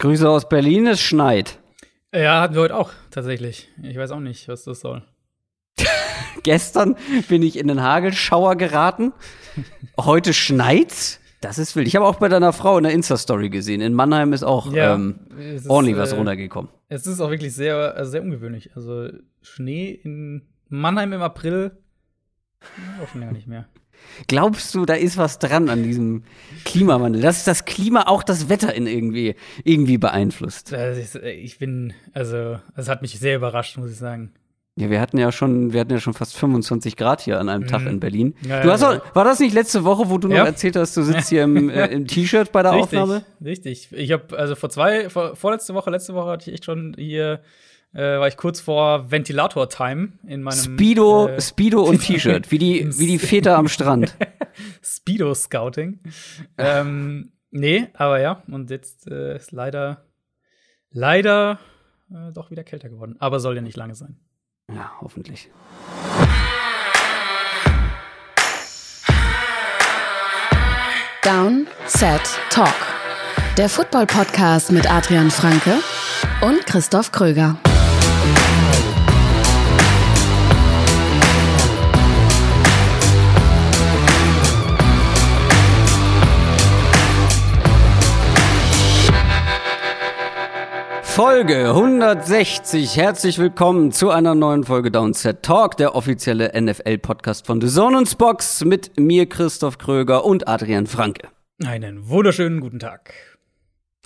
Grüße aus Berlin, es schneit. Ja, hatten wir heute auch, tatsächlich. Ich weiß auch nicht, was das soll. Gestern bin ich in den Hagelschauer geraten. Heute schneit's. Das ist wild. Ich habe auch bei deiner Frau in der Insta-Story gesehen. In Mannheim ist auch ja, ähm, ist, ordentlich was äh, runtergekommen. Es ist auch wirklich sehr, also sehr ungewöhnlich. Also Schnee in Mannheim im April auch schon länger nicht mehr. Glaubst du, da ist was dran an diesem Klimawandel, dass das Klima auch das Wetter in irgendwie, irgendwie beeinflusst? Ich bin, also, es hat mich sehr überrascht, muss ich sagen. Ja, wir hatten ja schon, wir hatten ja schon fast 25 Grad hier an einem mhm. Tag in Berlin. Ja, du hast auch, war das nicht letzte Woche, wo du noch erzählt hast, du sitzt hier im, äh, im T-Shirt bei der richtig, Aufnahme? Richtig. Ich habe also vor zwei, vor, vorletzte Woche, letzte Woche hatte ich echt schon hier äh, war ich kurz vor Ventilator-Time in meinem Speedo, äh, Speedo und T-Shirt, wie die, wie die Väter am Strand. Speedo-Scouting. ähm, nee, aber ja, und jetzt äh, ist leider, leider äh, doch wieder kälter geworden. Aber soll ja nicht lange sein. Ja, hoffentlich. Down, Set, Talk. Der Football-Podcast mit Adrian Franke und Christoph Kröger. Folge 160. Herzlich willkommen zu einer neuen Folge Downset Talk, der offizielle NFL-Podcast von The Zone und Box mit mir, Christoph Kröger und Adrian Franke. Einen wunderschönen guten Tag.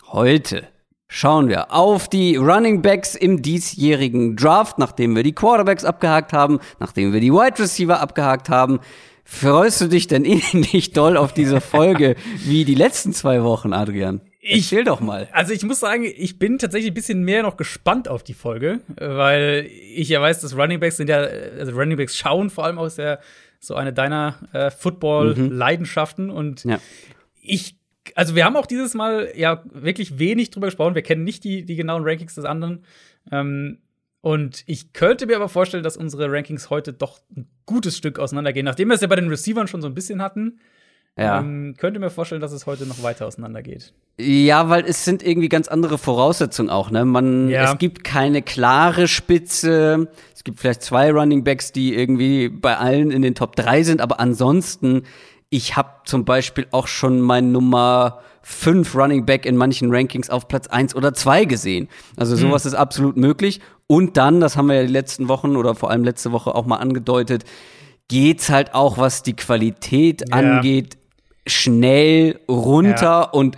Heute schauen wir auf die Running Backs im diesjährigen Draft, nachdem wir die Quarterbacks abgehakt haben, nachdem wir die Wide Receiver abgehakt haben. Freust du dich denn ähnlich doll auf diese Folge wie die letzten zwei Wochen, Adrian? Ich will doch mal. Also ich muss sagen, ich bin tatsächlich ein bisschen mehr noch gespannt auf die Folge, weil ich ja weiß, dass Runningbacks sind ja, also Runningbacks schauen vor allem aus der so eine deiner äh, Football-Leidenschaften mhm. und ja. ich, also wir haben auch dieses Mal ja wirklich wenig drüber gesprochen. Wir kennen nicht die, die genauen Rankings des anderen. Ähm, und ich könnte mir aber vorstellen, dass unsere Rankings heute doch ein gutes Stück auseinandergehen, nachdem wir es ja bei den Receivern schon so ein bisschen hatten. Ja. Ähm, könnte mir vorstellen, dass es heute noch weiter auseinandergeht. Ja, weil es sind irgendwie ganz andere Voraussetzungen auch, ne? Man, ja. es gibt keine klare Spitze. Es gibt vielleicht zwei Running Backs, die irgendwie bei allen in den Top 3 sind, aber ansonsten, ich habe zum Beispiel auch schon mein Nummer 5 Running Back in manchen Rankings auf Platz 1 oder 2 gesehen. Also sowas hm. ist absolut möglich. Und dann, das haben wir ja die letzten Wochen oder vor allem letzte Woche auch mal angedeutet, geht's halt auch, was die Qualität ja. angeht, schnell runter ja. und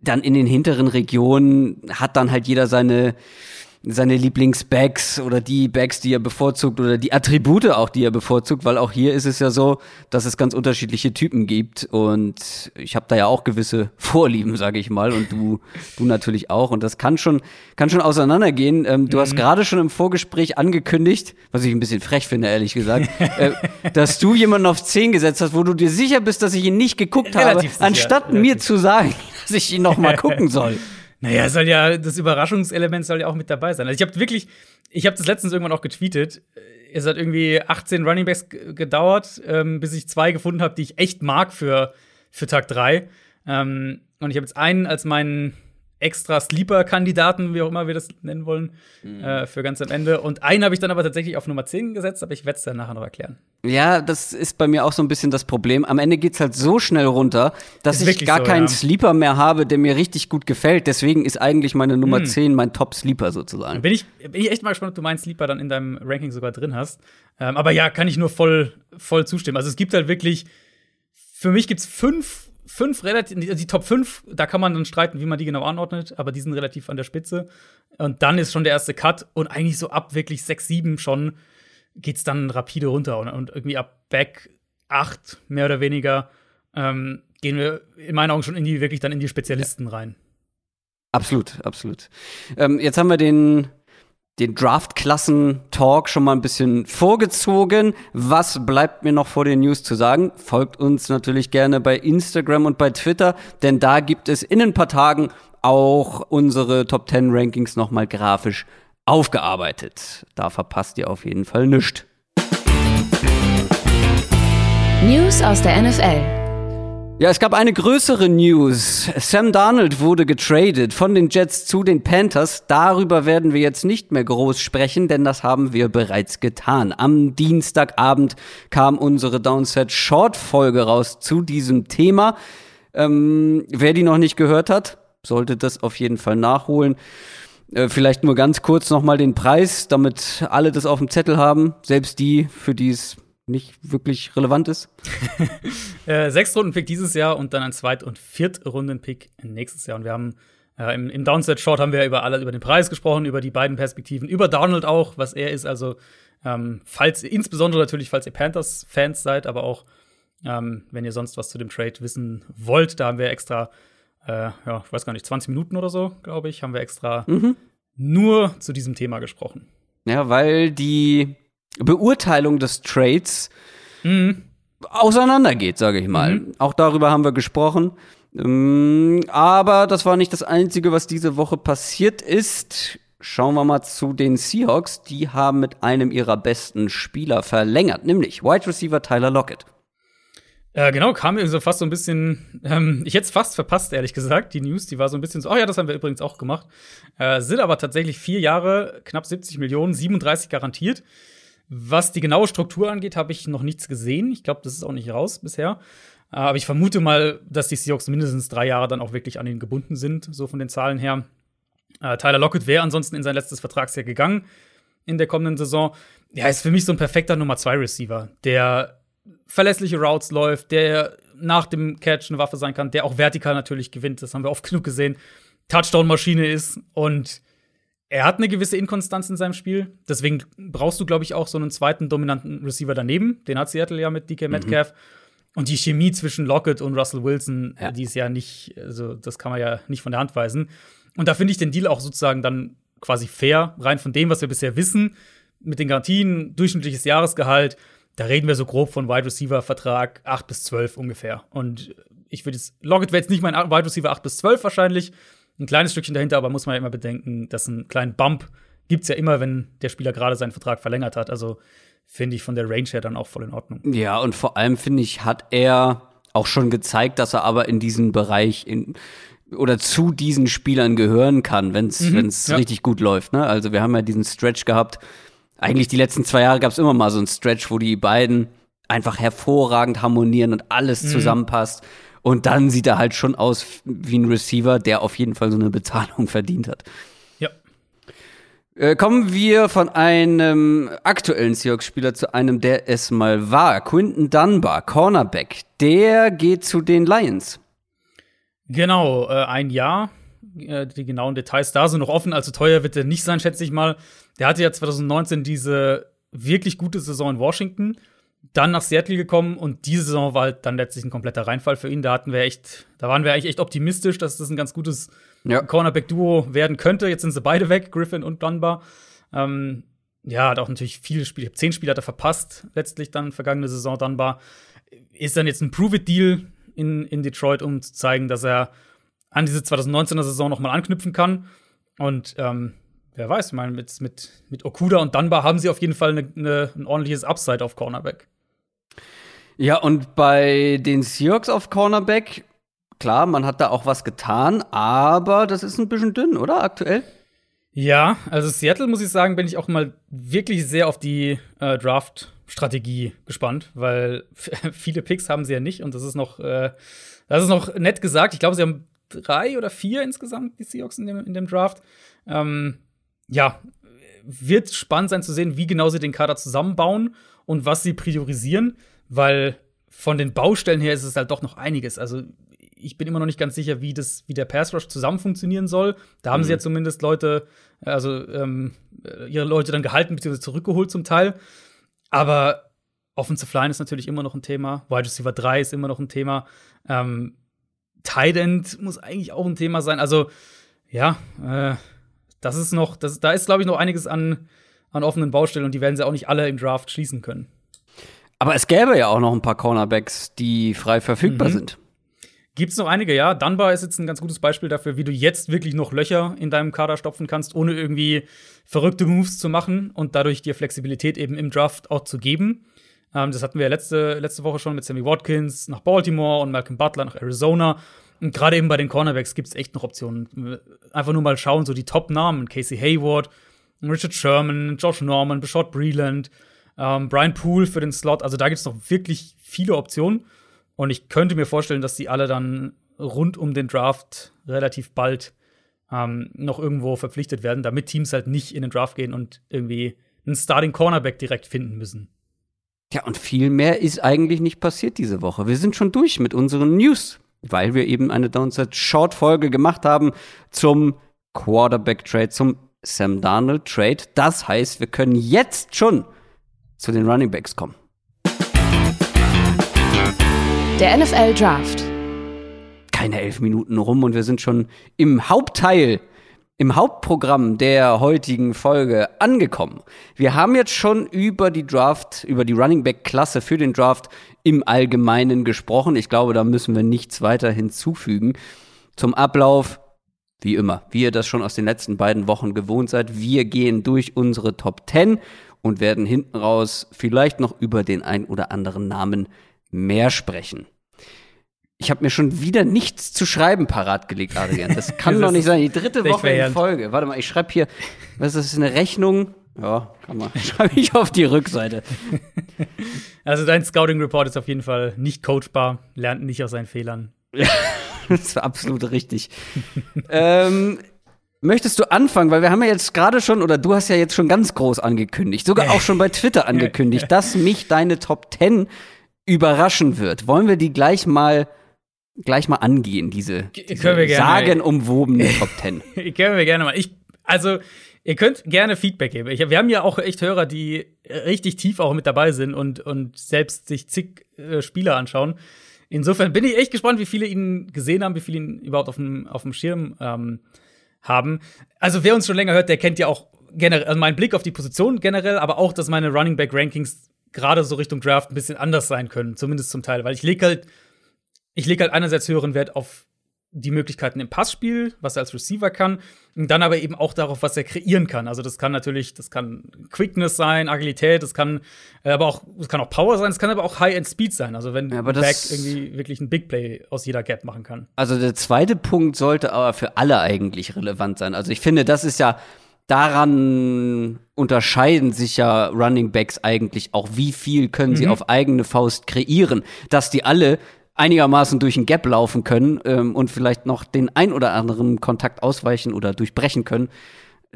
dann in den hinteren Regionen hat dann halt jeder seine seine Lieblingsbags oder die Bags, die er bevorzugt oder die Attribute auch, die er bevorzugt, weil auch hier ist es ja so, dass es ganz unterschiedliche Typen gibt und ich habe da ja auch gewisse Vorlieben, sage ich mal, und du du natürlich auch und das kann schon kann schon auseinandergehen. Ähm, du mhm. hast gerade schon im Vorgespräch angekündigt, was ich ein bisschen frech finde, ehrlich gesagt, äh, dass du jemanden auf 10 gesetzt hast, wo du dir sicher bist, dass ich ihn nicht geguckt Relativ habe, sicher. anstatt Relativ. mir zu sagen, dass ich ihn noch mal gucken soll. Naja, soll ja, das Überraschungselement soll ja auch mit dabei sein. Also ich habe wirklich, ich habe das letztens irgendwann auch getweetet. Es hat irgendwie 18 Runningbacks gedauert, ähm, bis ich zwei gefunden habe, die ich echt mag für, für Tag 3. Ähm, und ich habe jetzt einen als meinen extra Sleeper-Kandidaten, wie auch immer wir das nennen wollen, mhm. äh, für ganz am Ende. Und einen habe ich dann aber tatsächlich auf Nummer 10 gesetzt, aber ich werde es dann nachher noch erklären. Ja, das ist bei mir auch so ein bisschen das Problem. Am Ende geht es halt so schnell runter, dass ist ich gar so, keinen ja. Sleeper mehr habe, der mir richtig gut gefällt. Deswegen ist eigentlich meine Nummer mhm. 10 mein Top-Sleeper sozusagen. Bin ich, bin ich echt mal gespannt, ob du meinen Sleeper dann in deinem Ranking sogar drin hast. Ähm, aber ja, kann ich nur voll, voll zustimmen. Also es gibt halt wirklich, für mich gibt es fünf fünf relativ, die Top 5, da kann man dann streiten, wie man die genau anordnet, aber die sind relativ an der Spitze. Und dann ist schon der erste Cut und eigentlich so ab wirklich 6, 7 schon geht's dann rapide runter und, und irgendwie ab Back 8 mehr oder weniger ähm, gehen wir in meinen Augen schon in die wirklich dann in die Spezialisten ja. rein. Absolut, absolut. Ähm, jetzt haben wir den den Draft-Klassen-Talk schon mal ein bisschen vorgezogen. Was bleibt mir noch vor den News zu sagen? Folgt uns natürlich gerne bei Instagram und bei Twitter, denn da gibt es in ein paar Tagen auch unsere Top 10 Rankings nochmal grafisch aufgearbeitet. Da verpasst ihr auf jeden Fall nichts. News aus der NFL. Ja, es gab eine größere News. Sam Darnold wurde getradet von den Jets zu den Panthers. Darüber werden wir jetzt nicht mehr groß sprechen, denn das haben wir bereits getan. Am Dienstagabend kam unsere Downset Short Folge raus zu diesem Thema. Ähm, wer die noch nicht gehört hat, sollte das auf jeden Fall nachholen. Äh, vielleicht nur ganz kurz nochmal den Preis, damit alle das auf dem Zettel haben. Selbst die, für die es nicht wirklich relevant ist. äh, Sechstrunden-Pick dieses Jahr und dann ein Zweit- und Viertrunden-Pick nächstes Jahr. Und wir haben äh, im, im Downset-Short haben wir über alle über den Preis gesprochen, über die beiden Perspektiven, über Donald auch, was er ist. Also ähm, falls insbesondere natürlich, falls ihr Panthers-Fans seid, aber auch ähm, wenn ihr sonst was zu dem Trade wissen wollt, da haben wir extra, äh, ja, ich weiß gar nicht, 20 Minuten oder so, glaube ich, haben wir extra mhm. nur zu diesem Thema gesprochen. Ja, weil die Beurteilung des Trades mhm. auseinandergeht, sage ich mal. Mhm. Auch darüber haben wir gesprochen. Ähm, aber das war nicht das Einzige, was diese Woche passiert ist. Schauen wir mal zu den Seahawks. Die haben mit einem ihrer besten Spieler verlängert, nämlich Wide Receiver Tyler Lockett. Äh, genau, kam mir so fast so ein bisschen, ähm, ich hätte es fast verpasst, ehrlich gesagt, die News, die war so ein bisschen so, oh ja, das haben wir übrigens auch gemacht. Äh, sind aber tatsächlich vier Jahre, knapp 70 Millionen, 37 garantiert. Was die genaue Struktur angeht, habe ich noch nichts gesehen. Ich glaube, das ist auch nicht raus bisher. Aber ich vermute mal, dass die Seahawks mindestens drei Jahre dann auch wirklich an ihn gebunden sind, so von den Zahlen her. Äh, Tyler Lockett wäre ansonsten in sein letztes Vertragsjahr gegangen in der kommenden Saison. Ja, ist für mich so ein perfekter Nummer 2 Receiver, der verlässliche Routes läuft, der nach dem Catch eine Waffe sein kann, der auch vertikal natürlich gewinnt. Das haben wir oft genug gesehen. Touchdown-Maschine ist und er hat eine gewisse Inkonstanz in seinem Spiel. Deswegen brauchst du, glaube ich, auch so einen zweiten dominanten Receiver daneben. Den hat Seattle ja mit DK mhm. Metcalf. Mhm. Und die Chemie zwischen Lockett und Russell Wilson, ja. die ist ja nicht, also das kann man ja nicht von der Hand weisen. Und da finde ich den Deal auch sozusagen dann quasi fair, rein von dem, was wir bisher wissen, mit den Garantien, durchschnittliches Jahresgehalt. Da reden wir so grob von Wide Receiver Vertrag 8 bis 12 ungefähr. Und ich würde jetzt, Lockett wäre jetzt nicht mein Wide Receiver 8 bis 12 wahrscheinlich, ein kleines Stückchen dahinter, aber muss man ja immer bedenken, dass einen kleinen Bump gibt es ja immer, wenn der Spieler gerade seinen Vertrag verlängert hat. Also finde ich von der Range her dann auch voll in Ordnung. Ja, und vor allem finde ich, hat er auch schon gezeigt, dass er aber in diesen Bereich in, oder zu diesen Spielern gehören kann, wenn es mhm, ja. richtig gut läuft. Ne? Also wir haben ja diesen Stretch gehabt. Eigentlich die letzten zwei Jahre gab es immer mal so einen Stretch, wo die beiden einfach hervorragend harmonieren und alles mhm. zusammenpasst. Und dann sieht er halt schon aus wie ein Receiver, der auf jeden Fall so eine Bezahlung verdient hat. Ja. Äh, kommen wir von einem aktuellen Seahawks-Spieler zu einem, der es mal war. Quinton Dunbar, Cornerback. Der geht zu den Lions. Genau, äh, ein Jahr. Äh, die genauen Details da sind noch offen. Also teuer wird er nicht sein, schätze ich mal. Der hatte ja 2019 diese wirklich gute Saison in Washington dann nach Seattle gekommen und diese Saison war halt dann letztlich ein kompletter Reinfall für ihn. Da hatten wir echt, da waren wir eigentlich echt optimistisch, dass das ein ganz gutes ja. Cornerback-Duo werden könnte. Jetzt sind sie beide weg, Griffin und Dunbar. Ähm, ja, hat auch natürlich viele Spiele, zehn Spiele hat er verpasst, letztlich dann vergangene Saison Dunbar. Ist dann jetzt ein Prove-It-Deal in, in Detroit, um zu zeigen, dass er an diese 2019er Saison nochmal anknüpfen kann. Und ähm, wer weiß, ich meine, mit, mit, mit Okuda und Dunbar haben sie auf jeden Fall eine, eine, ein ordentliches Upside auf Cornerback. Ja, und bei den Seahawks auf Cornerback, klar, man hat da auch was getan, aber das ist ein bisschen dünn, oder aktuell? Ja, also Seattle, muss ich sagen, bin ich auch mal wirklich sehr auf die äh, Draft-Strategie gespannt, weil viele Picks haben sie ja nicht und das ist noch, äh, das ist noch nett gesagt. Ich glaube, sie haben drei oder vier insgesamt, die Seahawks in dem, in dem Draft. Ähm, ja, wird spannend sein zu sehen, wie genau sie den Kader zusammenbauen und was sie priorisieren weil von den Baustellen her ist es halt doch noch einiges. Also ich bin immer noch nicht ganz sicher, wie das, wie der Pass Rush zusammen funktionieren soll. Da haben mhm. sie ja zumindest Leute, also ähm, ihre Leute dann gehalten bzw. zurückgeholt zum Teil. Aber Offensive Line ist natürlich immer noch ein Thema. Wide Receiver 3 ist immer noch ein Thema. Ähm, Tight End muss eigentlich auch ein Thema sein. Also ja, äh, das ist noch, das, da ist glaube ich noch einiges an, an offenen Baustellen und die werden sie auch nicht alle im Draft schließen können. Aber es gäbe ja auch noch ein paar Cornerbacks, die frei verfügbar mhm. sind. Gibt's noch einige, ja. Dunbar ist jetzt ein ganz gutes Beispiel dafür, wie du jetzt wirklich noch Löcher in deinem Kader stopfen kannst, ohne irgendwie verrückte Moves zu machen und dadurch dir Flexibilität eben im Draft auch zu geben. Ähm, das hatten wir letzte, letzte Woche schon mit Sammy Watkins nach Baltimore und Malcolm Butler nach Arizona. Und gerade eben bei den Cornerbacks gibt es echt noch Optionen. Einfach nur mal schauen, so die Top-Namen: Casey Hayward, Richard Sherman, Josh Norman, Bashot Breland, ähm, Brian Poole für den Slot. Also da gibt es noch wirklich viele Optionen. Und ich könnte mir vorstellen, dass die alle dann rund um den Draft relativ bald ähm, noch irgendwo verpflichtet werden, damit Teams halt nicht in den Draft gehen und irgendwie einen Starting Cornerback direkt finden müssen. Ja, und viel mehr ist eigentlich nicht passiert diese Woche. Wir sind schon durch mit unseren News, weil wir eben eine Downside Short Folge gemacht haben zum Quarterback Trade, zum Sam Darnold Trade. Das heißt, wir können jetzt schon zu den Running Backs kommen. Der NFL Draft. Keine elf Minuten rum und wir sind schon im Hauptteil, im Hauptprogramm der heutigen Folge angekommen. Wir haben jetzt schon über die Draft, über die Running Back Klasse für den Draft im Allgemeinen gesprochen. Ich glaube, da müssen wir nichts weiter hinzufügen. Zum Ablauf wie immer, wie ihr das schon aus den letzten beiden Wochen gewohnt seid, wir gehen durch unsere Top 10 und werden hinten raus vielleicht noch über den ein oder anderen Namen mehr sprechen. Ich habe mir schon wieder nichts zu schreiben parat gelegt, Adrian. Das kann doch nicht sein. Die dritte Woche in Folge. Warte mal, ich schreibe hier, was ist das, eine Rechnung? Ja, kann man. Schreibe ich auf die Rückseite. Also dein Scouting Report ist auf jeden Fall nicht coachbar, lernt nicht aus seinen Fehlern. das ist absolut richtig. ähm, möchtest du anfangen? Weil wir haben ja jetzt gerade schon, oder du hast ja jetzt schon ganz groß angekündigt, sogar auch schon bei Twitter angekündigt, dass mich deine Top 10 überraschen wird. Wollen wir die gleich mal gleich mal angehen, diese, diese sagenumwobene Top 10? Können wir gerne mal. Ich, also, ihr könnt gerne Feedback geben. Ich, wir haben ja auch echt Hörer, die richtig tief auch mit dabei sind und, und selbst sich zig äh, Spiele anschauen. Insofern bin ich echt gespannt, wie viele ihn gesehen haben, wie viele ihn überhaupt auf dem, auf dem Schirm ähm, haben. Also, wer uns schon länger hört, der kennt ja auch generell, also meinen Blick auf die Position generell, aber auch, dass meine Running Back Rankings gerade so Richtung Draft ein bisschen anders sein können, zumindest zum Teil, weil ich lege halt, ich lege halt einerseits höheren Wert auf die Möglichkeiten im Passspiel, was er als Receiver kann, und dann aber eben auch darauf, was er kreieren kann. Also das kann natürlich, das kann Quickness sein, Agilität, das kann äh, aber auch, das kann auch Power sein, es kann aber auch High-End Speed sein. Also wenn ja, Back irgendwie wirklich ein Big Play aus jeder Gap machen kann. Also der zweite Punkt sollte aber für alle eigentlich relevant sein. Also ich finde, das ist ja daran unterscheiden sich ja Running Backs eigentlich auch, wie viel können mhm. sie auf eigene Faust kreieren, dass die alle einigermaßen durch ein Gap laufen können ähm, und vielleicht noch den ein oder anderen Kontakt ausweichen oder durchbrechen können.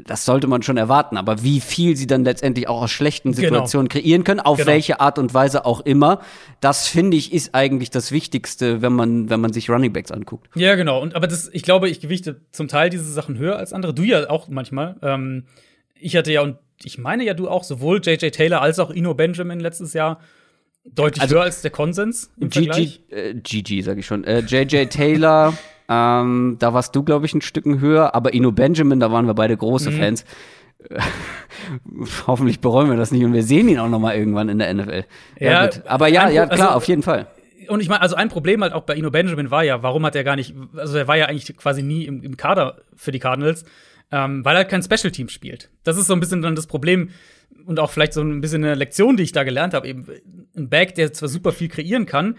Das sollte man schon erwarten. Aber wie viel sie dann letztendlich auch aus schlechten genau. Situationen genau. kreieren können, auf genau. welche Art und Weise auch immer, das finde ich ist eigentlich das Wichtigste, wenn man, wenn man sich Running Backs anguckt. Ja, genau. Und aber das, ich glaube, ich gewichte zum Teil diese Sachen höher als andere. Du ja auch manchmal. Ähm, ich hatte ja und ich meine ja du auch sowohl JJ Taylor als auch Ino Benjamin letztes Jahr Deutlich also, höher als der Konsens im GG, Vergleich? Äh, GG, sag ich schon. Äh, JJ Taylor, ähm, da warst du, glaube ich, ein Stück höher, aber Ino Benjamin, da waren wir beide große mhm. Fans. Hoffentlich bereuen wir das nicht und wir sehen ihn auch noch mal irgendwann in der NFL. Ja, ja gut. Aber ja, ja, klar, also, auf jeden Fall. Und ich meine, also ein Problem halt auch bei Ino Benjamin war ja, warum hat er gar nicht, also er war ja eigentlich quasi nie im, im Kader für die Cardinals, ähm, weil er kein Special Team spielt. Das ist so ein bisschen dann das Problem und auch vielleicht so ein bisschen eine Lektion, die ich da gelernt habe. Eben ein Back, der zwar super viel kreieren kann,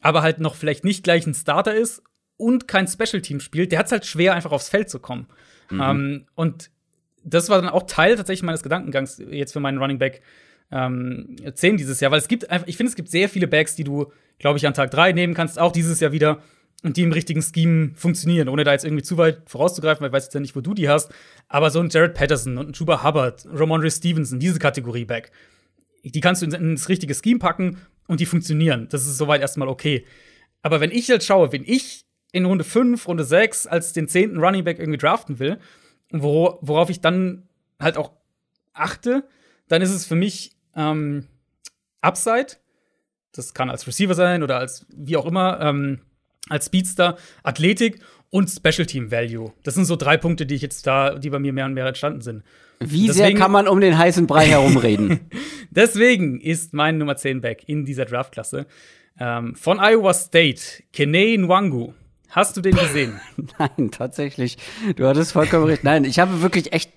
aber halt noch vielleicht nicht gleich ein Starter ist und kein Special Team spielt, der hat es halt schwer, einfach aufs Feld zu kommen. Mhm. Ähm, und das war dann auch Teil tatsächlich meines Gedankengangs jetzt für meinen Running Back ähm, 10 dieses Jahr, weil es gibt einfach, ich finde, es gibt sehr viele Backs, die du, glaube ich, an Tag 3 nehmen kannst, auch dieses Jahr wieder, und die im richtigen Scheme funktionieren, ohne da jetzt irgendwie zu weit vorauszugreifen, weil ich weiß jetzt ja nicht, wo du die hast. Aber so ein Jared Patterson und ein Chuba Hubbard, Ramondre Stevenson, diese Kategorie Back, die kannst du ins richtige Scheme packen und die funktionieren. Das ist soweit erstmal okay. Aber wenn ich jetzt schaue, wenn ich in Runde 5, Runde 6 als den zehnten Running Back irgendwie draften will, wo, worauf ich dann halt auch achte, dann ist es für mich ähm, Upside. Das kann als Receiver sein oder als wie auch immer. Ähm, als Speedster, Athletik und Special Team Value. Das sind so drei Punkte, die ich jetzt da, die bei mir mehr und mehr entstanden sind. Wie Deswegen, sehr kann man um den heißen Brei herumreden? Deswegen ist mein Nummer 10 Back in dieser Draftklasse ähm, von Iowa State, Kene Nwangu. Hast du den gesehen? Nein, tatsächlich. Du hattest vollkommen recht. Nein, ich habe wirklich echt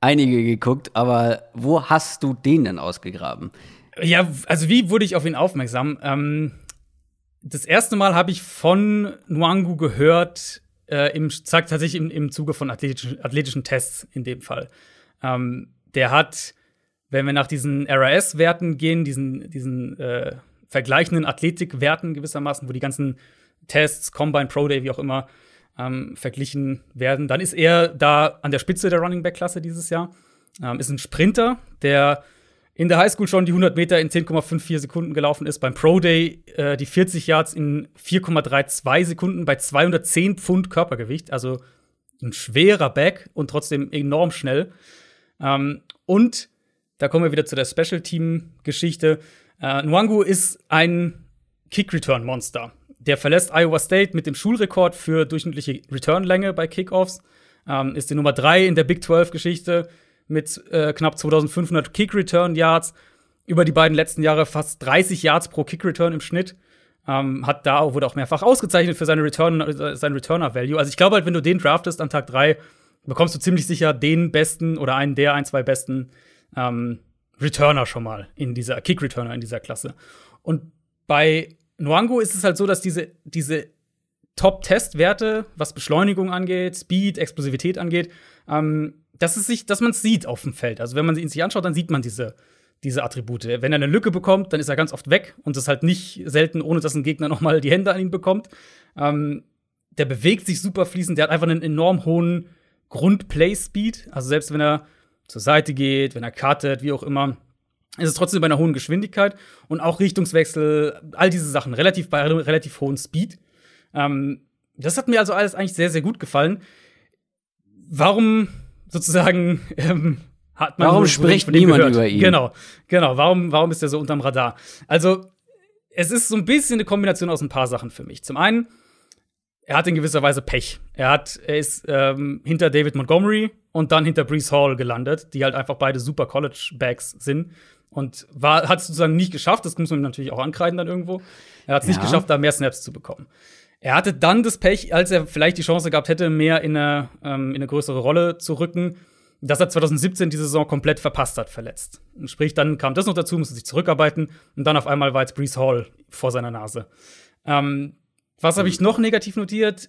einige geguckt, aber wo hast du den denn ausgegraben? Ja, also wie wurde ich auf ihn aufmerksam? Ähm, das erste Mal habe ich von Nwangu gehört, äh, im, tatsächlich im, im Zuge von athletischen, athletischen Tests in dem Fall. Ähm, der hat, wenn wir nach diesen RAS-Werten gehen, diesen, diesen äh, vergleichenden Athletikwerten gewissermaßen, wo die ganzen Tests, Combine, Pro Day, wie auch immer, ähm, verglichen werden, dann ist er da an der Spitze der Running Back-Klasse dieses Jahr. Ähm, ist ein Sprinter, der in der Highschool schon die 100 Meter in 10,54 Sekunden gelaufen ist, beim Pro Day äh, die 40 Yards in 4,32 Sekunden bei 210 Pfund Körpergewicht, also ein schwerer Back und trotzdem enorm schnell. Ähm, und da kommen wir wieder zu der Special Team Geschichte. Äh, Nwangu ist ein Kick Return Monster. Der verlässt Iowa State mit dem Schulrekord für durchschnittliche Return-Länge bei Kickoffs. Ähm, ist die Nummer 3 in der Big 12 Geschichte mit äh, knapp 2500 Kick-Return-Yards. Über die beiden letzten Jahre fast 30 Yards pro Kick-Return im Schnitt. Ähm, hat da wurde auch mehrfach ausgezeichnet für seine Return, äh, sein Returner-Value. Also ich glaube halt, wenn du den draftest an Tag 3, bekommst du ziemlich sicher den besten oder einen der ein, zwei besten ähm, Returner schon mal in dieser Kick-Returner in dieser Klasse. Und bei Nwango ist es halt so, dass diese, diese Top-Test-Werte, was Beschleunigung angeht, Speed, Explosivität angeht, ähm, dass es sich, dass man es sieht auf dem Feld. Also wenn man ihn sich anschaut, dann sieht man diese, diese Attribute. Wenn er eine Lücke bekommt, dann ist er ganz oft weg und das halt nicht selten, ohne dass ein Gegner noch mal die Hände an ihn bekommt. Ähm, der bewegt sich super fließend, der hat einfach einen enorm hohen Grund-Play-Speed. Also selbst wenn er zur Seite geht, wenn er cuttet, wie auch immer, ist es trotzdem bei einer hohen Geschwindigkeit und auch Richtungswechsel, all diese Sachen, relativ bei relativ hohen Speed. Ähm, das hat mir also alles eigentlich sehr, sehr gut gefallen. Warum sozusagen ähm, hat man. Warum spricht niemand gehört. über ihn? Genau, genau. Warum, warum ist er so unterm Radar? Also, es ist so ein bisschen eine Kombination aus ein paar Sachen für mich. Zum einen, er hat in gewisser Weise Pech. Er, hat, er ist ähm, hinter David Montgomery und dann hinter Brees Hall gelandet, die halt einfach beide super College-Backs sind. Und war, hat es sozusagen nicht geschafft, das muss man natürlich auch ankreiden dann irgendwo. Er hat es ja. nicht geschafft, da mehr Snaps zu bekommen. Er hatte dann das Pech, als er vielleicht die Chance gehabt hätte, mehr in eine, ähm, in eine größere Rolle zu rücken, dass er 2017 die Saison komplett verpasst hat, verletzt. Sprich, dann kam das noch dazu, musste sich zurückarbeiten und dann auf einmal war jetzt Brees Hall vor seiner Nase. Ähm, was habe ich noch negativ notiert?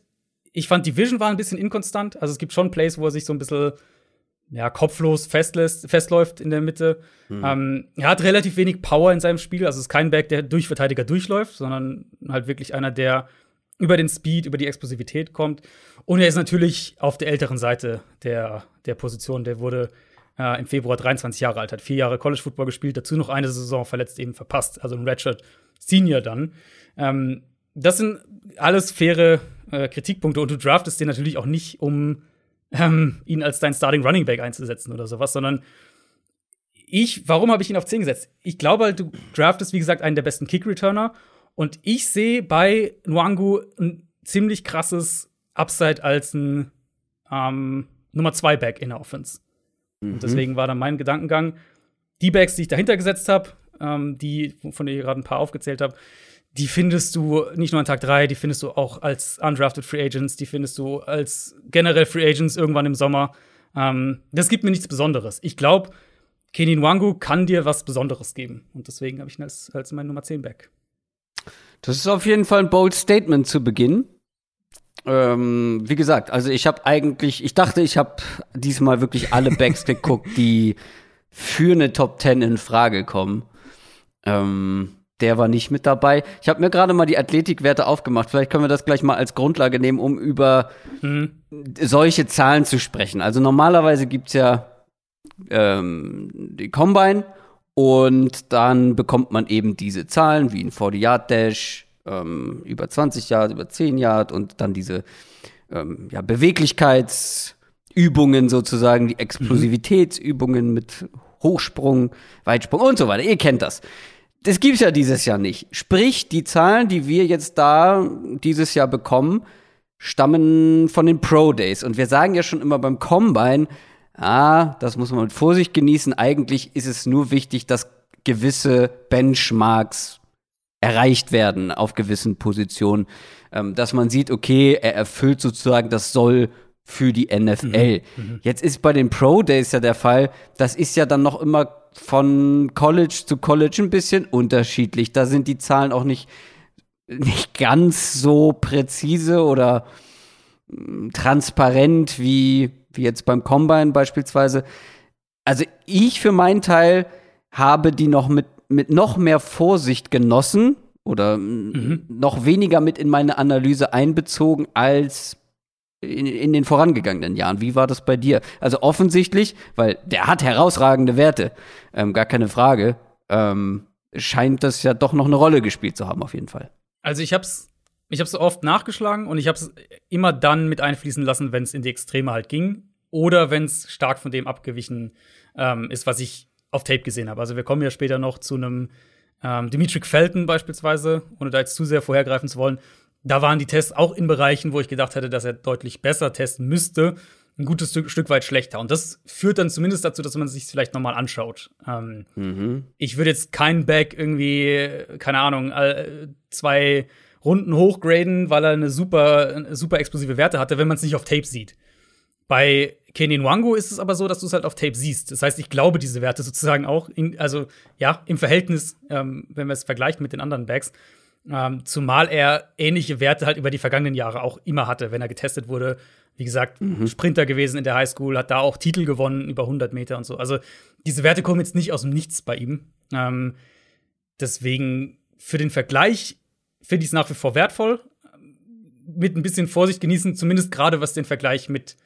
Ich fand, die Vision war ein bisschen inkonstant. Also es gibt schon Plays, wo er sich so ein bisschen ja, kopflos festlässt, festläuft in der Mitte. Mhm. Ähm, er hat relativ wenig Power in seinem Spiel. Also es ist kein Back, der durch Verteidiger durchläuft, sondern halt wirklich einer, der über den Speed, über die Explosivität kommt. Und er ist natürlich auf der älteren Seite der, der Position. Der wurde äh, im Februar 23 Jahre alt, hat vier Jahre College Football gespielt, dazu noch eine Saison verletzt eben verpasst, also ein Redshirt Senior dann. Ähm, das sind alles faire äh, Kritikpunkte und du draftest den natürlich auch nicht, um ähm, ihn als dein Starting Running Back einzusetzen oder sowas, sondern ich, warum habe ich ihn auf 10 gesetzt? Ich glaube halt, du draftest, wie gesagt, einen der besten Kick-Returner und ich sehe bei Nwangu ein ziemlich krasses Upside als ein ähm, Nummer 2 Back in der Offense. Mhm. Und deswegen war dann mein Gedankengang, die Backs, die ich dahinter gesetzt habe, ähm, die, von denen ich gerade ein paar aufgezählt habe, die findest du nicht nur an Tag 3, die findest du auch als undrafted Free Agents, die findest du als generell Free Agents irgendwann im Sommer. Ähm, das gibt mir nichts Besonderes. Ich glaube, Kenny Nwangu kann dir was Besonderes geben. Und deswegen habe ich ihn als, als mein Nummer 10 Back. Das ist auf jeden Fall ein bold Statement zu Beginn. Ähm, wie gesagt, also ich habe eigentlich, ich dachte, ich habe diesmal wirklich alle Backs geguckt, die für eine Top 10 in Frage kommen. Ähm, der war nicht mit dabei. Ich habe mir gerade mal die Athletikwerte aufgemacht. Vielleicht können wir das gleich mal als Grundlage nehmen, um über mhm. solche Zahlen zu sprechen. Also normalerweise gibt's ja ähm, die Combine und dann bekommt man eben diese Zahlen wie ein 40-Yard-Dash, ähm, über 20 Yard, über 10 Yard und dann diese ähm, ja, Beweglichkeitsübungen sozusagen, die Explosivitätsübungen mit Hochsprung, Weitsprung und so weiter. Ihr kennt das. Das gibt's ja dieses Jahr nicht. Sprich, die Zahlen, die wir jetzt da dieses Jahr bekommen, stammen von den Pro Days. Und wir sagen ja schon immer beim Combine, ah, das muss man mit Vorsicht genießen. Eigentlich ist es nur wichtig, dass gewisse Benchmarks erreicht werden auf gewissen Positionen, ähm, dass man sieht, okay, er erfüllt sozusagen das Soll für die NFL. Mhm, mhm, Jetzt ist bei den Pro Days ja der Fall, das ist ja dann noch immer von College zu College ein bisschen unterschiedlich. Da sind die Zahlen auch nicht, nicht ganz so präzise oder mm, transparent wie, wie jetzt beim Combine beispielsweise. Also ich für meinen Teil habe die noch mit, mit noch mehr Vorsicht genossen oder mhm. noch weniger mit in meine Analyse einbezogen als in, in, den vorangegangenen Jahren. Wie war das bei dir? Also offensichtlich, weil der hat herausragende Werte, ähm, gar keine Frage, ähm, scheint das ja doch noch eine Rolle gespielt zu haben, auf jeden Fall. Also ich hab's, ich hab's oft nachgeschlagen und ich hab's immer dann mit einfließen lassen, wenn es in die Extreme halt ging oder wenn es stark von dem abgewichen ähm, ist, was ich auf Tape gesehen habe. Also wir kommen ja später noch zu einem ähm, Dimitri Felton beispielsweise, ohne da jetzt zu sehr vorhergreifen zu wollen. Da waren die Tests auch in Bereichen, wo ich gedacht hätte, dass er deutlich besser testen müsste, ein gutes Stück, Stück weit schlechter. Und das führt dann zumindest dazu, dass man sich vielleicht noch mal anschaut. Ähm, mhm. Ich würde jetzt keinen Back irgendwie, keine Ahnung, zwei Runden hochgraden, weil er eine super, super explosive Werte hatte, wenn man es nicht auf Tape sieht. Bei Kenny Nwango ist es aber so, dass du es halt auf Tape siehst. Das heißt, ich glaube diese Werte sozusagen auch, in, also ja, im Verhältnis, ähm, wenn man es vergleicht mit den anderen Backs. Ähm, zumal er ähnliche Werte halt über die vergangenen Jahre auch immer hatte, wenn er getestet wurde. Wie gesagt, mhm. Sprinter gewesen in der Highschool, hat da auch Titel gewonnen, über 100 Meter und so. Also diese Werte kommen jetzt nicht aus dem Nichts bei ihm. Ähm, deswegen für den Vergleich finde ich es nach wie vor wertvoll. Mit ein bisschen Vorsicht genießen, zumindest gerade was den Vergleich mit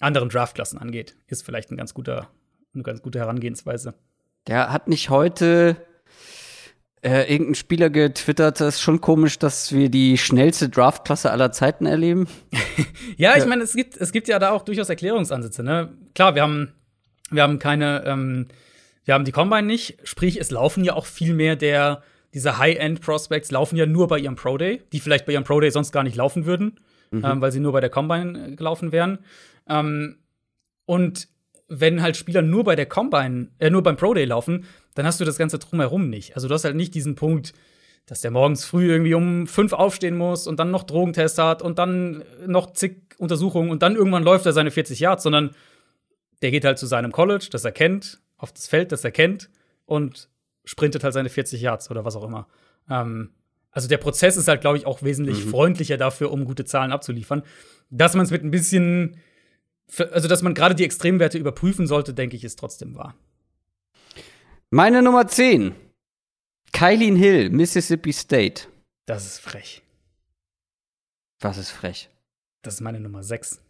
anderen Draftklassen angeht, ist vielleicht ein ganz guter, eine ganz gute Herangehensweise. Der hat nicht heute äh, irgendein Spieler getwittert, das ist schon komisch, dass wir die schnellste Draftklasse aller Zeiten erleben. ja, ich meine, es gibt, es gibt ja da auch durchaus Erklärungsansätze. Ne? Klar, wir haben, wir haben keine, ähm, wir haben die Combine nicht, sprich, es laufen ja auch viel mehr der, diese High-End-Prospects laufen ja nur bei ihrem Pro Day, die vielleicht bei ihrem Pro Day sonst gar nicht laufen würden, mhm. ähm, weil sie nur bei der Combine äh, gelaufen wären. Ähm, und wenn halt Spieler nur bei der Combine, äh, nur beim Pro Day laufen, dann hast du das Ganze drumherum nicht. Also du hast halt nicht diesen Punkt, dass der morgens früh irgendwie um fünf aufstehen muss und dann noch Drogentest hat und dann noch zig Untersuchungen und dann irgendwann läuft er seine 40 Yards, sondern der geht halt zu seinem College, das er kennt, auf das Feld, das er kennt und sprintet halt seine 40 Yards oder was auch immer. Ähm, also der Prozess ist halt, glaube ich, auch wesentlich mhm. freundlicher dafür, um gute Zahlen abzuliefern. Dass man es mit ein bisschen also dass man gerade die Extremwerte überprüfen sollte, denke ich, ist trotzdem wahr. Meine Nummer 10. Kylin Hill, Mississippi State. Das ist frech. Was ist frech? Das ist meine Nummer 6.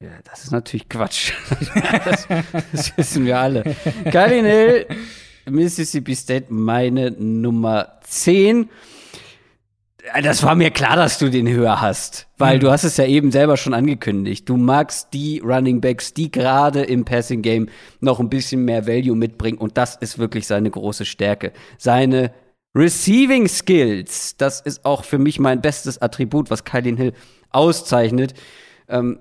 Ja, das ist natürlich Quatsch. das, das, wissen wir alle. Kylin Hill, Mississippi State, meine Nummer 10. Das war mir klar, dass du den höher hast, weil mhm. du hast es ja eben selber schon angekündigt. Du magst die Running Backs, die gerade im Passing Game noch ein bisschen mehr Value mitbringen und das ist wirklich seine große Stärke. Seine Receiving Skills, das ist auch für mich mein bestes Attribut, was Kylin Hill auszeichnet. Ähm,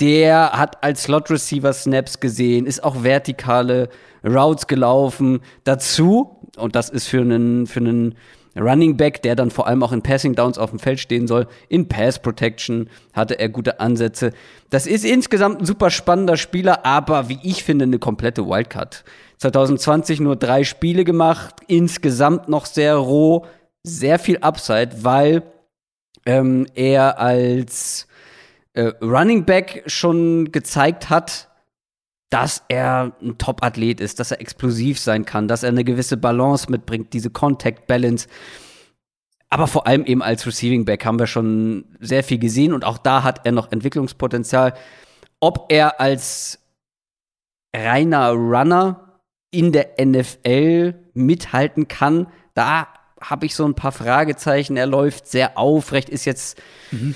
der hat als Slot Receiver Snaps gesehen, ist auch vertikale Routes gelaufen. Dazu, und das ist für einen, für einen Running Back, der dann vor allem auch in Passing Downs auf dem Feld stehen soll. In Pass Protection hatte er gute Ansätze. Das ist insgesamt ein super spannender Spieler, aber wie ich finde, eine komplette Wildcard. 2020 nur drei Spiele gemacht, insgesamt noch sehr roh, sehr viel Upside, weil ähm, er als äh, Running Back schon gezeigt hat, dass er ein Top-Athlet ist, dass er explosiv sein kann, dass er eine gewisse Balance mitbringt, diese Contact Balance. Aber vor allem eben als Receiving Back haben wir schon sehr viel gesehen und auch da hat er noch Entwicklungspotenzial. Ob er als reiner Runner in der NFL mithalten kann, da habe ich so ein paar Fragezeichen. Er läuft sehr aufrecht, ist jetzt mhm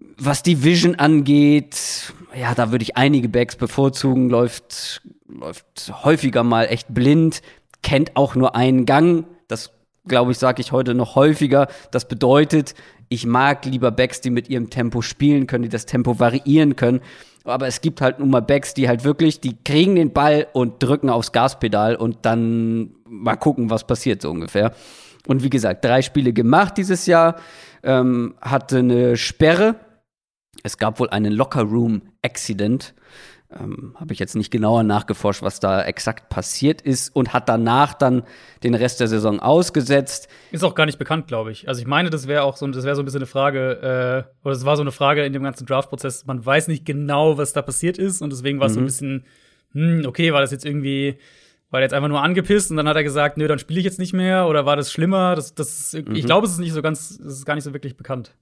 was die Vision angeht, ja, da würde ich einige Backs bevorzugen, läuft, läuft häufiger mal echt blind, kennt auch nur einen Gang. Das, glaube ich, sage ich heute noch häufiger. Das bedeutet, ich mag lieber Backs, die mit ihrem Tempo spielen können, die das Tempo variieren können. Aber es gibt halt nun mal Backs, die halt wirklich, die kriegen den Ball und drücken aufs Gaspedal und dann mal gucken, was passiert so ungefähr. Und wie gesagt, drei Spiele gemacht dieses Jahr, ähm, hatte eine Sperre es gab wohl einen Locker-Room-Accident. Ähm, Habe ich jetzt nicht genauer nachgeforscht, was da exakt passiert ist und hat danach dann den Rest der Saison ausgesetzt. Ist auch gar nicht bekannt, glaube ich. Also ich meine, das wäre auch so, das wäre so ein bisschen eine Frage, äh, oder es war so eine Frage in dem ganzen Draft-Prozess. Man weiß nicht genau, was da passiert ist und deswegen war es mhm. so ein mhm. bisschen, hm, okay, war das jetzt irgendwie, war der jetzt einfach nur angepisst und dann hat er gesagt, nö, dann spiele ich jetzt nicht mehr oder war das schlimmer? Das, das, mhm. ich glaube, es ist nicht so ganz, es ist gar nicht so wirklich bekannt.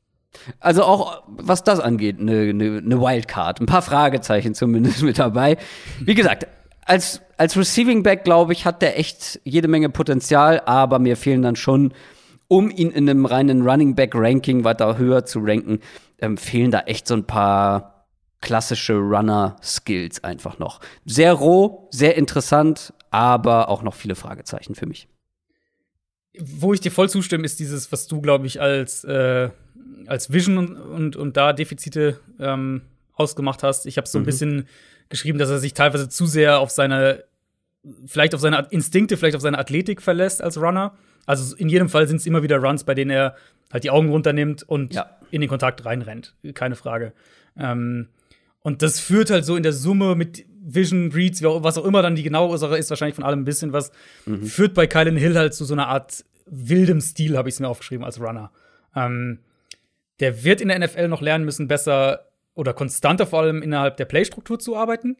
Also auch was das angeht, eine ne, ne Wildcard. Ein paar Fragezeichen zumindest mit dabei. Wie gesagt, als, als Receiving Back, glaube ich, hat der echt jede Menge Potenzial, aber mir fehlen dann schon, um ihn in einem reinen Running Back Ranking weiter höher zu ranken, ähm, fehlen da echt so ein paar klassische Runner-Skills einfach noch. Sehr roh, sehr interessant, aber auch noch viele Fragezeichen für mich. Wo ich dir voll zustimme, ist dieses, was du, glaube ich, als äh als Vision und, und, und da Defizite ähm, ausgemacht hast. Ich habe so ein mhm. bisschen geschrieben, dass er sich teilweise zu sehr auf seine, vielleicht auf seine Instinkte, vielleicht auf seine Athletik verlässt als Runner. Also in jedem Fall sind es immer wieder Runs, bei denen er halt die Augen runternimmt und ja. in den Kontakt reinrennt. Keine Frage. Ähm, und das führt halt so in der Summe mit Vision, Reads, was auch immer dann die genaue Ursache ist, wahrscheinlich von allem ein bisschen was, mhm. führt bei Kylan Hill halt zu so einer Art wildem Stil, habe ich es mir aufgeschrieben, als Runner. Ähm, der wird in der NFL noch lernen müssen, besser oder konstanter vor allem innerhalb der Playstruktur zu arbeiten.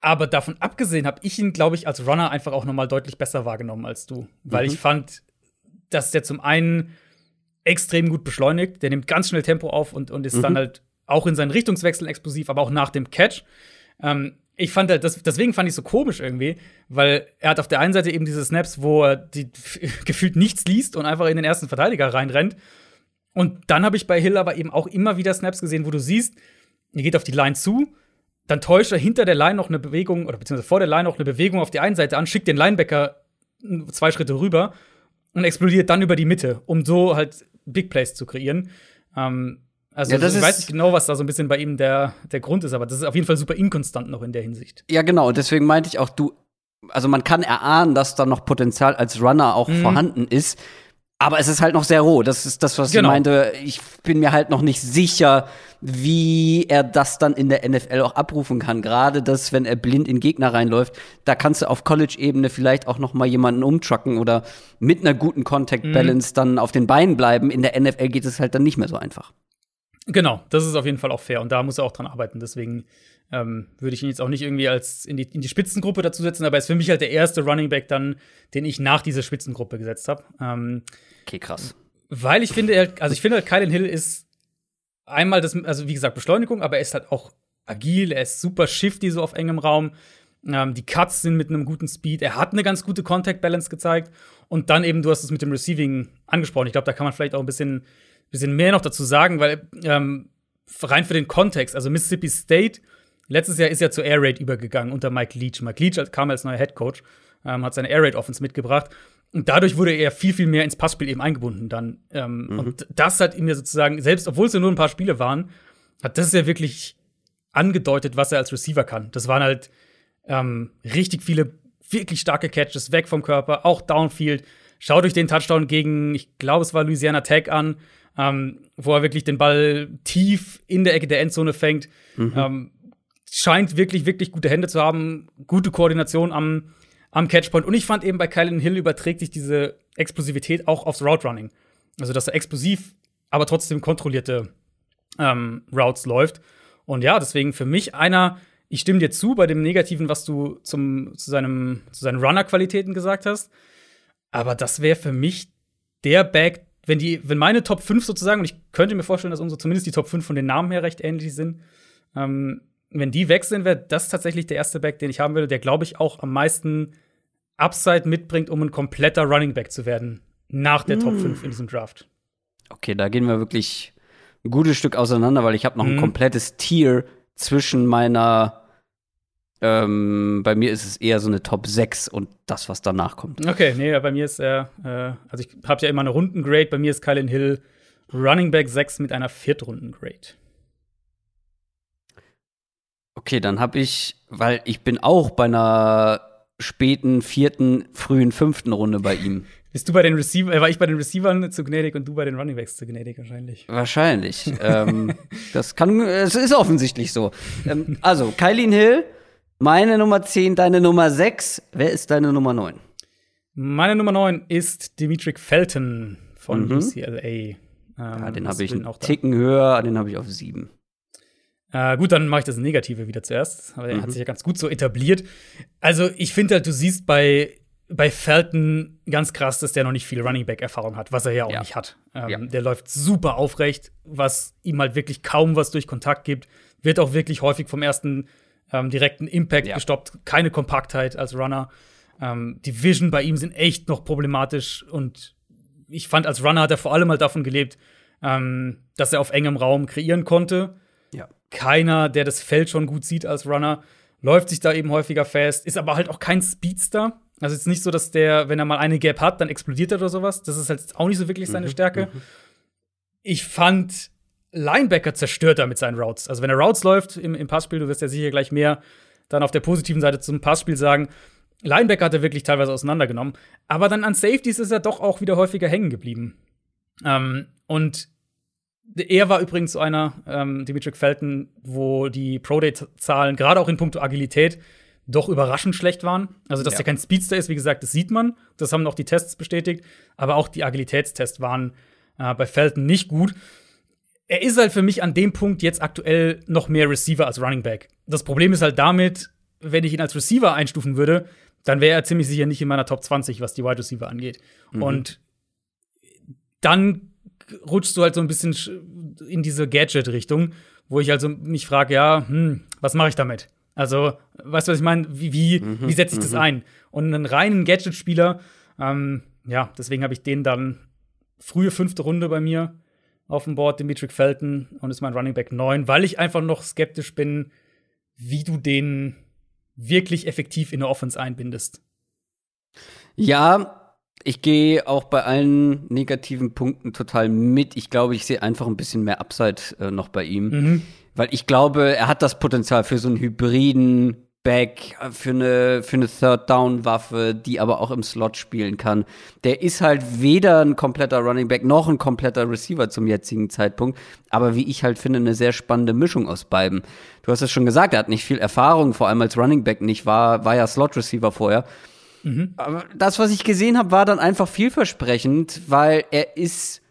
Aber davon abgesehen habe ich ihn, glaube ich, als Runner einfach auch noch mal deutlich besser wahrgenommen als du. Weil mhm. ich fand, dass der zum einen extrem gut beschleunigt, der nimmt ganz schnell Tempo auf und, und ist mhm. dann halt auch in seinen Richtungswechseln explosiv, aber auch nach dem Catch. Ähm, ich fand halt, das, deswegen fand ich so komisch irgendwie, weil er hat auf der einen Seite eben diese Snaps, wo er die, gefühlt nichts liest und einfach in den ersten Verteidiger reinrennt. Und dann habe ich bei Hill aber eben auch immer wieder Snaps gesehen, wo du siehst, er geht auf die Line zu, dann täuscht er hinter der Line noch eine Bewegung oder beziehungsweise vor der Line noch eine Bewegung auf die einen Seite an, schickt den Linebacker zwei Schritte rüber und explodiert dann über die Mitte, um so halt Big Plays zu kreieren. Ähm, also ja, ich weiß nicht genau, was da so ein bisschen bei ihm der, der Grund ist, aber das ist auf jeden Fall super inkonstant noch in der Hinsicht. Ja, genau. Deswegen meinte ich auch, du, also man kann erahnen, dass da noch Potenzial als Runner auch mhm. vorhanden ist. Aber es ist halt noch sehr roh. Das ist das, was genau. ich meinte. Ich bin mir halt noch nicht sicher, wie er das dann in der NFL auch abrufen kann. Gerade das, wenn er blind in Gegner reinläuft, da kannst du auf College-Ebene vielleicht auch noch mal jemanden umtrucken oder mit einer guten Contact Balance mhm. dann auf den Beinen bleiben. In der NFL geht es halt dann nicht mehr so einfach. Genau, das ist auf jeden Fall auch fair und da muss er auch dran arbeiten. Deswegen ähm, würde ich ihn jetzt auch nicht irgendwie als in die, in die Spitzengruppe dazu setzen, aber er ist für mich halt der erste Running Back dann, den ich nach dieser Spitzengruppe gesetzt habe. Ähm, okay, krass. Weil ich finde, also ich finde halt, Kylan Hill ist einmal das, also wie gesagt, Beschleunigung, aber er ist halt auch agil, er ist super shifty so auf engem Raum. Ähm, die Cuts sind mit einem guten Speed. Er hat eine ganz gute Contact Balance gezeigt. Und dann eben, du hast es mit dem Receiving angesprochen. Ich glaube, da kann man vielleicht auch ein bisschen, bisschen mehr noch dazu sagen, weil ähm, rein für den Kontext, also Mississippi State Letztes Jahr ist er zur Air Raid übergegangen unter Mike Leach. Mike Leach kam als neuer Head Coach, ähm, hat seine Air Raid Offense mitgebracht. Und dadurch wurde er viel, viel mehr ins Passspiel eben eingebunden dann. Ähm, mhm. Und das hat ihm ja sozusagen, selbst obwohl es ja nur ein paar Spiele waren, hat das ja wirklich angedeutet, was er als Receiver kann. Das waren halt ähm, richtig viele wirklich starke Catches weg vom Körper, auch Downfield. Schaut euch den Touchdown gegen, ich glaube, es war Louisiana Tech an, ähm, wo er wirklich den Ball tief in der Ecke der Endzone fängt. Mhm. Scheint wirklich, wirklich gute Hände zu haben, gute Koordination am, am Catchpoint. Und ich fand eben bei Kylan Hill überträgt sich diese Explosivität auch aufs Route Running. Also, dass er explosiv, aber trotzdem kontrollierte ähm, Routes läuft. Und ja, deswegen für mich einer, ich stimme dir zu bei dem Negativen, was du zum, zu, seinem, zu seinen Runner-Qualitäten gesagt hast. Aber das wäre für mich der Back, wenn die, wenn meine Top 5 sozusagen, und ich könnte mir vorstellen, dass unsere zumindest die Top 5 von den Namen her recht ähnlich sind, ähm, wenn die weg sind, wäre das tatsächlich der erste Back, den ich haben würde, der, glaube ich, auch am meisten Upside mitbringt, um ein kompletter Running Back zu werden. Nach der mm. Top 5 in diesem Draft. Okay, da gehen wir wirklich ein gutes Stück auseinander, weil ich habe noch mm. ein komplettes Tier zwischen meiner ähm, bei mir ist es eher so eine Top 6 und das, was danach kommt. Okay, nee, bei mir ist er, äh, also ich habe ja immer eine Rundengrade, bei mir ist Kylan Hill Running Back 6 mit einer Viertrunden-Grade. Okay, dann habe ich, weil ich bin auch bei einer späten vierten, frühen fünften Runde bei ihm. Bist du bei den Receiver, äh, war ich bei den Receivern zu gnädig und du bei den Runningbacks zu gnädig wahrscheinlich? Wahrscheinlich. ähm, das kann, es ist offensichtlich so. Ähm, also, Kylin Hill, meine Nummer 10, deine Nummer 6. Wer ist deine Nummer 9? Meine Nummer 9 ist Dimitri Felton von mhm. UCLA. Ähm, ja, den habe ich einen Ticken höher, den habe ich auf 7. Äh, gut, dann mache ich das Negative wieder zuerst. Aber er mhm. hat sich ja ganz gut so etabliert. Also, ich finde halt, du siehst bei bei Felton ganz krass, dass der noch nicht viel Running Back Erfahrung hat, was er ja auch ja. nicht hat. Ähm, ja. Der läuft super aufrecht, was ihm halt wirklich kaum was durch Kontakt gibt, wird auch wirklich häufig vom ersten ähm, direkten Impact ja. gestoppt, keine Kompaktheit als Runner. Ähm, die Vision bei ihm sind echt noch problematisch und ich fand, als Runner hat er vor allem mal halt davon gelebt, ähm, dass er auf engem Raum kreieren konnte. Keiner, der das Feld schon gut sieht als Runner, läuft sich da eben häufiger fest, ist aber halt auch kein Speedster. Also es ist nicht so, dass der, wenn er mal eine Gap hat, dann explodiert er oder sowas. Das ist halt auch nicht so wirklich seine mhm, Stärke. Mhm. Ich fand Linebacker zerstört er mit seinen Routes. Also wenn er Routes läuft im, im Passspiel, du wirst ja sicher gleich mehr dann auf der positiven Seite zum Passspiel sagen. Linebacker hat er wirklich teilweise auseinandergenommen. Aber dann an Safeties ist er doch auch wieder häufiger hängen geblieben. Ähm, und er war übrigens so einer, ähm, Dimitri Felton, wo die Pro-Day-Zahlen, gerade auch in puncto Agilität, doch überraschend schlecht waren. Also, dass ja. er kein Speedster ist, wie gesagt, das sieht man. Das haben auch die Tests bestätigt. Aber auch die Agilitätstests waren äh, bei Felton nicht gut. Er ist halt für mich an dem Punkt jetzt aktuell noch mehr Receiver als Running Back. Das Problem ist halt damit, wenn ich ihn als Receiver einstufen würde, dann wäre er ziemlich sicher nicht in meiner Top 20, was die Wide Receiver angeht. Mhm. Und dann rutschst du halt so ein bisschen in diese Gadget-Richtung, wo ich also mich frage, ja, hm, was mache ich damit? Also, weißt du, was ich meine? Wie, wie, mhm, wie setze ich das mhm. ein? Und einen reinen Gadget-Spieler, ähm, ja, deswegen habe ich den dann frühe fünfte Runde bei mir auf dem Board, Dimitri Felton, und ist mein Running Back 9, weil ich einfach noch skeptisch bin, wie du den wirklich effektiv in der Offense einbindest. Ja, ich gehe auch bei allen negativen Punkten total mit. Ich glaube, ich sehe einfach ein bisschen mehr Upside äh, noch bei ihm. Mhm. Weil ich glaube, er hat das Potenzial für so einen hybriden Back, für eine, für eine Third-Down-Waffe, die aber auch im Slot spielen kann. Der ist halt weder ein kompletter Running Back noch ein kompletter Receiver zum jetzigen Zeitpunkt, aber wie ich halt finde, eine sehr spannende Mischung aus beiden. Du hast es schon gesagt, er hat nicht viel Erfahrung, vor allem als Running Back nicht, war, war ja Slot-Receiver vorher. Mhm. Aber das, was ich gesehen habe, war dann einfach vielversprechend, weil er ist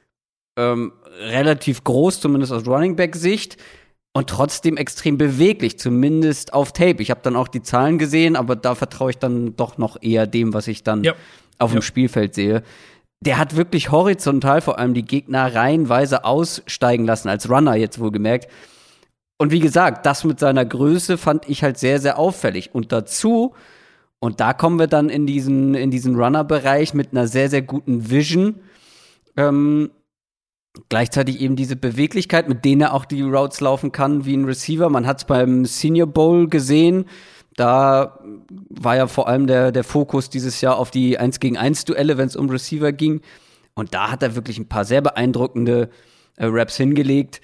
ähm, relativ groß, zumindest aus Running Back-Sicht und trotzdem extrem beweglich, zumindest auf Tape. Ich habe dann auch die Zahlen gesehen, aber da vertraue ich dann doch noch eher dem, was ich dann ja. auf dem ja. Spielfeld sehe. Der hat wirklich horizontal vor allem die Gegner reihenweise aussteigen lassen, als Runner jetzt wohlgemerkt. Und wie gesagt, das mit seiner Größe fand ich halt sehr, sehr auffällig. Und dazu, und da kommen wir dann in diesen, in diesen Runner-Bereich mit einer sehr, sehr guten Vision, ähm, gleichzeitig eben diese Beweglichkeit, mit denen er auch die Routes laufen kann wie ein Receiver. Man hat es beim Senior Bowl gesehen. Da war ja vor allem der, der Fokus dieses Jahr auf die 1 gegen 1 Duelle, wenn es um Receiver ging. Und da hat er wirklich ein paar sehr beeindruckende äh, Raps hingelegt.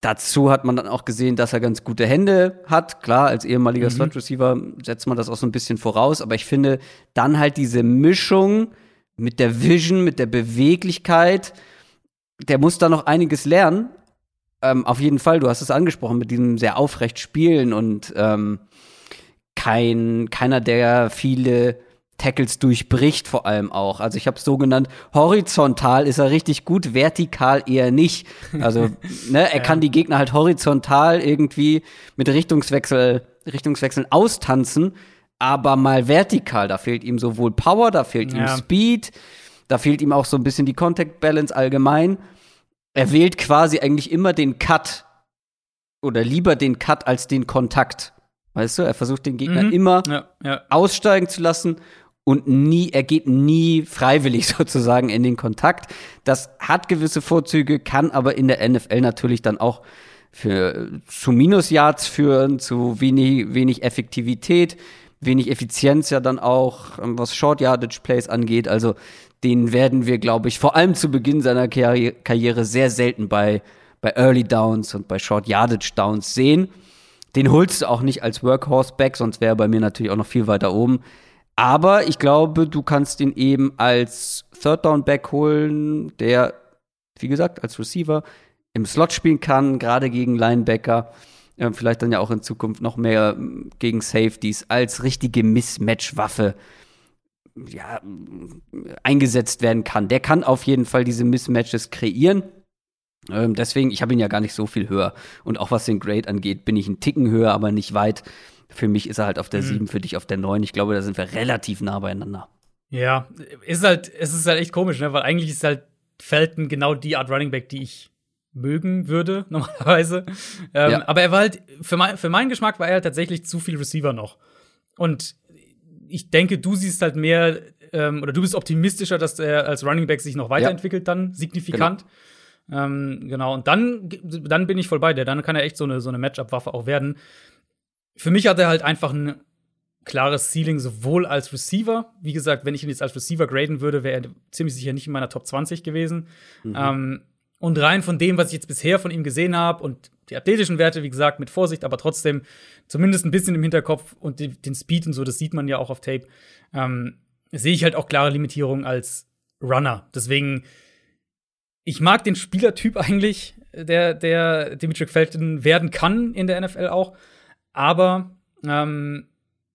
Dazu hat man dann auch gesehen, dass er ganz gute Hände hat. Klar, als ehemaliger mhm. Slot Receiver setzt man das auch so ein bisschen voraus. Aber ich finde dann halt diese Mischung mit der Vision, mit der Beweglichkeit der muss da noch einiges lernen. Ähm, auf jeden Fall, du hast es angesprochen, mit diesem sehr aufrecht Spielen und ähm, kein, keiner, der viele Tackles durchbricht, vor allem auch. Also ich habe es so genannt, horizontal ist er richtig gut, vertikal eher nicht. Also ne, er kann die Gegner halt horizontal irgendwie mit Richtungswechsel, Richtungswechseln austanzen, aber mal vertikal, da fehlt ihm sowohl Power, da fehlt ja. ihm Speed, da fehlt ihm auch so ein bisschen die Contact Balance allgemein. Er wählt quasi eigentlich immer den Cut oder lieber den Cut als den Kontakt. Weißt du, er versucht den Gegner mhm. immer ja, ja. aussteigen zu lassen und nie, er geht nie freiwillig sozusagen in den Kontakt. Das hat gewisse Vorzüge, kann aber in der NFL natürlich dann auch für, zu Minusyards führen, zu wenig, wenig Effektivität, wenig Effizienz ja dann auch, was Short Yardage Plays angeht. Also den werden wir, glaube ich, vor allem zu Beginn seiner Karri Karriere sehr selten bei, bei Early Downs und bei Short Yardage Downs sehen. Den holst du auch nicht als Workhorse back, sonst wäre er bei mir natürlich auch noch viel weiter oben. Aber ich glaube, du kannst ihn eben als Third Down Back holen, der, wie gesagt, als Receiver im Slot spielen kann, gerade gegen Linebacker. Äh, vielleicht dann ja auch in Zukunft noch mehr gegen Safeties als richtige Mismatch-Waffe ja, eingesetzt werden kann. Der kann auf jeden Fall diese Mismatches kreieren. Ähm, deswegen, ich habe ihn ja gar nicht so viel höher. Und auch was den Grade angeht, bin ich einen Ticken höher, aber nicht weit. Für mich ist er halt auf der mhm. 7, für dich auf der 9. Ich glaube, da sind wir relativ nah beieinander. Ja, ist halt, es ist halt echt komisch, ne? weil eigentlich ist halt Felton genau die Art Running Back, die ich mögen würde, normalerweise. Ähm, ja. Aber er war halt, für, mein, für meinen Geschmack war er halt tatsächlich zu viel Receiver noch. Und ich denke, du siehst halt mehr, ähm, oder du bist optimistischer, dass er als Running Back sich noch weiterentwickelt, ja. dann signifikant. Genau. Ähm, genau. Und dann, dann bin ich voll bei dir. Dann kann er echt so eine, so eine Matchup-Waffe auch werden für mich hat er halt einfach ein klares Ceiling, sowohl als Receiver. Wie gesagt, wenn ich ihn jetzt als Receiver graden würde, wäre er ziemlich sicher nicht in meiner Top 20 gewesen. Mhm. Ähm, und rein von dem, was ich jetzt bisher von ihm gesehen habe und die athletischen Werte, wie gesagt, mit Vorsicht, aber trotzdem zumindest ein bisschen im Hinterkopf und den, Speed und so, das sieht man ja auch auf Tape, ähm, sehe ich halt auch klare Limitierungen als Runner. Deswegen, ich mag den Spielertyp eigentlich, der, der Dimitri Felton werden kann in der NFL auch. Aber ähm,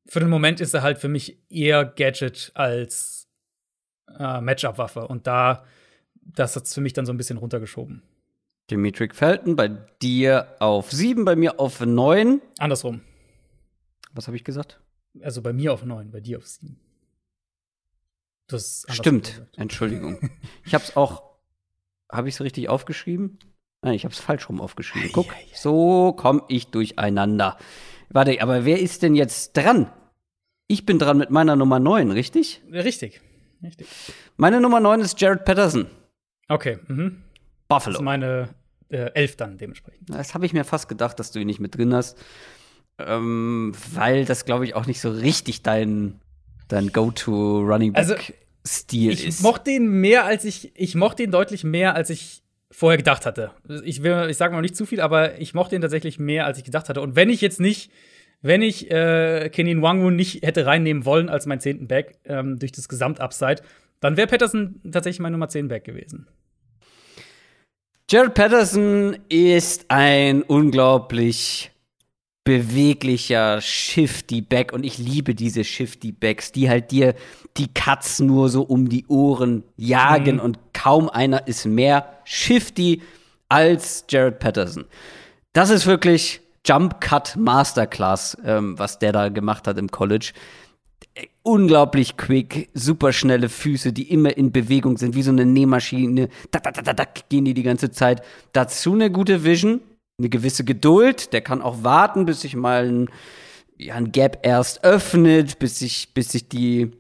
für den Moment ist er halt für mich eher Gadget als äh, Matchup-Waffe. Und da, das hat es für mich dann so ein bisschen runtergeschoben. Dimitri Felton bei dir auf 7, bei mir auf 9. Andersrum. Was habe ich gesagt? Also bei mir auf 9, bei dir auf 7. Das Stimmt. Entschuldigung. ich habe es auch, habe ich es richtig aufgeschrieben? Nein, ich habe es falsch rum aufgeschrieben. Guck, so komme ich durcheinander. Warte, aber wer ist denn jetzt dran? Ich bin dran mit meiner Nummer 9, richtig? Richtig. richtig. Meine Nummer 9 ist Jared Patterson. Okay. Mhm. Buffalo. Das ist meine äh, 11 dann dementsprechend. Das habe ich mir fast gedacht, dass du ihn nicht mit drin hast. Ähm, weil das, glaube ich, auch nicht so richtig dein, dein Go-To-Running Back-Stil also, ist. Ich mochte ihn mehr, als ich. Ich mochte ihn deutlich mehr, als ich vorher gedacht hatte. Ich will, ich sage mal nicht zu viel, aber ich mochte ihn tatsächlich mehr, als ich gedacht hatte. Und wenn ich jetzt nicht, wenn ich äh, Kenny Wangu nicht hätte reinnehmen wollen als mein zehnten Back ähm, durch das Gesamtupside, dann wäre Patterson tatsächlich mein Nummer 10 Back gewesen. Jared Patterson ist ein unglaublich beweglicher Shifty Back und ich liebe diese Shifty Backs, die halt dir die Cuts nur so um die Ohren jagen mhm. und kaum einer ist mehr Shifty als Jared Patterson. Das ist wirklich Jump Cut Masterclass, ähm, was der da gemacht hat im College. Unglaublich quick, super schnelle Füße, die immer in Bewegung sind, wie so eine Nähmaschine. Da, da, da, da, gehen die die ganze Zeit. Dazu eine gute Vision, eine gewisse Geduld. Der kann auch warten, bis sich mal ein, ja, ein Gap erst öffnet, bis sich, bis sich die,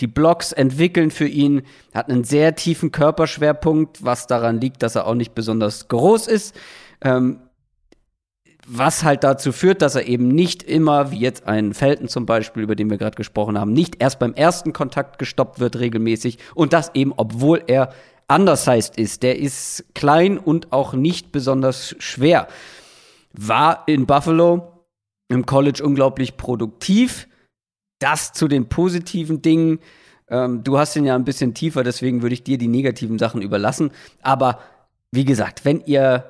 die Blocks entwickeln für ihn. Er hat einen sehr tiefen Körperschwerpunkt, was daran liegt, dass er auch nicht besonders groß ist. Ähm, was halt dazu führt, dass er eben nicht immer, wie jetzt ein Felton zum Beispiel, über den wir gerade gesprochen haben, nicht erst beim ersten Kontakt gestoppt wird regelmäßig und das eben, obwohl er undersized ist. Der ist klein und auch nicht besonders schwer. War in Buffalo im College unglaublich produktiv. Das zu den positiven Dingen. Ähm, du hast ihn ja ein bisschen tiefer, deswegen würde ich dir die negativen Sachen überlassen. Aber wie gesagt, wenn ihr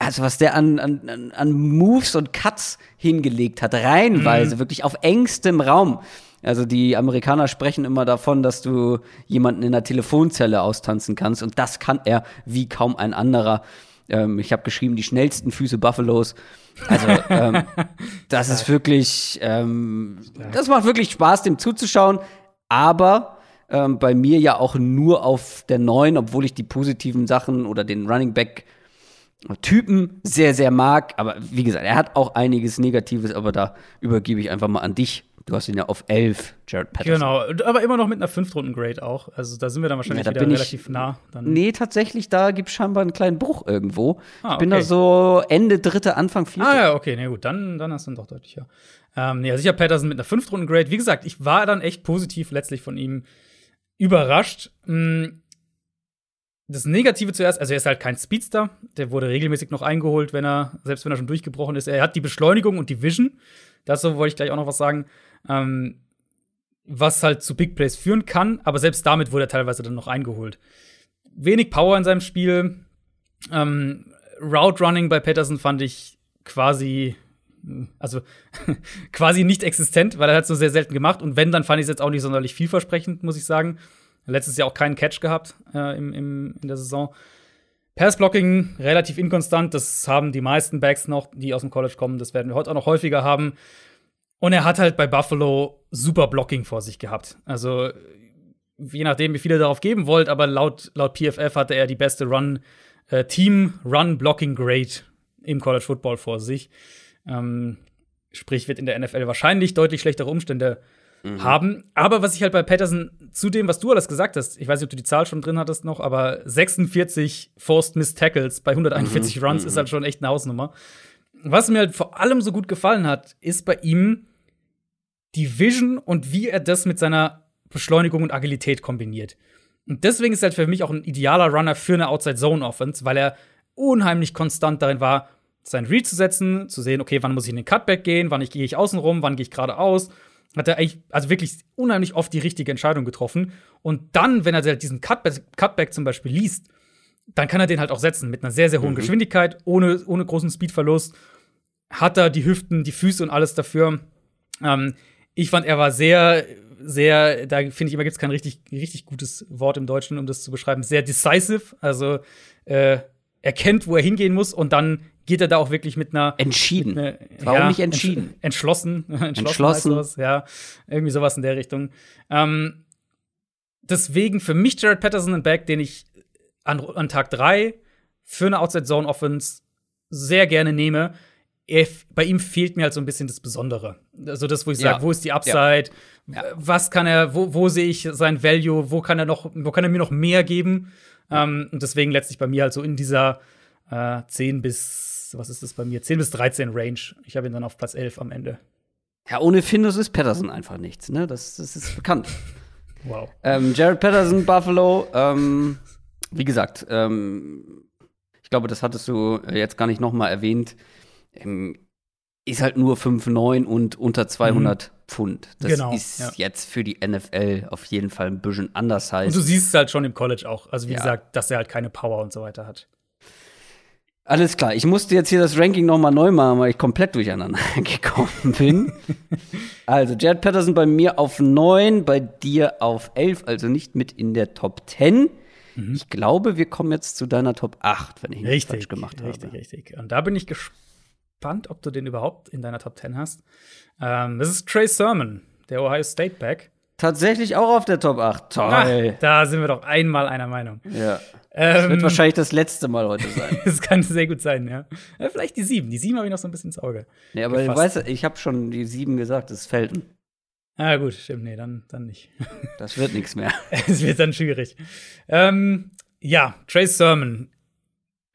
also was der an, an, an Moves und Cuts hingelegt hat, reihenweise, mhm. wirklich auf engstem Raum. Also die Amerikaner sprechen immer davon, dass du jemanden in der Telefonzelle austanzen kannst und das kann er wie kaum ein anderer. Ähm, ich habe geschrieben, die schnellsten Füße Buffalos. Also ähm, das ist wirklich, ähm, das macht wirklich Spaß, dem zuzuschauen. Aber ähm, bei mir ja auch nur auf der neuen, obwohl ich die positiven Sachen oder den Running Back Typen sehr, sehr mag. Aber wie gesagt, er hat auch einiges Negatives, aber da übergebe ich einfach mal an dich. Du hast ihn ja auf 11, Jared Patterson. Genau, aber immer noch mit einer Fünftrunden-Grade auch. Also da sind wir dann wahrscheinlich ja, da wieder relativ nah. Dann nee, tatsächlich, da gibt es scheinbar einen kleinen Bruch irgendwo. Ah, ich bin da so Ende dritte, Anfang vierte. Ah ja, okay, na nee, gut, dann, dann hast du ihn doch deutlicher. Ähm, nee, also ich habe Patterson mit einer Fünftrunden-Grade. Wie gesagt, ich war dann echt positiv letztlich von ihm überrascht. Hm, das Negative zuerst, also er ist halt kein Speedster, der wurde regelmäßig noch eingeholt, wenn er, selbst wenn er schon durchgebrochen ist. Er hat die Beschleunigung und die Vision. Dazu wollte ich gleich auch noch was sagen. Ähm, was halt zu Big Plays führen kann, aber selbst damit wurde er teilweise dann noch eingeholt. Wenig Power in seinem Spiel. Ähm, Route Running bei Patterson fand ich quasi, also quasi nicht existent, weil er hat so sehr selten gemacht. Und wenn, dann fand ich es jetzt auch nicht sonderlich vielversprechend, muss ich sagen. Letztes Jahr auch keinen Catch gehabt äh, im, im, in der Saison. Passblocking relativ inkonstant, das haben die meisten Backs noch, die aus dem College kommen. Das werden wir heute auch noch häufiger haben. Und er hat halt bei Buffalo super Blocking vor sich gehabt. Also, je nachdem, wie viel ihr darauf geben wollt, aber laut, laut PFF hatte er die beste Run, äh, Team Run Blocking Grade im College Football vor sich. Ähm, sprich, wird in der NFL wahrscheinlich deutlich schlechtere Umstände mhm. haben. Aber was ich halt bei Patterson zu dem, was du alles gesagt hast, ich weiß nicht, ob du die Zahl schon drin hattest noch, aber 46 Forced Miss Tackles bei 141 mhm. Runs ist halt schon echt eine Hausnummer. Was mir halt vor allem so gut gefallen hat, ist bei ihm die Vision und wie er das mit seiner Beschleunigung und Agilität kombiniert. Und deswegen ist er halt für mich auch ein idealer Runner für eine Outside-Zone-Offense, weil er unheimlich konstant darin war, sein Read zu setzen, zu sehen, okay, wann muss ich in den Cutback gehen, wann gehe ich außen rum, wann gehe ich geradeaus. Hat er eigentlich, also wirklich unheimlich oft die richtige Entscheidung getroffen. Und dann, wenn er halt diesen Cutback, Cutback zum Beispiel liest, dann kann er den halt auch setzen mit einer sehr, sehr hohen mhm. Geschwindigkeit, ohne, ohne großen Speedverlust. Hat er die Hüften, die Füße und alles dafür. Ähm, ich fand, er war sehr, sehr, da finde ich immer gibt es kein richtig, richtig gutes Wort im Deutschen, um das zu beschreiben, sehr decisive. Also äh, er kennt, wo er hingehen muss und dann geht er da auch wirklich mit einer entschieden. Mit einer, Warum ja, nicht entschieden? entschlossen, entschlossen, entschlossen. Sowas, ja, irgendwie sowas in der Richtung. Ähm, deswegen für mich Jared Patterson ein Back, den ich an, an Tag 3 für eine Outside Zone Offense sehr gerne nehme. Er, bei ihm fehlt mir halt so ein bisschen das Besondere. Also das, wo ich sage, ja. wo ist die Upside? Ja. Was kann er, wo, wo sehe ich sein Value? Wo kann er noch, wo kann er mir noch mehr geben? Ähm, und deswegen letztlich bei mir halt so in dieser äh, 10 bis, was ist das bei mir? 10 bis 13 Range. Ich habe ihn dann auf Platz 11 am Ende. Ja, ohne Findus ist Patterson einfach nichts, ne? Das, das ist bekannt. wow. Ähm, Jared Patterson, Buffalo, ähm, wie gesagt, ähm, ich glaube, das hattest du jetzt gar nicht noch mal erwähnt. Ähm, ist halt nur 5,9 und unter 200 mhm. Pfund. Das genau, ist ja. jetzt für die NFL auf jeden Fall ein bisschen anders heißt. Und du siehst es halt schon im College auch. Also wie ja. gesagt, dass er halt keine Power und so weiter hat. Alles klar, ich musste jetzt hier das Ranking noch mal neu machen, weil ich komplett durcheinander gekommen bin. also, Jared Patterson bei mir auf 9, bei dir auf 11, also nicht mit in der Top 10. Mhm. Ich glaube, wir kommen jetzt zu deiner Top 8, wenn ich nicht falsch gemacht habe. Richtig, richtig. Und da bin ich gespannt, ob du den überhaupt in deiner Top 10 hast. Ähm, das ist Trey Sermon, der Ohio State Back. Tatsächlich auch auf der Top 8. Toll. Ach, da sind wir doch einmal einer Meinung. Ja. Das wird ähm, wahrscheinlich das letzte Mal heute sein. das kann sehr gut sein, ja. ja vielleicht die 7. Die 7 habe ich noch so ein bisschen ins Auge. Nee, aber du weißt, ich habe schon die 7 gesagt, das ist Felton. Ah, gut, stimmt. Nee, dann, dann nicht. das wird nichts mehr. Es wird dann schwierig. Ähm, ja, Trace Sermon.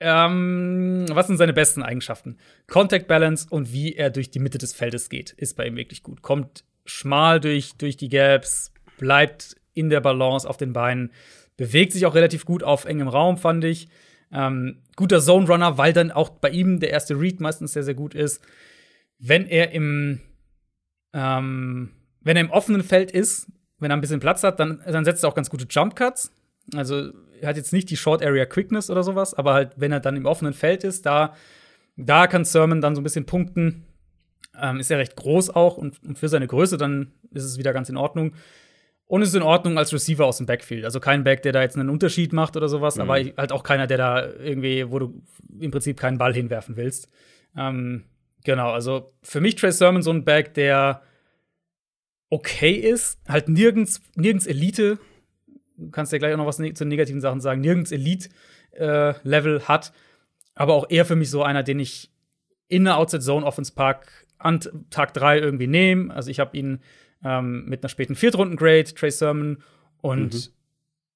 Ähm, was sind seine besten Eigenschaften? Contact Balance und wie er durch die Mitte des Feldes geht, ist bei ihm wirklich gut. Kommt schmal durch, durch die Gaps, bleibt in der Balance auf den Beinen, bewegt sich auch relativ gut auf engem Raum, fand ich. Ähm, guter Zone Runner, weil dann auch bei ihm der erste Read meistens sehr, sehr gut ist. Wenn er im, ähm, wenn er im offenen Feld ist, wenn er ein bisschen Platz hat, dann, dann setzt er auch ganz gute Jump Cuts. Also er hat jetzt nicht die Short Area Quickness oder sowas, aber halt, wenn er dann im offenen Feld ist, da, da kann Sermon dann so ein bisschen punkten. Ähm, ist ja recht groß auch und, und, für seine Größe dann ist es wieder ganz in Ordnung. Und es ist in Ordnung als Receiver aus dem Backfield. Also kein Back, der da jetzt einen Unterschied macht oder sowas, mhm. aber halt auch keiner, der da irgendwie, wo du im Prinzip keinen Ball hinwerfen willst. Ähm, genau, also für mich Trey Sermon so ein Back, der okay ist, halt nirgends, nirgends Elite, du kannst ja gleich auch noch was ne zu negativen Sachen sagen, nirgends Elite-Level äh, hat, aber auch eher für mich so einer, den ich in der Outside Zone Offense Park an Tag 3 irgendwie nehmen. Also ich habe ihn ähm, mit einer späten Viertrunden-Grade, Trey Sermon. Und mhm.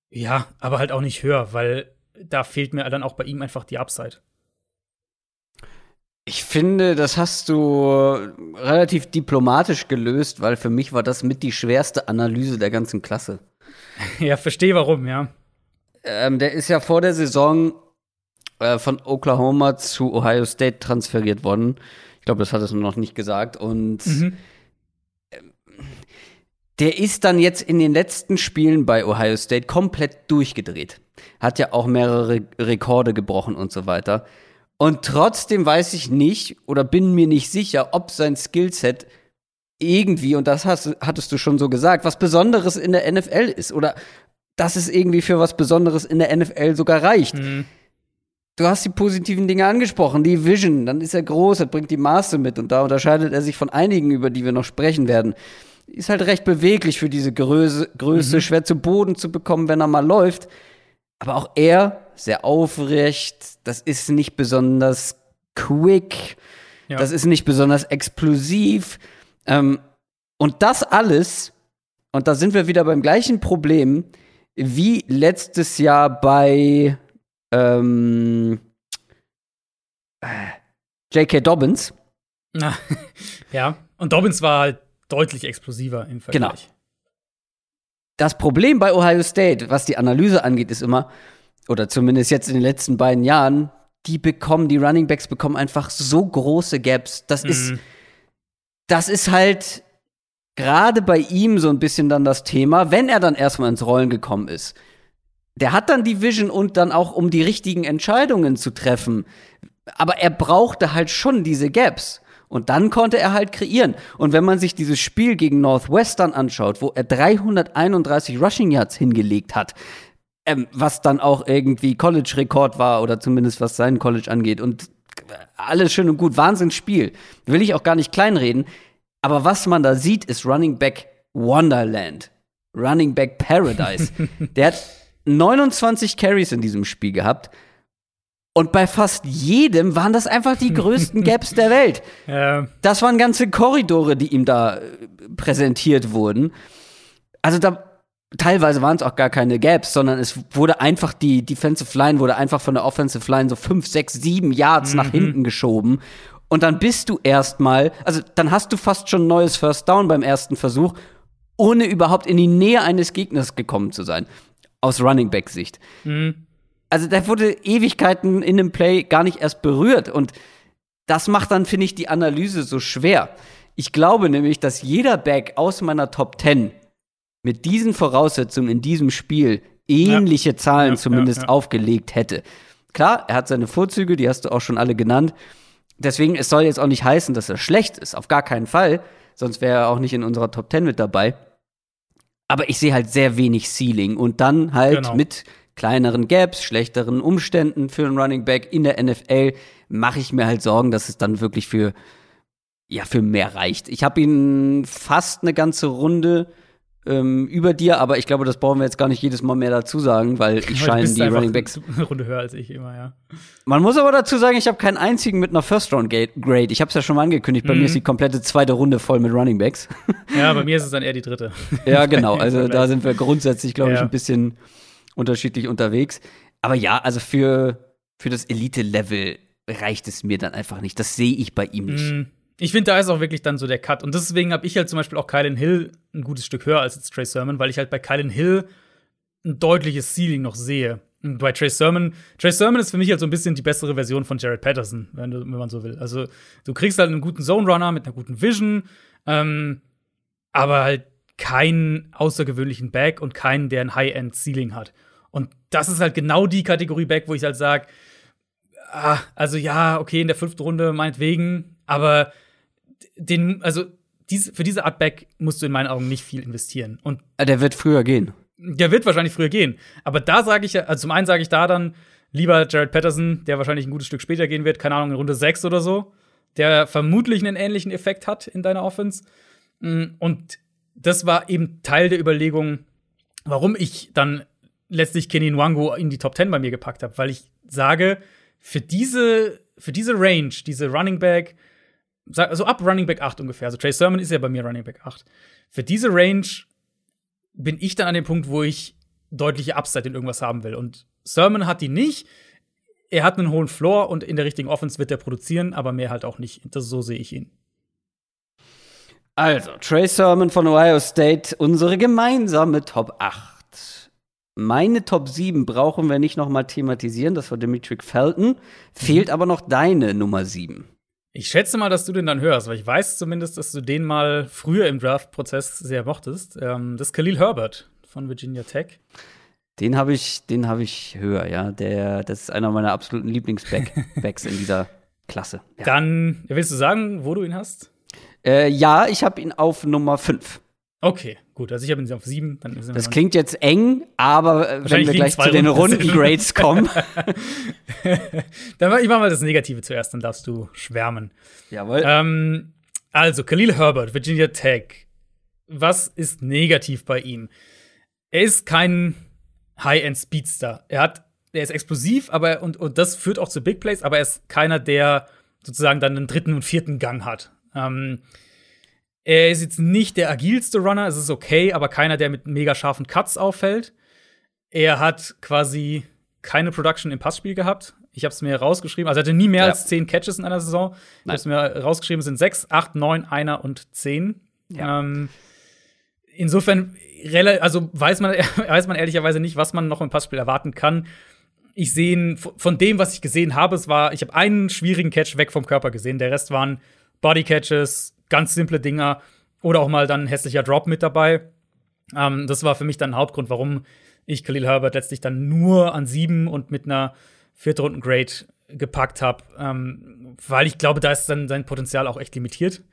ja, aber halt auch nicht höher, weil da fehlt mir dann auch bei ihm einfach die Upside. Ich finde, das hast du relativ diplomatisch gelöst, weil für mich war das mit die schwerste Analyse der ganzen Klasse. ja, verstehe warum, ja. Ähm, der ist ja vor der Saison äh, von Oklahoma zu Ohio State transferiert worden. Ich glaube, das hat es noch nicht gesagt. Und mhm. Der ist dann jetzt in den letzten Spielen bei Ohio State komplett durchgedreht. Hat ja auch mehrere Rekorde gebrochen und so weiter. Und trotzdem weiß ich nicht oder bin mir nicht sicher, ob sein Skillset irgendwie, und das hast, hattest du schon so gesagt, was Besonderes in der NFL ist. Oder dass es irgendwie für was Besonderes in der NFL sogar reicht. Mhm. Du hast die positiven Dinge angesprochen, die Vision, dann ist er groß, er bringt die Maße mit und da unterscheidet er sich von einigen, über die wir noch sprechen werden. Ist halt recht beweglich für diese Größe, Größe mhm. schwer zu Boden zu bekommen, wenn er mal läuft. Aber auch er, sehr aufrecht, das ist nicht besonders quick, ja. das ist nicht besonders explosiv. Ähm, und das alles, und da sind wir wieder beim gleichen Problem wie letztes Jahr bei ähm, äh, J.K. Dobbins. Na, ja, und Dobbins war halt deutlich explosiver im Vergleich. Genau. Das Problem bei Ohio State, was die Analyse angeht, ist immer, oder zumindest jetzt in den letzten beiden Jahren, die bekommen, die Running Backs bekommen einfach so große Gaps. Das mhm. ist, das ist halt gerade bei ihm so ein bisschen dann das Thema, wenn er dann erstmal ins Rollen gekommen ist. Der hat dann die Vision und dann auch, um die richtigen Entscheidungen zu treffen. Aber er brauchte halt schon diese Gaps. Und dann konnte er halt kreieren. Und wenn man sich dieses Spiel gegen Northwestern anschaut, wo er 331 Rushing Yards hingelegt hat, ähm, was dann auch irgendwie College-Rekord war oder zumindest was sein College angeht. Und alles schön und gut, Wahnsinnsspiel. Will ich auch gar nicht kleinreden. Aber was man da sieht, ist Running Back Wonderland. Running Back Paradise. Der hat 29 Carries in diesem Spiel gehabt. Und bei fast jedem waren das einfach die größten Gaps der Welt. Ja. Das waren ganze Korridore, die ihm da äh, präsentiert wurden. Also da teilweise waren es auch gar keine Gaps, sondern es wurde einfach die Defensive Line wurde einfach von der Offensive Line so fünf, sechs, sieben Yards mhm. nach hinten geschoben. Und dann bist du erstmal, also dann hast du fast schon ein neues First Down beim ersten Versuch, ohne überhaupt in die Nähe eines Gegners gekommen zu sein. Aus Running Back Sicht. Mhm. Also da wurde Ewigkeiten in dem Play gar nicht erst berührt. Und das macht dann, finde ich, die Analyse so schwer. Ich glaube nämlich, dass jeder Back aus meiner Top 10 mit diesen Voraussetzungen in diesem Spiel ähnliche ja. Zahlen ja, zumindest ja, aufgelegt hätte. Klar, er hat seine Vorzüge, die hast du auch schon alle genannt. Deswegen, es soll jetzt auch nicht heißen, dass er schlecht ist, auf gar keinen Fall. Sonst wäre er auch nicht in unserer Top 10 mit dabei. Aber ich sehe halt sehr wenig Ceiling und dann halt genau. mit kleineren Gaps, schlechteren Umständen für einen Running Back in der NFL mache ich mir halt Sorgen, dass es dann wirklich für ja für mehr reicht. Ich habe ihn fast eine ganze Runde ähm, über dir, aber ich glaube, das brauchen wir jetzt gar nicht jedes Mal mehr dazu sagen, weil ich scheine die Running Backs eine Runde höher als ich immer, ja. Man muss aber dazu sagen, ich habe keinen einzigen mit einer First Round Grade. Ich habe es ja schon mal angekündigt. Bei mhm. mir ist die komplette zweite Runde voll mit Running Backs. Ja, bei mir ist es dann eher die dritte. Ja, genau. Also da sind wir grundsätzlich, glaube ich, ein bisschen unterschiedlich unterwegs. Aber ja, also für für das Elite-Level reicht es mir dann einfach nicht. Das sehe ich bei ihm nicht. Mhm. Ich finde, da ist auch wirklich dann so der Cut. Und deswegen habe ich halt zum Beispiel auch Kylan Hill ein gutes Stück höher als jetzt Trey Sermon, weil ich halt bei Kylan Hill ein deutliches Ceiling noch sehe. Und bei Trey Sermon, Trey Sermon ist für mich halt so ein bisschen die bessere Version von Jared Patterson, wenn, wenn man so will. Also, du kriegst halt einen guten Zone Runner mit einer guten Vision, ähm, aber halt keinen außergewöhnlichen Back und keinen, der ein High-End-Ceiling hat. Und das ist halt genau die Kategorie Back, wo ich halt sage, ah, also ja, okay, in der fünften Runde meinetwegen, aber den, also diese, für diese Art Back musst du in meinen Augen nicht viel investieren. Und ah, der wird früher gehen. Der wird wahrscheinlich früher gehen. Aber da sage ich ja, also zum einen sage ich da dann lieber Jared Patterson, der wahrscheinlich ein gutes Stück später gehen wird, keine Ahnung, in Runde 6 oder so, der vermutlich einen ähnlichen Effekt hat in deiner Offense. Mm, und das war eben Teil der Überlegung, warum ich dann letztlich Kenny Nwango in die Top 10 bei mir gepackt habe, weil ich sage, für diese, für diese Range, diese Running Back, also ab Running Back 8 ungefähr. Also Trey Sermon ist ja bei mir Running Back 8. Für diese Range bin ich dann an dem Punkt, wo ich deutliche Upside in irgendwas haben will. Und Sermon hat die nicht. Er hat einen hohen Floor und in der richtigen Offense wird er produzieren, aber mehr halt auch nicht. Das, so sehe ich ihn. Also, Trey Sermon von Ohio State, unsere gemeinsame Top 8. Meine Top 7 brauchen wir nicht noch mal thematisieren, das war Dimitri Felton. Fehlt mhm. aber noch deine Nummer 7. Ich schätze mal, dass du den dann hörst, weil ich weiß zumindest, dass du den mal früher im Draft-Prozess sehr mochtest. Ähm, das ist Khalil Herbert von Virginia Tech. Den habe ich, den habe ich höher, ja. Der, das ist einer meiner absoluten Lieblingsbacks in dieser Klasse. Ja. Dann willst du sagen, wo du ihn hast? Äh, ja, ich habe ihn auf Nummer 5. Okay, gut. Also ich habe ihn auf 7. das klingt jetzt eng, aber äh, wenn wir gleich zu den Rundengrades kommen. dann ich mach mal das Negative zuerst, dann darfst du schwärmen. Jawohl. Ähm, also, Khalil Herbert, Virginia Tech. Was ist negativ bei ihm? Er ist kein High-End-Speedster. Er hat, er ist explosiv, aber und, und das führt auch zu Big Plays, aber er ist keiner, der sozusagen dann einen dritten und vierten Gang hat. Ähm, er ist jetzt nicht der agilste Runner, es ist okay, aber keiner, der mit mega scharfen Cuts auffällt. Er hat quasi keine Production im Passspiel gehabt. Ich habe es mir rausgeschrieben. Also er hatte nie mehr ja. als zehn Catches in einer Saison. Ich habe es mir rausgeschrieben, es sind sechs, acht, neun, einer und zehn. Ja. Ähm, insofern, also weiß man, weiß man ehrlicherweise nicht, was man noch im Passspiel erwarten kann. Ich sehe ihn von dem, was ich gesehen habe, es war, ich habe einen schwierigen Catch weg vom Körper gesehen. Der Rest waren Body Catches, ganz simple Dinger oder auch mal dann ein hässlicher Drop mit dabei. Ähm, das war für mich dann ein Hauptgrund, warum ich Khalil Herbert letztlich dann nur an sieben und mit einer viertrunden Grade gepackt habe, ähm, weil ich glaube, da ist dann sein Potenzial auch echt limitiert.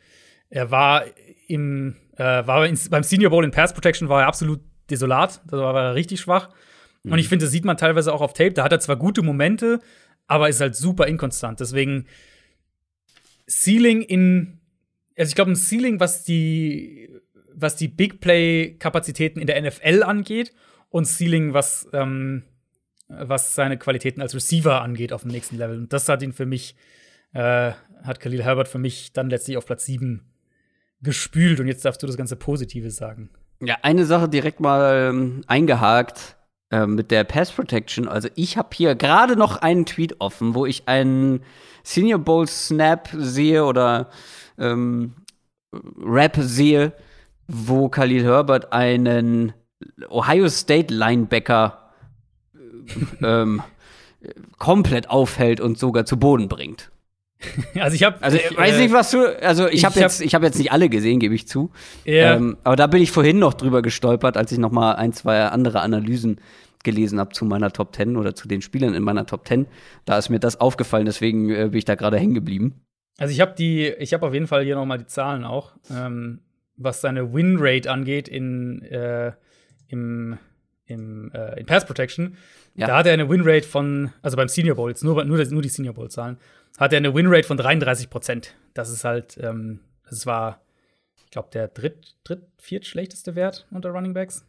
Er war im äh, war in, beim Senior Bowl in Pass Protection war er absolut desolat, da war er richtig schwach. Mhm. Und ich finde, das sieht man teilweise auch auf Tape. Da hat er zwar gute Momente, aber ist halt super inkonstant. Deswegen Ceiling in also ich glaube, ein Ceiling, was die, was die Big Play-Kapazitäten in der NFL angeht, und Ceiling, was, ähm, was seine Qualitäten als Receiver angeht, auf dem nächsten Level. Und das hat ihn für mich, äh, hat Khalil Herbert für mich dann letztlich auf Platz 7 gespült. Und jetzt darfst du das ganze Positive sagen. Ja, eine Sache direkt mal ähm, eingehakt äh, mit der Pass Protection. Also ich habe hier gerade noch einen Tweet offen, wo ich einen Senior Bowl Snap sehe oder ähm, Rap sehe, wo Khalil Herbert einen Ohio State Linebacker äh, ähm, komplett aufhält und sogar zu Boden bringt. Also ich habe, also ich weiß nicht, was du, also ich, ich habe jetzt, ich habe jetzt nicht alle gesehen, gebe ich zu. Yeah. Ähm, aber da bin ich vorhin noch drüber gestolpert, als ich noch mal ein, zwei andere Analysen gelesen habe zu meiner Top 10 oder zu den Spielern in meiner Top 10. Da ist mir das aufgefallen, deswegen äh, bin ich da gerade hängen geblieben. Also ich habe die, ich habe auf jeden Fall hier noch mal die Zahlen auch, ähm, was seine Winrate angeht in äh, im, im äh, in Pass Protection. Ja. Da hat er eine Winrate von, also beim Senior Bowl, jetzt nur, nur, nur die Senior Bowl Zahlen, hat er eine Winrate von 33 Prozent. Das ist halt, ähm, das war, ich glaube, der dritt, dritt, viert schlechteste Wert unter Running Backs.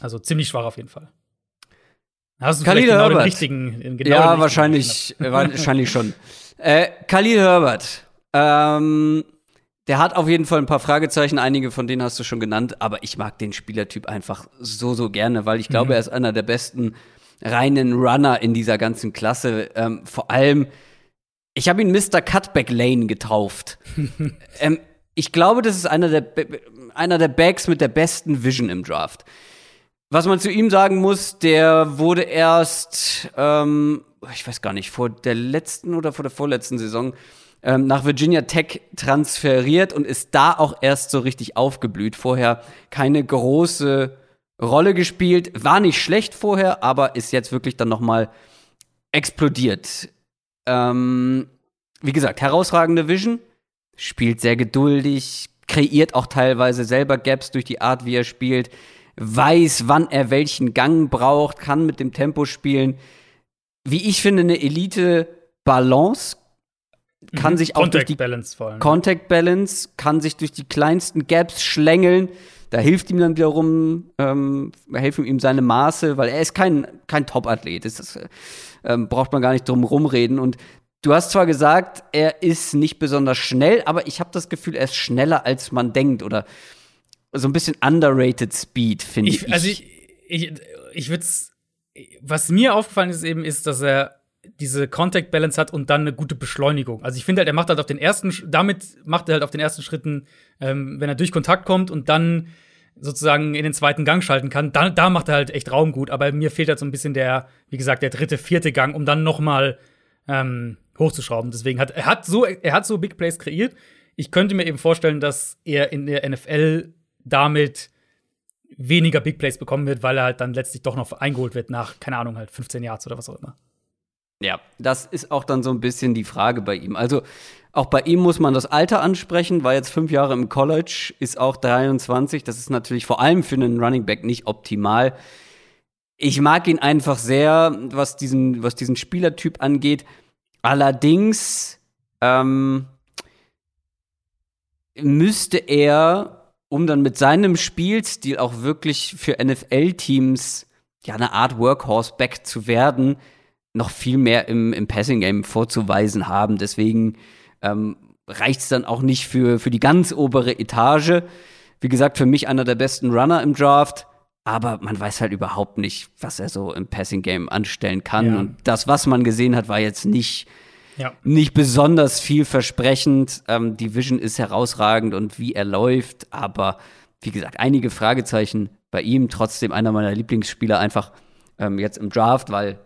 Also ziemlich schwach auf jeden Fall. Hast du Khalil genau Herbert. den richtigen, genau Ja, den wahrscheinlich, wahrscheinlich schon. Äh, Khalil Herbert. Ähm, der hat auf jeden Fall ein paar Fragezeichen, einige von denen hast du schon genannt, aber ich mag den Spielertyp einfach so, so gerne, weil ich glaube, mhm. er ist einer der besten reinen Runner in dieser ganzen Klasse. Ähm, vor allem, ich habe ihn Mr. Cutback Lane getauft. ähm, ich glaube, das ist einer der, einer der Backs mit der besten Vision im Draft. Was man zu ihm sagen muss, der wurde erst, ähm, ich weiß gar nicht, vor der letzten oder vor der vorletzten Saison ähm, nach Virginia Tech transferiert und ist da auch erst so richtig aufgeblüht. Vorher keine große Rolle gespielt, war nicht schlecht vorher, aber ist jetzt wirklich dann noch mal explodiert. Ähm, wie gesagt, herausragende Vision, spielt sehr geduldig, kreiert auch teilweise selber Gaps durch die Art, wie er spielt weiß, wann er welchen Gang braucht, kann mit dem Tempo spielen. Wie ich finde, eine Elite-Balance kann mhm. sich auch Contact durch die Balance vor allem. Contact Balance kann sich durch die kleinsten Gaps schlängeln. Da hilft ihm dann wiederum, ähm, helfen ihm seine Maße, weil er ist kein, kein Top-Athlet. Das ähm, braucht man gar nicht drum rumreden. Und du hast zwar gesagt, er ist nicht besonders schnell, aber ich habe das Gefühl, er ist schneller, als man denkt. Oder so ein bisschen underrated Speed, finde ich, ich. Also ich, ich, ich würde was mir aufgefallen ist eben, ist, dass er diese Contact Balance hat und dann eine gute Beschleunigung. Also ich finde halt, er macht halt auf den ersten, damit macht er halt auf den ersten Schritten, ähm, wenn er durch Kontakt kommt und dann sozusagen in den zweiten Gang schalten kann, da, da macht er halt echt Raum gut. Aber mir fehlt halt so ein bisschen der, wie gesagt, der dritte, vierte Gang, um dann noch mal ähm, hochzuschrauben. Deswegen hat er hat so, er hat so Big Plays kreiert. Ich könnte mir eben vorstellen, dass er in der NFL damit weniger Big Plays bekommen wird, weil er halt dann letztlich doch noch eingeholt wird nach, keine Ahnung, halt 15 Yards oder was auch immer. Ja, das ist auch dann so ein bisschen die Frage bei ihm. Also auch bei ihm muss man das Alter ansprechen, war jetzt fünf Jahre im College, ist auch 23. Das ist natürlich vor allem für einen Running Back nicht optimal. Ich mag ihn einfach sehr, was diesen, was diesen Spielertyp angeht. Allerdings ähm, müsste er, um dann mit seinem Spielstil auch wirklich für NFL-Teams ja eine Art Workhorse-Back zu werden, noch viel mehr im, im Passing-Game vorzuweisen haben. Deswegen ähm, reicht es dann auch nicht für, für die ganz obere Etage. Wie gesagt, für mich einer der besten Runner im Draft. Aber man weiß halt überhaupt nicht, was er so im Passing-Game anstellen kann. Ja. Und das, was man gesehen hat, war jetzt nicht, ja. nicht besonders vielversprechend. Ähm, die Vision ist herausragend und wie er läuft. Aber wie gesagt, einige Fragezeichen bei ihm. Trotzdem einer meiner Lieblingsspieler einfach ähm, jetzt im Draft, weil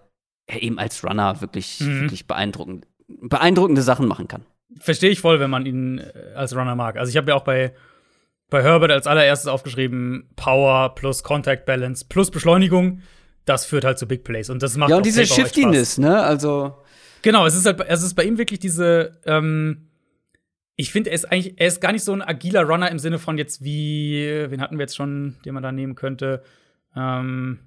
er eben als Runner wirklich, mhm. wirklich beeindruckend, beeindruckende Sachen machen kann. Verstehe ich voll, wenn man ihn äh, als Runner mag. Also ich habe ja auch bei, bei Herbert als allererstes aufgeschrieben, Power plus Contact Balance plus Beschleunigung. Das führt halt zu Big Plays. Und das macht Ja, und diese Shiftiness, ne? Also. Genau, es ist halt, es ist bei ihm wirklich diese, ähm, ich finde, er ist eigentlich, er ist gar nicht so ein agiler Runner im Sinne von jetzt wie, wen hatten wir jetzt schon, den man da nehmen könnte? Ähm,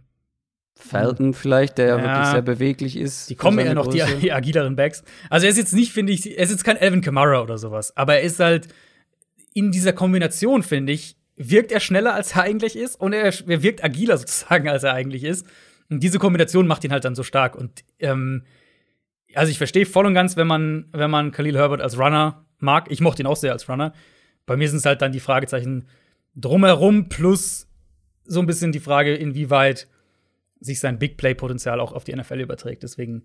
Felton vielleicht, der ja, wirklich sehr beweglich ist. Die kommen ja noch, die, die, agileren Backs. Also er ist jetzt nicht, finde ich, er ist jetzt kein Alvin Kamara oder sowas, aber er ist halt in dieser Kombination, finde ich, wirkt er schneller, als er eigentlich ist und er, er, wirkt agiler sozusagen, als er eigentlich ist. Und diese Kombination macht ihn halt dann so stark. Und ähm, also ich verstehe voll und ganz, wenn man, wenn man Khalil Herbert als Runner mag. Ich mochte ihn auch sehr als Runner. Bei mir sind es halt dann die Fragezeichen drumherum plus so ein bisschen die Frage, inwieweit sich sein Big Play-Potenzial auch auf die NFL überträgt. Deswegen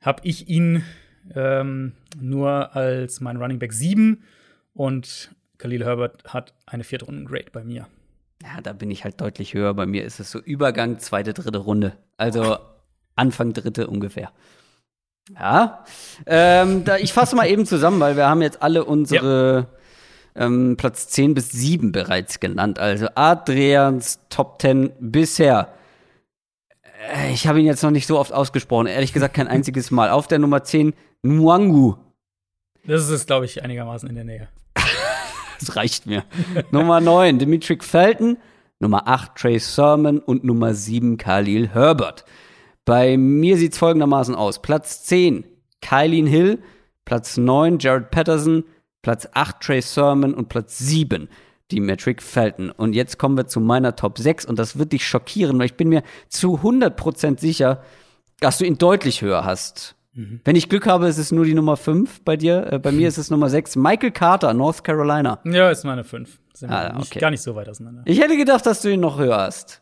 habe ich ihn ähm, nur als mein Running Back 7 und Khalil Herbert hat eine vierte Runden-Grade bei mir. Ja, da bin ich halt deutlich höher. Bei mir ist es so Übergang, zweite, dritte Runde. Also Anfang dritte ungefähr. Ja, ähm, da, ich fasse mal eben zusammen, weil wir haben jetzt alle unsere ja. ähm, Platz 10 bis 7 bereits genannt. Also Adrians Top 10 bisher äh, ich habe ihn jetzt noch nicht so oft ausgesprochen. Ehrlich gesagt, kein einziges Mal. Auf der Nummer 10, Nwangu. Das ist, glaube ich, einigermaßen in der Nähe. das reicht mir. Nummer 9, Dimitri Felton. Nummer 8, Trey Sermon. Und Nummer 7, Khalil Herbert. Bei mir sieht es folgendermaßen aus: Platz 10, Kylene Hill. Platz 9, Jared Patterson. Platz 8, Trey Sermon. Und Platz 7, die Metric Felton. Und jetzt kommen wir zu meiner Top 6 und das wird dich schockieren, weil ich bin mir zu 100% sicher, dass du ihn deutlich höher hast. Mhm. Wenn ich Glück habe, ist es nur die Nummer 5 bei dir. Äh, bei mir ist es Nummer 6. Michael Carter, North Carolina. Ja, ist meine 5. Sind ah, okay. gar nicht so weit auseinander. Ich hätte gedacht, dass du ihn noch höher hast.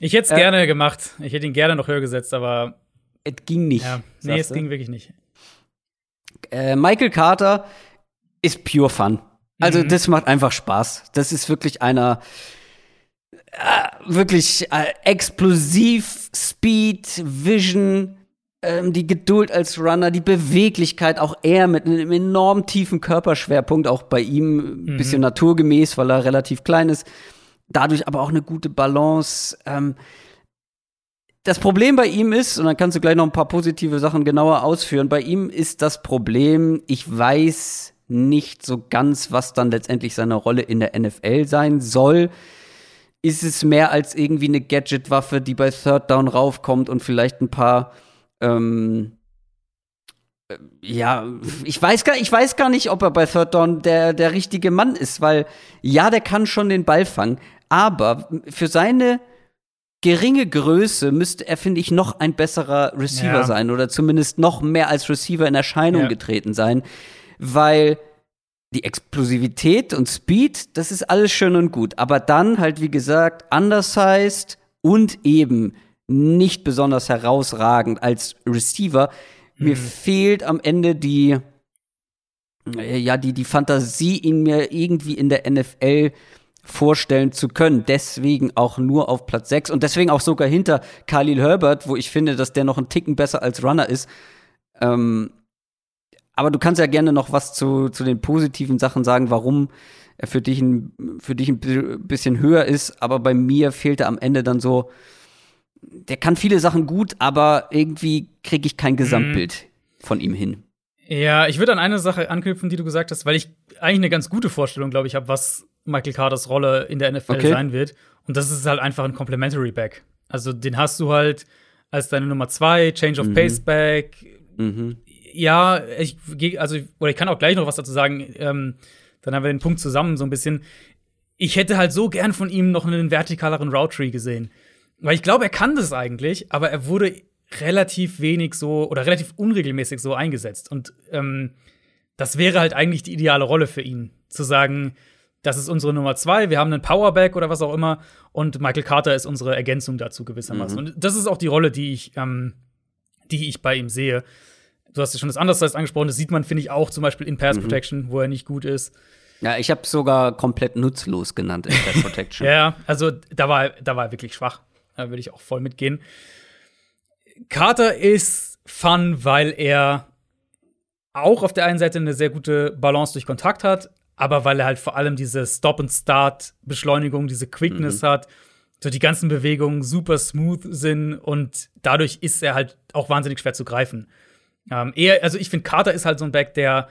Ich hätte es äh, gerne gemacht. Ich hätte ihn gerne noch höher gesetzt, aber. Es ging nicht. Ja, nee, es ging wirklich nicht. Äh, Michael Carter ist pure Fun. Also mhm. das macht einfach Spaß. Das ist wirklich einer äh, wirklich äh, explosiv, Speed, Vision, ähm, die Geduld als Runner, die Beweglichkeit, auch er mit einem enorm tiefen Körperschwerpunkt, auch bei ihm ein mhm. bisschen naturgemäß, weil er relativ klein ist. Dadurch aber auch eine gute Balance. Ähm, das Problem bei ihm ist, und dann kannst du gleich noch ein paar positive Sachen genauer ausführen, bei ihm ist das Problem, ich weiß, nicht so ganz, was dann letztendlich seine Rolle in der NFL sein soll. Ist es mehr als irgendwie eine Gadget-Waffe, die bei Third Down raufkommt und vielleicht ein paar ähm, äh, ja, ich weiß gar, ich weiß gar nicht, ob er bei Third Down der, der richtige Mann ist, weil ja, der kann schon den Ball fangen, aber für seine geringe Größe müsste er, finde ich, noch ein besserer Receiver ja. sein oder zumindest noch mehr als Receiver in Erscheinung ja. getreten sein weil die Explosivität und Speed, das ist alles schön und gut. Aber dann halt, wie gesagt, undersized und eben nicht besonders herausragend als Receiver. Hm. Mir fehlt am Ende die, äh, ja, die, die Fantasie, ihn mir irgendwie in der NFL vorstellen zu können. Deswegen auch nur auf Platz 6 und deswegen auch sogar hinter Khalil Herbert, wo ich finde, dass der noch einen Ticken besser als Runner ist. Ähm, aber du kannst ja gerne noch was zu, zu den positiven Sachen sagen, warum er für dich ein, für dich ein bisschen höher ist. Aber bei mir fehlte am Ende dann so, der kann viele Sachen gut, aber irgendwie kriege ich kein. Gesamtbild mhm. von ihm hin. Ja, ich würde an eine Sache anknüpfen, die du gesagt hast, weil ich eigentlich eine ganz gute Vorstellung, glaube ich, habe, was Michael Carters Rolle in der NFL okay. sein wird. Und das ist halt einfach ein Complementary Back. Also den hast du halt als deine Nummer zwei, Change of mhm. Pace Back. Mhm. Ja, ich also oder ich kann auch gleich noch was dazu sagen. Ähm, dann haben wir den Punkt zusammen so ein bisschen. Ich hätte halt so gern von ihm noch einen vertikaleren Route Tree gesehen. Weil ich glaube, er kann das eigentlich, aber er wurde relativ wenig so oder relativ unregelmäßig so eingesetzt. Und ähm, das wäre halt eigentlich die ideale Rolle für ihn, zu sagen, das ist unsere Nummer zwei, wir haben einen Powerback oder was auch immer und Michael Carter ist unsere Ergänzung dazu gewissermaßen. Mhm. Und das ist auch die Rolle, die ich, ähm, die ich bei ihm sehe. Du hast ja schon das Andersseits angesprochen, das sieht man, finde ich, auch zum Beispiel in Pass mhm. Protection, wo er nicht gut ist. Ja, ich habe sogar komplett nutzlos genannt in Pass Protection. ja, also da war, da war er wirklich schwach. Da würde ich auch voll mitgehen. Carter ist fun, weil er auch auf der einen Seite eine sehr gute Balance durch Kontakt hat, aber weil er halt vor allem diese Stop-and-Start-Beschleunigung, diese Quickness mhm. hat, so die ganzen Bewegungen super smooth sind und dadurch ist er halt auch wahnsinnig schwer zu greifen. Ähm, eher, also ich finde, Carter ist halt so ein Back, der,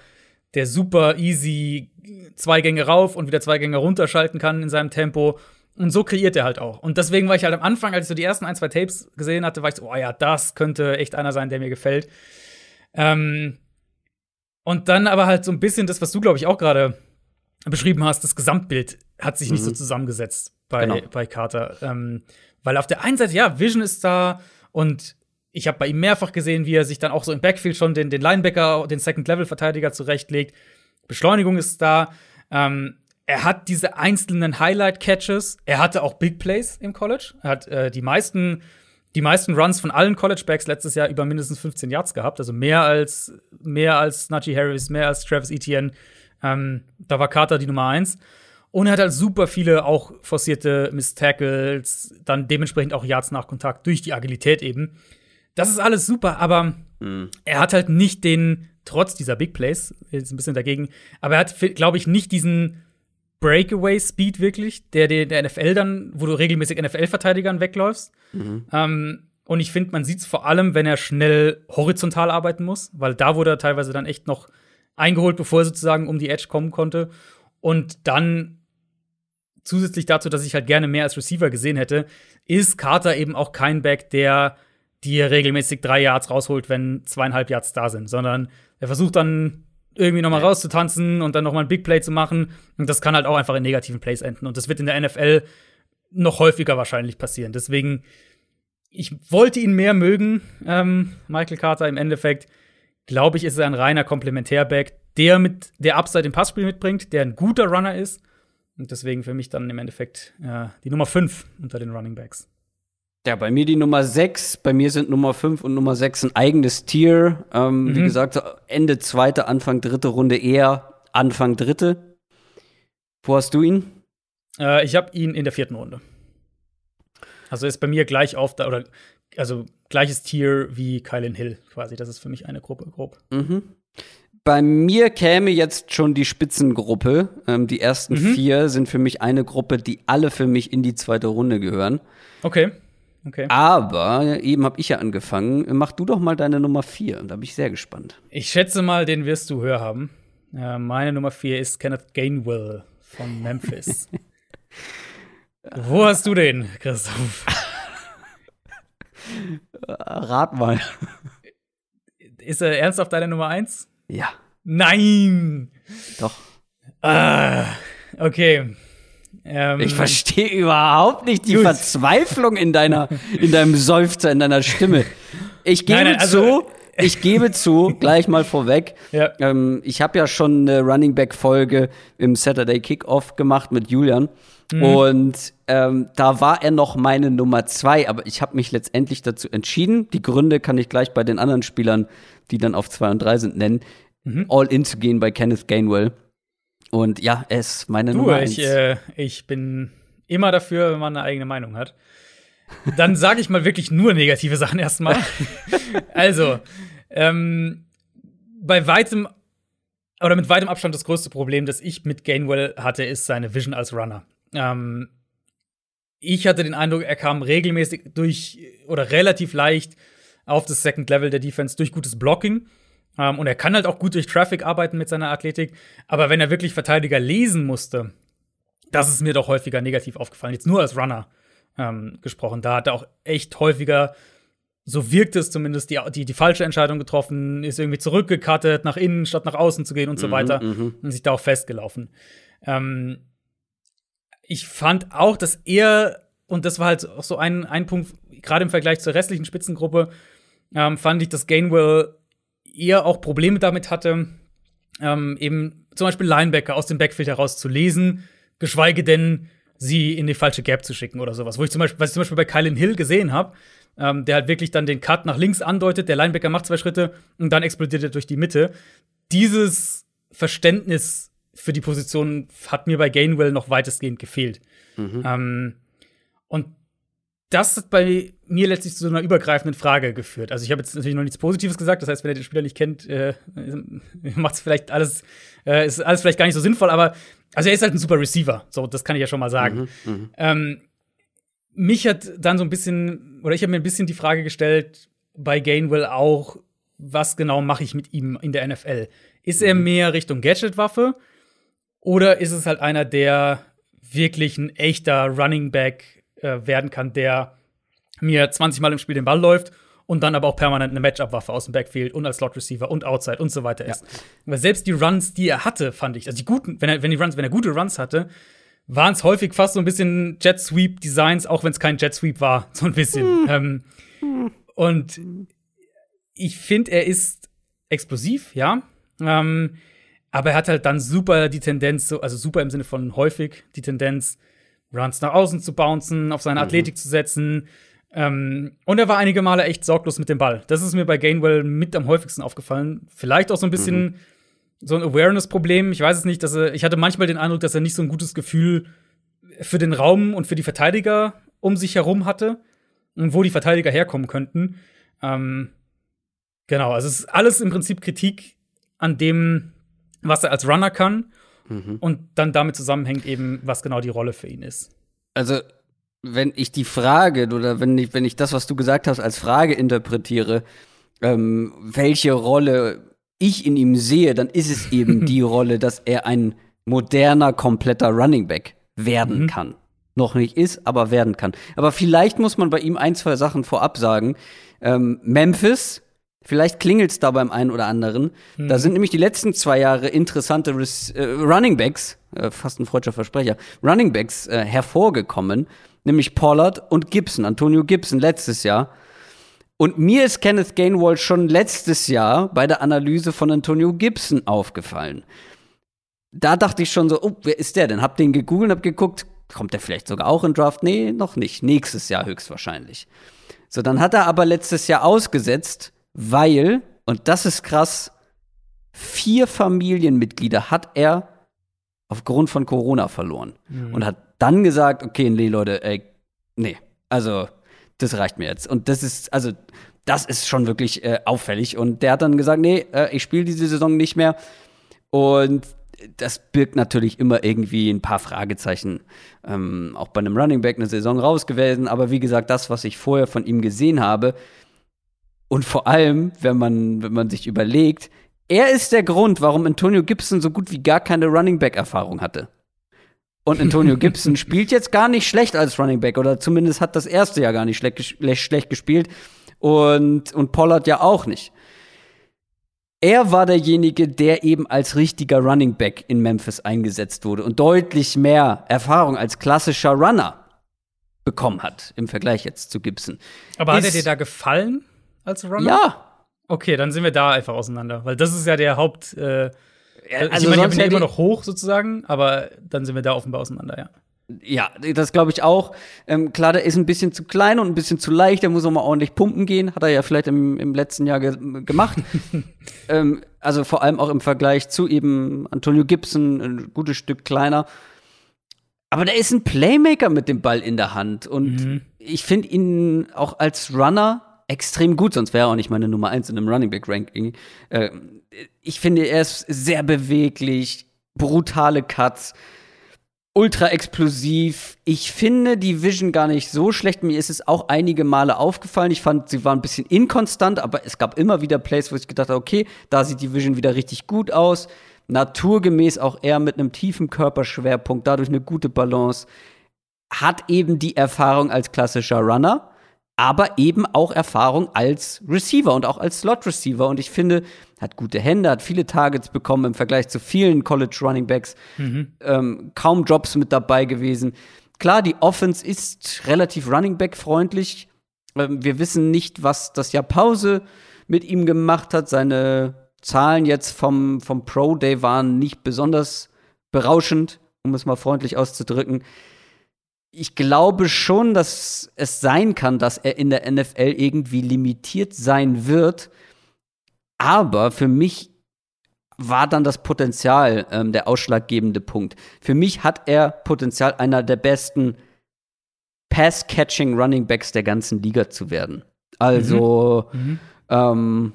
der super easy zwei Gänge rauf und wieder zwei Gänge runterschalten kann in seinem Tempo und so kreiert er halt auch. Und deswegen war ich halt am Anfang, als ich so die ersten ein, zwei Tapes gesehen hatte, war ich so, oh ja, das könnte echt einer sein, der mir gefällt. Ähm, und dann aber halt so ein bisschen das, was du, glaube ich, auch gerade beschrieben hast, das Gesamtbild hat sich mhm. nicht so mhm. zusammengesetzt bei, genau. bei Carter. Ähm, weil auf der einen Seite, ja, Vision ist da und ich habe bei ihm mehrfach gesehen, wie er sich dann auch so im Backfield schon den, den Linebacker, den Second-Level-Verteidiger zurechtlegt. Beschleunigung ist da. Ähm, er hat diese einzelnen Highlight-Catches. Er hatte auch Big Plays im College. Er hat äh, die meisten die meisten Runs von allen College-Backs letztes Jahr über mindestens 15 Yards gehabt. Also mehr als, mehr als Najee Harris, mehr als Travis Etienne. Ähm, da war Carter die Nummer eins. Und er hat halt super viele auch forcierte Miss-Tackles, dann dementsprechend auch Yards nach Kontakt durch die Agilität eben. Das ist alles super, aber mhm. er hat halt nicht den, trotz dieser Big Plays, jetzt ein bisschen dagegen, aber er hat, glaube ich, nicht diesen Breakaway-Speed wirklich, der, der der NFL dann, wo du regelmäßig NFL-Verteidigern wegläufst. Mhm. Ähm, und ich finde, man sieht es vor allem, wenn er schnell horizontal arbeiten muss, weil da wurde er teilweise dann echt noch eingeholt, bevor er sozusagen um die Edge kommen konnte. Und dann zusätzlich dazu, dass ich halt gerne mehr als Receiver gesehen hätte, ist Carter eben auch kein Back, der dir regelmäßig drei Yards rausholt, wenn zweieinhalb Yards da sind, sondern er versucht dann irgendwie noch mal ja. rauszutanzen und dann noch mal ein Big Play zu machen. Und das kann halt auch einfach in negativen Plays enden. Und das wird in der NFL noch häufiger wahrscheinlich passieren. Deswegen, ich wollte ihn mehr mögen, ähm, Michael Carter. Im Endeffekt, glaube ich, ist er ein reiner Komplementärback, der mit der Upside im Passspiel mitbringt, der ein guter Runner ist. Und deswegen für mich dann im Endeffekt äh, die Nummer 5 unter den Running Backs. Ja, bei mir die Nummer 6. Bei mir sind Nummer 5 und Nummer 6 ein eigenes Tier. Ähm, mhm. Wie gesagt, Ende zweite, Anfang dritte Runde eher Anfang dritte. Wo hast du ihn? Äh, ich habe ihn in der vierten Runde. Also ist bei mir gleich auf oder also gleiches Tier wie Kylan Hill quasi. Das ist für mich eine Gruppe grob. Mhm. Bei mir käme jetzt schon die Spitzengruppe. Ähm, die ersten mhm. vier sind für mich eine Gruppe, die alle für mich in die zweite Runde gehören. Okay. Okay. Aber eben habe ich ja angefangen. Mach du doch mal deine Nummer 4. Da bin ich sehr gespannt. Ich schätze mal, den wirst du höher haben. Ja, meine Nummer 4 ist Kenneth Gainwell von Memphis. Wo hast du den, Christoph? Rat mal. Ist er ernsthaft deine Nummer 1? Ja. Nein! Doch. Ah, okay. Ähm, ich verstehe überhaupt nicht die gut. Verzweiflung in deiner, in deinem Seufzer, in deiner Stimme. Ich gebe nein, nein, also, zu, ich gebe zu, gleich mal vorweg. Ja. Ähm, ich habe ja schon eine Running Back Folge im Saturday Kickoff gemacht mit Julian. Mhm. Und ähm, da war er noch meine Nummer zwei, aber ich habe mich letztendlich dazu entschieden. Die Gründe kann ich gleich bei den anderen Spielern, die dann auf zwei und drei sind, nennen, mhm. all in zu gehen bei Kenneth Gainwell. Und ja, er ist meine du, Nummer ich, äh, ich bin immer dafür, wenn man eine eigene Meinung hat. Dann sage ich mal wirklich nur negative Sachen erstmal. also, ähm, bei weitem oder mit weitem Abstand das größte Problem, das ich mit Gainwell hatte, ist seine Vision als Runner. Ähm, ich hatte den Eindruck, er kam regelmäßig durch oder relativ leicht auf das Second Level der Defense durch gutes Blocking. Ähm, und er kann halt auch gut durch Traffic arbeiten mit seiner Athletik. Aber wenn er wirklich Verteidiger lesen musste, das ist mir doch häufiger negativ aufgefallen. Jetzt nur als Runner ähm, gesprochen. Da hat er auch echt häufiger, so wirkt es zumindest, die, die, die falsche Entscheidung getroffen, ist irgendwie zurückgekattet, nach innen statt nach außen zu gehen und mhm, so weiter. Mhm. Und sich da auch festgelaufen. Ähm, ich fand auch, dass er, und das war halt auch so ein, ein Punkt, gerade im Vergleich zur restlichen Spitzengruppe, ähm, fand ich, dass Gainwell eher auch Probleme damit hatte, ähm, eben zum Beispiel Linebacker aus dem Backfield heraus zu lesen, geschweige denn sie in die falsche Gap zu schicken oder sowas. Wo ich zum Beispiel, was ich zum Beispiel bei Kylan Hill gesehen habe, ähm, der halt wirklich dann den Cut nach links andeutet, der Linebacker macht zwei Schritte und dann explodiert er durch die Mitte. Dieses Verständnis für die Position hat mir bei Gainwell noch weitestgehend gefehlt. Mhm. Ähm, und das hat bei mir letztlich zu so einer übergreifenden Frage geführt. Also ich habe jetzt natürlich noch nichts Positives gesagt. Das heißt, wenn ihr den Spieler nicht kennt, äh, macht es vielleicht alles, äh, ist alles vielleicht gar nicht so sinnvoll. Aber also er ist halt ein super Receiver. So, das kann ich ja schon mal sagen. Mhm, mhm. ähm, mich hat dann so ein bisschen, oder ich habe mir ein bisschen die Frage gestellt, bei Gainwell auch, was genau mache ich mit ihm in der NFL? Ist er mhm. mehr Richtung Gadget-Waffe? Oder ist es halt einer, der wirklich ein echter Running Back äh, werden kann, der mir 20 Mal im Spiel den Ball läuft und dann aber auch permanent eine Matchup-Waffe aus dem Backfield und als Slot-Receiver und Outside und so weiter ist. Ja. Weil selbst die Runs, die er hatte, fand ich, also die guten, wenn er, wenn die Runs, wenn er gute Runs hatte, waren es häufig fast so ein bisschen Jet Sweep Designs, auch wenn es kein Jet Sweep war, so ein bisschen. Hm. Ähm, und ich finde, er ist explosiv, ja. Ähm, aber er hat halt dann super die Tendenz, also super im Sinne von häufig die Tendenz, Runs nach außen zu bouncen, auf seine mhm. Athletik zu setzen. Ähm, und er war einige Male echt sorglos mit dem Ball. Das ist mir bei Gainwell mit am häufigsten aufgefallen. Vielleicht auch so ein bisschen mhm. so ein Awareness-Problem. Ich weiß es nicht, dass er, ich hatte manchmal den Eindruck, dass er nicht so ein gutes Gefühl für den Raum und für die Verteidiger um sich herum hatte und wo die Verteidiger herkommen könnten. Ähm, genau, also es ist alles im Prinzip Kritik an dem, was er als Runner kann mhm. und dann damit zusammenhängt eben, was genau die Rolle für ihn ist. Also, wenn ich die Frage oder wenn ich, wenn ich das, was du gesagt hast, als Frage interpretiere, ähm, welche Rolle ich in ihm sehe, dann ist es eben die Rolle, dass er ein moderner, kompletter Running Back werden mhm. kann. Noch nicht ist, aber werden kann. Aber vielleicht muss man bei ihm ein, zwei Sachen vorab sagen. Ähm, Memphis Vielleicht klingelt es da beim einen oder anderen. Hm. Da sind nämlich die letzten zwei Jahre interessante Res äh, Running Backs, äh, fast ein freudscher Versprecher, Running Backs äh, hervorgekommen, nämlich Pollard und Gibson, Antonio Gibson letztes Jahr. Und mir ist Kenneth Gainwell schon letztes Jahr bei der Analyse von Antonio Gibson aufgefallen. Da dachte ich schon so, oh, wer ist der denn? Hab den gegoogelt, hab geguckt, kommt der vielleicht sogar auch in Draft? Nee, noch nicht. Nächstes Jahr höchstwahrscheinlich. So, dann hat er aber letztes Jahr ausgesetzt weil, und das ist krass, vier Familienmitglieder hat er aufgrund von Corona verloren. Mhm. Und hat dann gesagt, okay, nee, Leute, ey, nee, also das reicht mir jetzt. Und das ist, also, das ist schon wirklich äh, auffällig. Und der hat dann gesagt, nee, äh, ich spiele diese Saison nicht mehr. Und das birgt natürlich immer irgendwie ein paar Fragezeichen. Ähm, auch bei einem Running Back eine Saison raus gewesen. Aber wie gesagt, das, was ich vorher von ihm gesehen habe, und vor allem, wenn man, wenn man sich überlegt, er ist der Grund, warum Antonio Gibson so gut wie gar keine Running Back Erfahrung hatte. Und Antonio Gibson spielt jetzt gar nicht schlecht als Running Back oder zumindest hat das erste Jahr gar nicht schlecht, schlecht gespielt und, und Pollard ja auch nicht. Er war derjenige, der eben als richtiger Running Back in Memphis eingesetzt wurde und deutlich mehr Erfahrung als klassischer Runner bekommen hat im Vergleich jetzt zu Gibson. Aber hat er dir da gefallen? Als Runner? Ja. Okay, dann sind wir da einfach auseinander, weil das ist ja der Haupt. Äh, also ich meine, ich bin ja immer noch hoch sozusagen, aber dann sind wir da offenbar auseinander, ja. Ja, das glaube ich auch. Ähm, klar, der ist ein bisschen zu klein und ein bisschen zu leicht. Der muss auch mal ordentlich pumpen gehen. Hat er ja vielleicht im, im letzten Jahr ge gemacht. ähm, also vor allem auch im Vergleich zu eben Antonio Gibson, ein gutes Stück kleiner. Aber der ist ein Playmaker mit dem Ball in der Hand. Und mhm. ich finde ihn auch als Runner extrem gut, sonst wäre er auch nicht meine Nummer eins in einem Running Back Ranking. Äh, ich finde, er ist sehr beweglich, brutale Cuts, ultra explosiv. Ich finde die Vision gar nicht so schlecht. Mir ist es auch einige Male aufgefallen. Ich fand, sie war ein bisschen inkonstant, aber es gab immer wieder Plays, wo ich gedacht habe, okay, da sieht die Vision wieder richtig gut aus. Naturgemäß auch eher mit einem tiefen Körperschwerpunkt, dadurch eine gute Balance. Hat eben die Erfahrung als klassischer Runner aber eben auch Erfahrung als Receiver und auch als Slot Receiver. Und ich finde, hat gute Hände, hat viele Targets bekommen im Vergleich zu vielen College Running Backs, mhm. ähm, kaum Drops mit dabei gewesen. Klar, die Offense ist relativ Running Back freundlich. Ähm, wir wissen nicht, was das Jahr Pause mit ihm gemacht hat. Seine Zahlen jetzt vom, vom Pro Day waren nicht besonders berauschend, um es mal freundlich auszudrücken ich glaube schon, dass es sein kann, dass er in der NFL irgendwie limitiert sein wird. Aber für mich war dann das Potenzial ähm, der ausschlaggebende Punkt. Für mich hat er Potenzial, einer der besten Pass-Catching Running Backs der ganzen Liga zu werden. Also, mhm. Mhm. Ähm,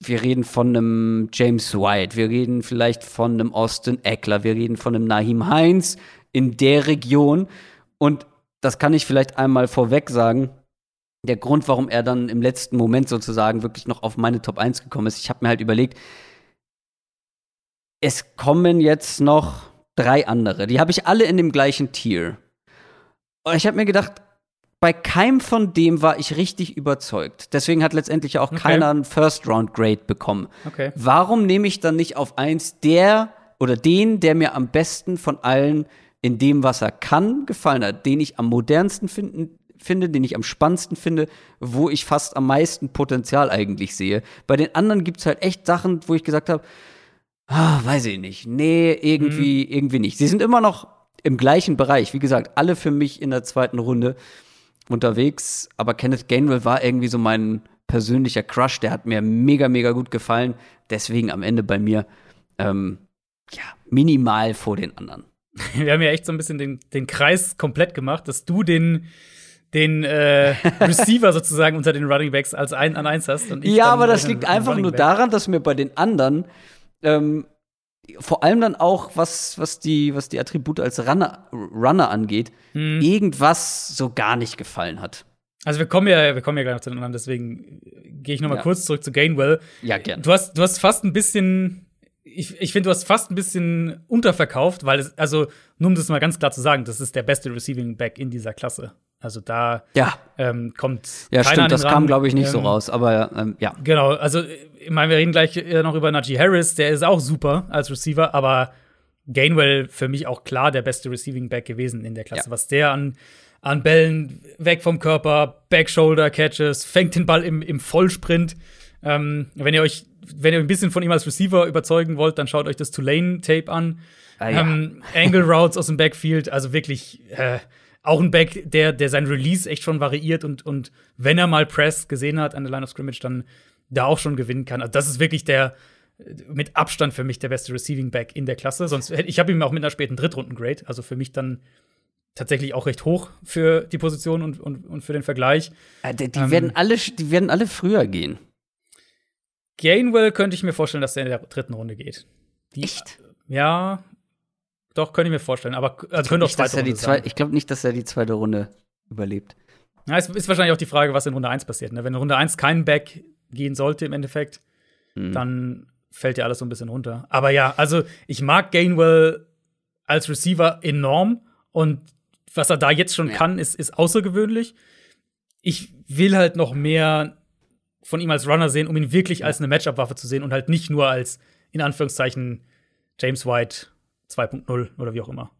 wir reden von einem James White, wir reden vielleicht von einem Austin Eckler, wir reden von einem Naheem Heinz in der Region. Und das kann ich vielleicht einmal vorweg sagen. Der Grund, warum er dann im letzten Moment sozusagen wirklich noch auf meine Top 1 gekommen ist, ich habe mir halt überlegt, es kommen jetzt noch drei andere. Die habe ich alle in dem gleichen Tier. Und ich habe mir gedacht, bei keinem von dem war ich richtig überzeugt. Deswegen hat letztendlich auch okay. keiner einen First-Round-Grade bekommen. Okay. Warum nehme ich dann nicht auf eins der oder den, der mir am besten von allen in dem, was er kann, gefallen hat, den ich am modernsten finden, finde, den ich am spannendsten finde, wo ich fast am meisten Potenzial eigentlich sehe. Bei den anderen gibt es halt echt Sachen, wo ich gesagt habe, ah, weiß ich nicht, nee, irgendwie, mhm. irgendwie nicht. Sie sind immer noch im gleichen Bereich, wie gesagt, alle für mich in der zweiten Runde unterwegs, aber Kenneth Gainwell war irgendwie so mein persönlicher Crush, der hat mir mega, mega gut gefallen, deswegen am Ende bei mir, ähm, ja, minimal vor den anderen. Wir haben ja echt so ein bisschen den, den Kreis komplett gemacht, dass du den, den äh, Receiver sozusagen unter den Running Backs als ein an eins hast. ja, aber das liegt einfach nur daran, dass mir bei den anderen ähm, vor allem dann auch, was, was, die, was die Attribute als Runner, Runner angeht, hm. irgendwas so gar nicht gefallen hat. Also wir kommen ja, wir kommen ja gleich noch zu den anderen, deswegen gehe ich noch mal ja. kurz zurück zu Gainwell. Ja, gerne. Du hast, du hast fast ein bisschen ich, ich finde, du hast fast ein bisschen unterverkauft, weil es, also, nur um das mal ganz klar zu sagen, das ist der beste Receiving Back in dieser Klasse. Also da ja. ähm, kommt. Ja, stimmt, das kam, glaube ich, nicht ähm, so raus, aber ähm, ja. Genau, also ich meine, wir reden gleich äh, noch über Najee Harris, der ist auch super als Receiver, aber Gainwell für mich auch klar der beste Receiving Back gewesen in der Klasse. Ja. Was der an, an Bällen weg vom Körper, Back-Shoulder-Catches, fängt den Ball im, im Vollsprint. Ähm, wenn ihr euch wenn ihr ein bisschen von ihm als Receiver überzeugen wollt, dann schaut euch das Tulane-Tape an. Ah, ja. ähm, Angle Routes aus dem Backfield, also wirklich äh, auch ein Back, der, der sein Release echt schon variiert und, und wenn er mal Press gesehen hat an der Line of Scrimmage, dann da auch schon gewinnen kann. Also das ist wirklich der mit Abstand für mich der beste Receiving Back in der Klasse. Sonst ich habe ihn auch mit einer späten Drittrunden-Grade, also für mich dann tatsächlich auch recht hoch für die Position und, und, und für den Vergleich. Ja, die, die ähm, werden alle, die werden alle früher gehen. Gainwell könnte ich mir vorstellen, dass er in der dritten Runde geht. Die, Echt? Ja, doch, könnte ich mir vorstellen. Aber also könnte auch zweite Runde sein. Ich glaube nicht, dass er die zweite Runde überlebt. Ja, es ist wahrscheinlich auch die Frage, was in Runde 1 passiert. Ne? Wenn in Runde 1 kein Back gehen sollte im Endeffekt, mhm. dann fällt ja alles so ein bisschen runter. Aber ja, also ich mag Gainwell als Receiver enorm und was er da jetzt schon ja. kann, ist, ist außergewöhnlich. Ich will halt noch mehr von ihm als Runner sehen, um ihn wirklich als eine Matchup-Waffe zu sehen und halt nicht nur als, in Anführungszeichen, James White 2.0 oder wie auch immer.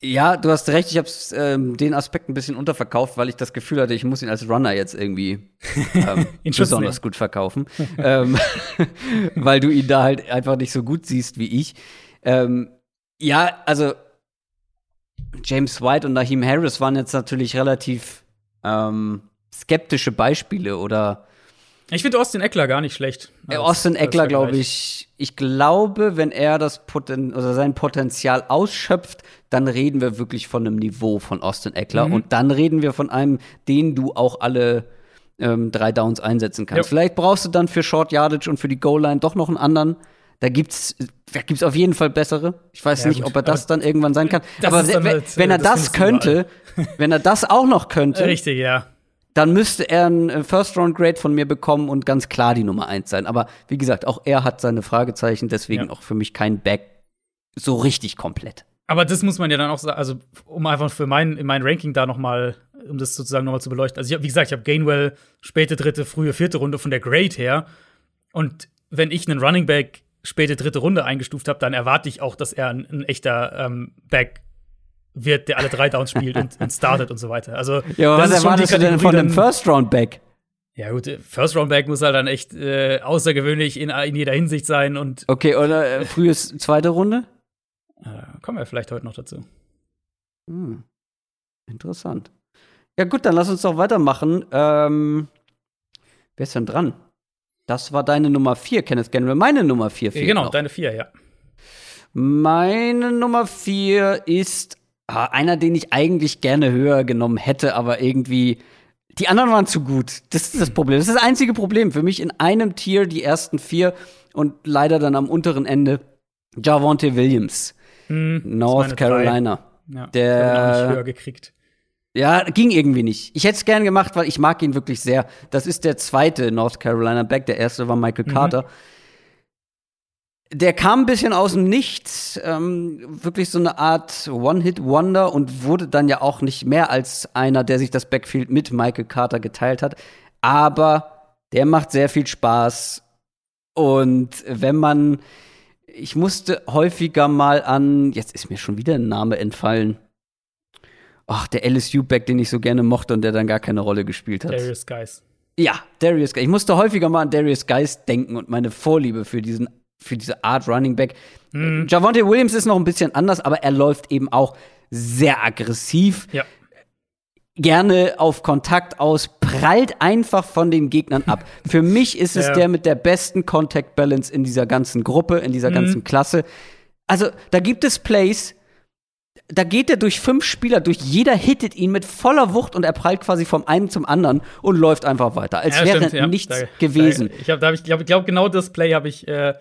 Ja, du hast recht, ich habe ähm, den Aspekt ein bisschen unterverkauft, weil ich das Gefühl hatte, ich muss ihn als Runner jetzt irgendwie ähm, besonders gut verkaufen. ähm, weil du ihn da halt einfach nicht so gut siehst wie ich. Ähm, ja, also James White und Naheem Harris waren jetzt natürlich relativ ähm, skeptische Beispiele oder ich finde Austin Eckler gar nicht schlecht. Äh, Austin Eckler, glaube ich, ich glaube, wenn er das Poten oder sein Potenzial ausschöpft, dann reden wir wirklich von einem Niveau von Austin Eckler mhm. und dann reden wir von einem, den du auch alle ähm, drei Downs einsetzen kannst. Ja. Vielleicht brauchst du dann für Short Yardage und für die Goal Line doch noch einen anderen. Da gibt's, da gibt's auf jeden Fall bessere. Ich weiß ja, nicht, gut, ob er das dann irgendwann sein kann. Aber wenn, halt, wenn er das, das könnte, wenn er das auch noch könnte, richtig, ja. Dann müsste er ein äh, First Round Grade von mir bekommen und ganz klar die Nummer eins sein. Aber wie gesagt, auch er hat seine Fragezeichen, deswegen ja. auch für mich kein Back so richtig komplett. Aber das muss man ja dann auch sagen, also um einfach für mein, in mein Ranking da noch mal, um das sozusagen noch mal zu beleuchten. Also ich wie gesagt, ich habe Gainwell späte dritte, frühe vierte Runde von der Grade her. Und wenn ich einen Running Back späte dritte Runde eingestuft habe, dann erwarte ich auch, dass er ein, ein echter ähm, Back wird, der alle drei Downs spielt und, und, startet und so weiter. Also ja, aber was erwartest du denn von einem First Round Back? Ja gut, First Round Back muss halt dann echt äh, außergewöhnlich in, in jeder Hinsicht sein und Okay, oder äh, frühes zweite Runde? Äh, kommen wir vielleicht heute noch dazu. Hm. Interessant. Ja, gut, dann lass uns doch weitermachen. Ähm, wer ist denn dran? Das war deine Nummer 4, Kenneth General. Meine Nummer 4 ja, Genau, noch. deine 4, ja. Meine Nummer 4 ist einer, den ich eigentlich gerne höher genommen hätte, aber irgendwie. Die anderen waren zu gut. Das ist das Problem. Das ist das einzige Problem. Für mich in einem Tier die ersten vier und leider dann am unteren Ende Javonte Williams. Hm, North Carolina. Ja, der nicht höher gekriegt. Ja, ging irgendwie nicht. Ich hätte es gern gemacht, weil ich mag ihn wirklich sehr. Das ist der zweite North Carolina Back. Der erste war Michael mhm. Der kam ein bisschen aus dem Nichts, ähm, wirklich so eine Art One-Hit-Wonder und wurde dann ja auch nicht mehr als einer, der sich das Backfield mit Michael Carter geteilt hat. Aber der macht sehr viel Spaß. Und wenn man ich musste häufiger mal an, jetzt ist mir schon wieder ein Name entfallen. Ach, der LSU-Back, den ich so gerne mochte und der dann gar keine Rolle gespielt hat. Darius Geis. Ja, Darius Geis. Ich musste häufiger mal an Darius Geis denken und meine Vorliebe für diesen für diese Art Running Back. Mhm. Javonte Williams ist noch ein bisschen anders, aber er läuft eben auch sehr aggressiv. Ja gerne auf Kontakt aus, prallt einfach von den Gegnern ab. Für mich ist es ja. der mit der besten Contact Balance in dieser ganzen Gruppe, in dieser mhm. ganzen Klasse. Also, da gibt es Plays, da geht er durch fünf Spieler durch, jeder hittet ihn mit voller Wucht und er prallt quasi vom einen zum anderen und läuft einfach weiter, als ja, wäre stimmt, ja. nichts da, gewesen. Da, ich glaube, ich glaub, genau das Play habe ich äh,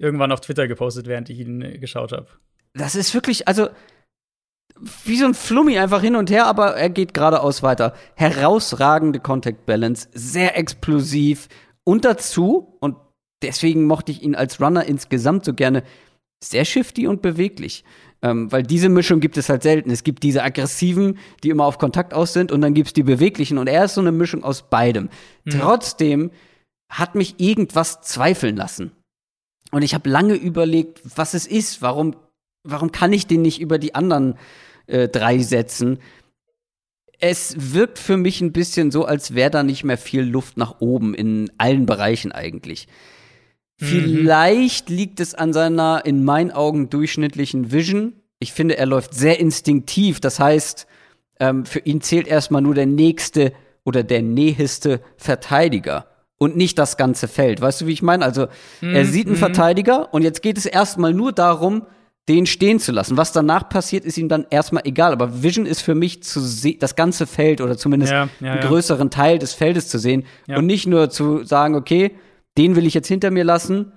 irgendwann auf Twitter gepostet, während ich ihn äh, geschaut habe. Das ist wirklich, also wie so ein Flummi einfach hin und her, aber er geht geradeaus weiter. Herausragende Contact Balance, sehr explosiv und dazu, und deswegen mochte ich ihn als Runner insgesamt so gerne, sehr shifty und beweglich. Ähm, weil diese Mischung gibt es halt selten. Es gibt diese aggressiven, die immer auf Kontakt aus sind, und dann gibt es die beweglichen. Und er ist so eine Mischung aus beidem. Mhm. Trotzdem hat mich irgendwas zweifeln lassen. Und ich habe lange überlegt, was es ist. Warum, warum kann ich den nicht über die anderen äh, drei Sätzen. Es wirkt für mich ein bisschen so, als wäre da nicht mehr viel Luft nach oben in allen Bereichen eigentlich. Mhm. Vielleicht liegt es an seiner in meinen Augen durchschnittlichen Vision. Ich finde, er läuft sehr instinktiv. Das heißt, ähm, für ihn zählt erstmal nur der nächste oder der näheste Verteidiger und nicht das ganze Feld. Weißt du, wie ich meine? Also, mhm. er sieht einen mhm. Verteidiger und jetzt geht es erstmal nur darum, den stehen zu lassen. Was danach passiert, ist ihm dann erstmal egal. Aber Vision ist für mich zu das ganze Feld oder zumindest ja, ja, einen größeren Teil des Feldes zu sehen und nicht nur zu sagen, okay, den will ich jetzt hinter mir lassen.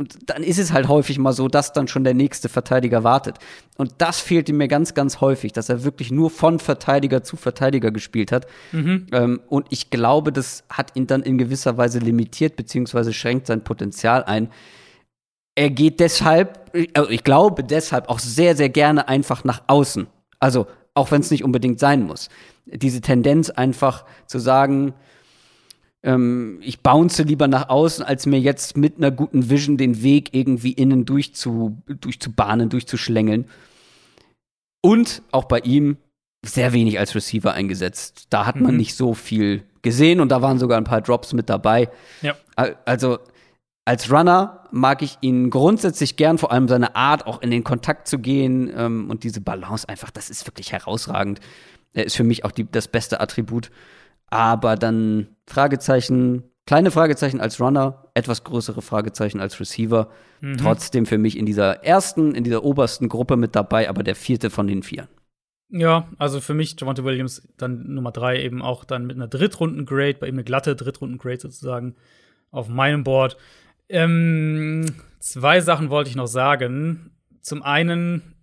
Und dann ist es halt häufig mal so, dass dann schon der nächste Verteidiger wartet. Und das fehlt ihm mir ganz, ganz häufig, dass er wirklich nur von Verteidiger zu Verteidiger gespielt hat. Mhm. Ähm, und ich glaube, das hat ihn dann in gewisser Weise limitiert, beziehungsweise schränkt sein Potenzial ein er geht deshalb, also ich glaube deshalb auch sehr, sehr gerne einfach nach außen. Also, auch wenn es nicht unbedingt sein muss. Diese Tendenz einfach zu sagen, ähm, ich bounce lieber nach außen, als mir jetzt mit einer guten Vision den Weg irgendwie innen durchzu, durchzubahnen, durchzuschlängeln. Und auch bei ihm sehr wenig als Receiver eingesetzt. Da hat man mhm. nicht so viel gesehen und da waren sogar ein paar Drops mit dabei. Ja. Also als Runner mag ich ihn grundsätzlich gern, vor allem seine Art, auch in den Kontakt zu gehen ähm, und diese Balance einfach, das ist wirklich herausragend. Er ist für mich auch die, das beste Attribut. Aber dann Fragezeichen, kleine Fragezeichen als Runner, etwas größere Fragezeichen als Receiver. Mhm. Trotzdem für mich in dieser ersten, in dieser obersten Gruppe mit dabei, aber der vierte von den vier. Ja, also für mich Javante Williams dann Nummer drei eben auch dann mit einer Drittrunden-Grade, bei ihm eine glatte Drittrunden-Grade sozusagen auf meinem Board. Ähm, zwei Sachen wollte ich noch sagen. Zum einen,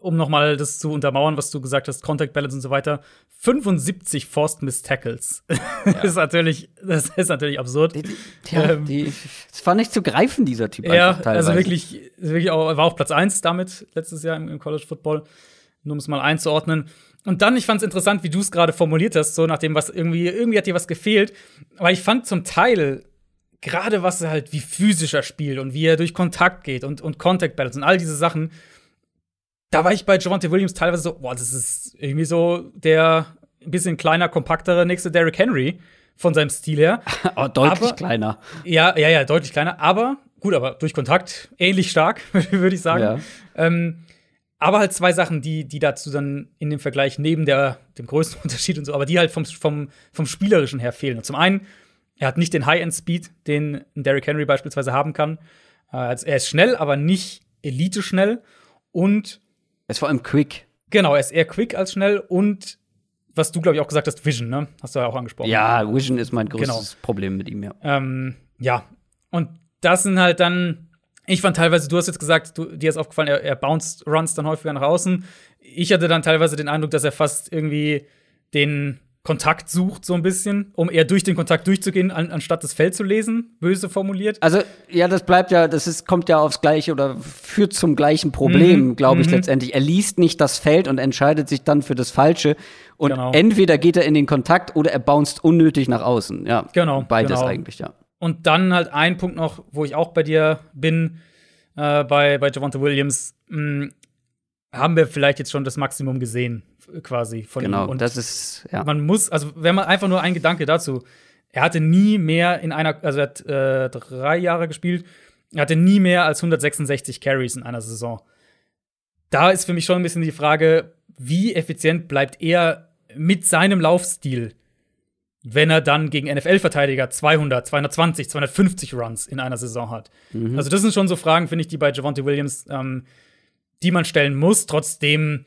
um nochmal das zu untermauern, was du gesagt hast, Contact Balance und so weiter. 75 Forced Miss Tackles. Ja. das, ist natürlich, das ist natürlich absurd. Die, ja, ähm, die, das war nicht zu greifen, dieser Typ. Ja, also wirklich, wirklich auch, war auch Platz 1 damit letztes Jahr im, im College Football nur um es mal einzuordnen. Und dann, ich fand es interessant, wie du es gerade formuliert hast, so nachdem was irgendwie, irgendwie hat dir was gefehlt. Aber ich fand zum Teil, gerade was er halt, wie physisch er spielt und wie er durch Kontakt geht und, und Contact Balance und all diese Sachen, da war ich bei Javante Williams teilweise so, boah, das ist irgendwie so der ein bisschen kleiner, kompaktere nächste Derrick Henry von seinem Stil her. oh, deutlich aber, kleiner. Ja, ja, ja, deutlich kleiner. Aber gut, aber durch Kontakt ähnlich stark, würde ich sagen. Ja. Ähm, aber halt zwei Sachen, die, die dazu dann in dem Vergleich neben der, dem größten Unterschied und so, aber die halt vom, vom, vom Spielerischen her fehlen. Und zum einen, er hat nicht den High-End-Speed, den ein Derrick Henry beispielsweise haben kann. Äh, er ist schnell, aber nicht Elite-schnell. Und er ist vor allem quick. Genau, er ist eher quick als schnell und was du, glaube ich, auch gesagt hast, Vision, ne? Hast du ja auch angesprochen. Ja, Vision ist mein größtes genau. Problem mit ihm, ja. Ähm, ja. Und das sind halt dann ich fand teilweise, du hast jetzt gesagt, du, dir ist aufgefallen, er, er bounced Runs dann häufiger nach außen. Ich hatte dann teilweise den Eindruck, dass er fast irgendwie den Kontakt sucht, so ein bisschen, um eher durch den Kontakt durchzugehen, an, anstatt das Feld zu lesen, böse formuliert. Also, ja, das bleibt ja, das ist, kommt ja aufs Gleiche oder führt zum gleichen Problem, mhm. glaube ich, mhm. letztendlich. Er liest nicht das Feld und entscheidet sich dann für das Falsche. Und genau. entweder geht er in den Kontakt oder er bounced unnötig nach außen. Ja, genau. Beides genau. eigentlich, ja. Und dann halt ein Punkt noch, wo ich auch bei dir bin, äh, bei, bei Javante Williams, mh, hm, haben wir vielleicht jetzt schon das Maximum gesehen, quasi von genau, ihm. Und das ist, ja. Man muss, also wenn man einfach nur ein Gedanke dazu, er hatte nie mehr in einer, also er hat äh, drei Jahre gespielt, er hatte nie mehr als 166 Carries in einer Saison. Da ist für mich schon ein bisschen die Frage, wie effizient bleibt er mit seinem Laufstil? wenn er dann gegen NFL-Verteidiger 200, 220, 250 Runs in einer Saison hat. Mhm. Also das sind schon so Fragen, finde ich, die bei Javante Williams, ähm, die man stellen muss. Trotzdem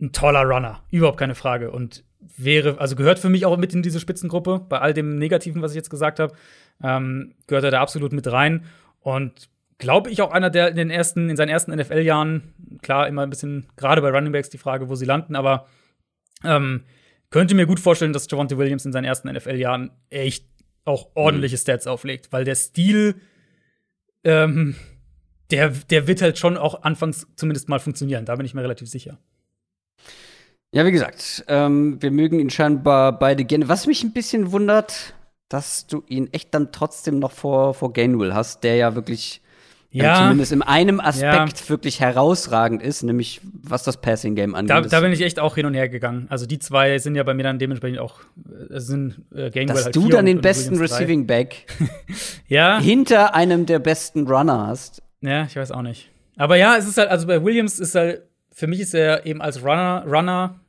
ein toller Runner, überhaupt keine Frage. Und wäre, also gehört für mich auch mit in diese Spitzengruppe. Bei all dem Negativen, was ich jetzt gesagt habe, ähm, gehört er da absolut mit rein. Und glaube ich auch einer, der in den ersten, in seinen ersten NFL-Jahren, klar, immer ein bisschen, gerade bei Running Backs die Frage, wo sie landen, aber ähm, könnte mir gut vorstellen, dass Javante Williams in seinen ersten NFL-Jahren echt auch ordentliche mhm. Stats auflegt, weil der Stil, ähm, der, der wird halt schon auch anfangs zumindest mal funktionieren. Da bin ich mir relativ sicher. Ja, wie gesagt, ähm, wir mögen ihn scheinbar beide gerne. Was mich ein bisschen wundert, dass du ihn echt dann trotzdem noch vor, vor Gainwell hast, der ja wirklich ja. zumindest in einem Aspekt ja. wirklich herausragend ist, nämlich was das Passing Game angeht. Da, da, bin ich echt auch hin und her gegangen. Also die zwei sind ja bei mir dann dementsprechend auch äh, sind äh, Gainwell Dass halt du dann den besten Receiving Back ja. hinter einem der besten Runner hast. Ja, ich weiß auch nicht. Aber ja, es ist halt also bei Williams ist halt für mich ist er eben als Runner Runner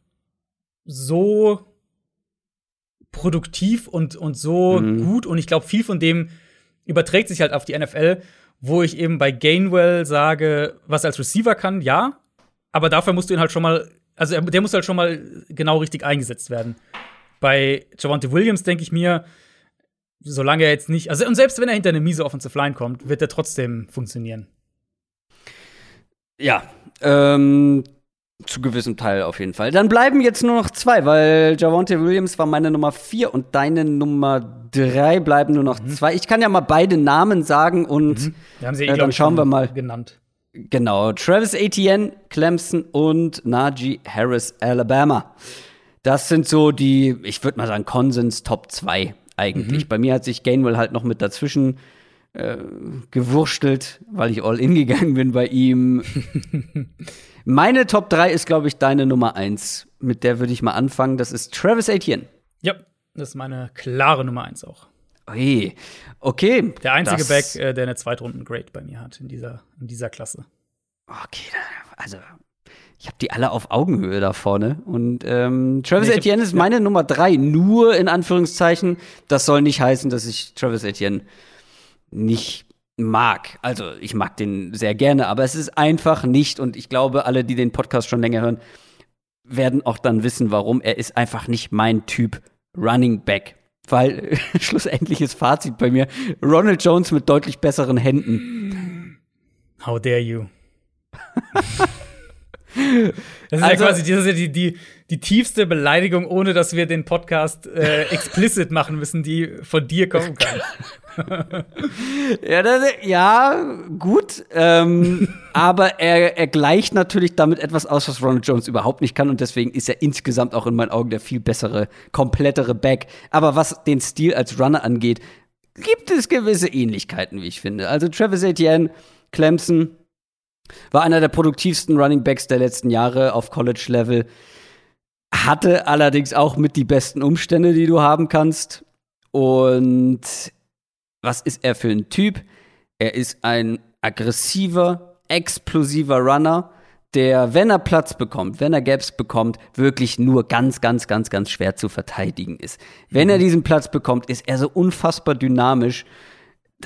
so produktiv und und so mhm. gut und ich glaube viel von dem überträgt sich halt auf die NFL wo ich eben bei Gainwell sage, was er als Receiver kann, ja, aber dafür musst du ihn halt schon mal, also der muss halt schon mal genau richtig eingesetzt werden. Bei Javante Williams denke ich mir, solange er jetzt nicht, also und selbst wenn er hinter eine miese Offensive Line kommt, wird er trotzdem funktionieren. Ja, ähm, zu gewissem Teil auf jeden Fall. Dann bleiben jetzt nur noch zwei, weil Javante Williams war meine Nummer vier und deine Nummer drei bleiben nur noch mhm. zwei. Ich kann ja mal beide Namen sagen und mhm. haben sie eh, äh, dann schauen wir mal. Genannt. Genau, Travis Etienne, Clemson und Najee Harris, Alabama. Das sind so die, ich würde mal sagen, Konsens Top 2 eigentlich. Mhm. Bei mir hat sich Gainwell halt noch mit dazwischen äh, gewurstelt, weil ich all in gegangen bin bei ihm. Meine Top 3 ist, glaube ich, deine Nummer 1. Mit der würde ich mal anfangen. Das ist Travis Etienne. Ja, das ist meine klare Nummer 1 auch. Ui, okay. Der einzige Back, äh, der eine Zweitrunden-Grade bei mir hat in dieser, in dieser Klasse. Okay, also ich habe die alle auf Augenhöhe da vorne. Und ähm, Travis nee, Etienne ist meine ja. Nummer 3, nur in Anführungszeichen. Das soll nicht heißen, dass ich Travis Etienne nicht mag. Also ich mag den sehr gerne, aber es ist einfach nicht, und ich glaube, alle, die den Podcast schon länger hören, werden auch dann wissen, warum. Er ist einfach nicht mein Typ Running Back. Weil schlussendliches Fazit bei mir, Ronald Jones mit deutlich besseren Händen. How dare you? Das ist also, ja quasi das ja die, die, die tiefste Beleidigung, ohne dass wir den Podcast äh, explicit machen müssen, die von dir kommen kann. ja, das, ja, gut. Ähm, aber er, er gleicht natürlich damit etwas aus, was Ronald Jones überhaupt nicht kann. Und deswegen ist er insgesamt auch in meinen Augen der viel bessere, komplettere Back. Aber was den Stil als Runner angeht, gibt es gewisse Ähnlichkeiten, wie ich finde. Also Travis Etienne, Clemson, war einer der produktivsten Running Backs der letzten Jahre auf College-Level. Hatte allerdings auch mit die besten Umstände, die du haben kannst. Und was ist er für ein Typ? Er ist ein aggressiver, explosiver Runner, der, wenn er Platz bekommt, wenn er Gaps bekommt, wirklich nur ganz, ganz, ganz, ganz schwer zu verteidigen ist. Wenn er mhm. diesen Platz bekommt, ist er so unfassbar dynamisch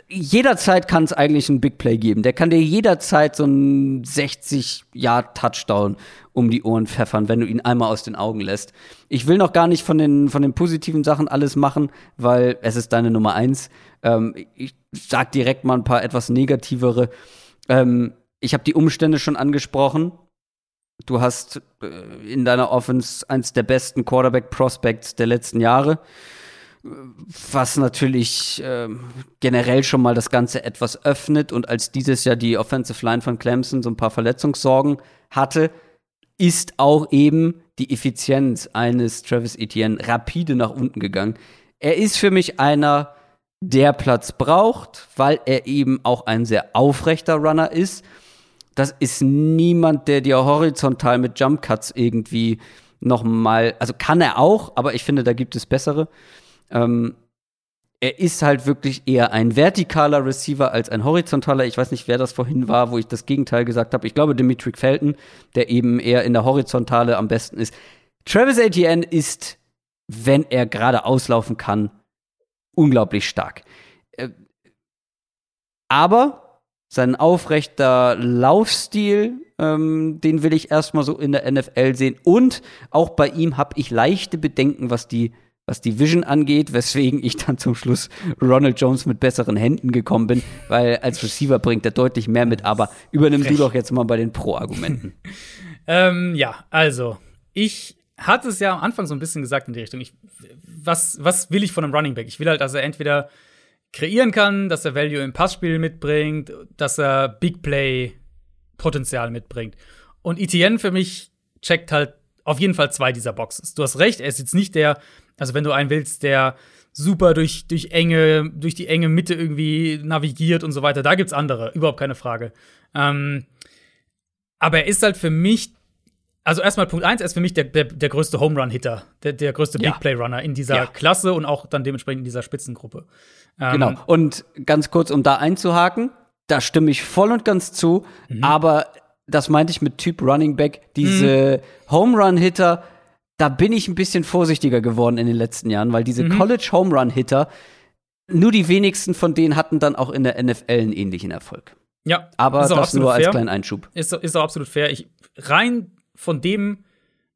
jederzeit kann es eigentlich einen Big Play geben. Der kann dir jederzeit so einen 60-Yard-Touchdown um die Ohren pfeffern, wenn du ihn einmal aus den Augen lässt. Ich will noch gar nicht von den, von den positiven Sachen alles machen, weil es ist deine Nummer eins. Ähm, ich sag direkt mal ein paar etwas negativere. Ähm, ich habe die Umstände schon angesprochen. Du hast äh, in deiner Offense eins der besten Quarterback-Prospects der letzten Jahre was natürlich äh, generell schon mal das Ganze etwas öffnet. Und als dieses Jahr die Offensive Line von Clemson so ein paar Verletzungssorgen hatte, ist auch eben die Effizienz eines Travis Etienne rapide nach unten gegangen. Er ist für mich einer, der Platz braucht, weil er eben auch ein sehr aufrechter Runner ist. Das ist niemand, der dir horizontal mit Jump Cuts irgendwie noch mal, also kann er auch, aber ich finde, da gibt es bessere. Ähm, er ist halt wirklich eher ein vertikaler Receiver als ein horizontaler. Ich weiß nicht, wer das vorhin war, wo ich das Gegenteil gesagt habe. Ich glaube, Dimitri Felton, der eben eher in der Horizontale am besten ist. Travis Etienne ist, wenn er gerade auslaufen kann, unglaublich stark. Äh, aber sein aufrechter Laufstil, ähm, den will ich erstmal so in der NFL sehen. Und auch bei ihm habe ich leichte Bedenken, was die was die Vision angeht, weswegen ich dann zum Schluss Ronald Jones mit besseren Händen gekommen bin, weil als Receiver bringt er deutlich mehr mit, aber übernimm Frech. du doch jetzt mal bei den Pro-Argumenten. ähm, ja, also, ich hatte es ja am Anfang so ein bisschen gesagt in die Richtung, ich, was, was will ich von einem Running Back? Ich will halt, dass er entweder kreieren kann, dass er Value im Passspiel mitbringt, dass er Big Play Potenzial mitbringt. Und Etienne für mich checkt halt auf jeden Fall zwei dieser Boxes. Du hast recht, er ist jetzt nicht der also wenn du einen willst, der super durch, durch enge, durch die enge Mitte irgendwie navigiert und so weiter, da gibt's andere, überhaupt keine Frage. Ähm, aber er ist halt für mich, also erstmal Punkt eins, er ist für mich der, der, der größte Home Run-Hitter, der, der größte ja. Big Play-Runner in dieser ja. Klasse und auch dann dementsprechend in dieser Spitzengruppe. Ähm, genau. Und ganz kurz, um da einzuhaken, da stimme ich voll und ganz zu, mhm. aber das meinte ich mit Typ Running Back, diese mhm. Home Run-Hitter, da bin ich ein bisschen vorsichtiger geworden in den letzten Jahren, weil diese mhm. College Home Run Hitter, nur die wenigsten von denen hatten dann auch in der NFL einen ähnlichen Erfolg. Ja, aber das nur als kleinen Einschub. Ist, ist auch absolut fair. Ich, rein von dem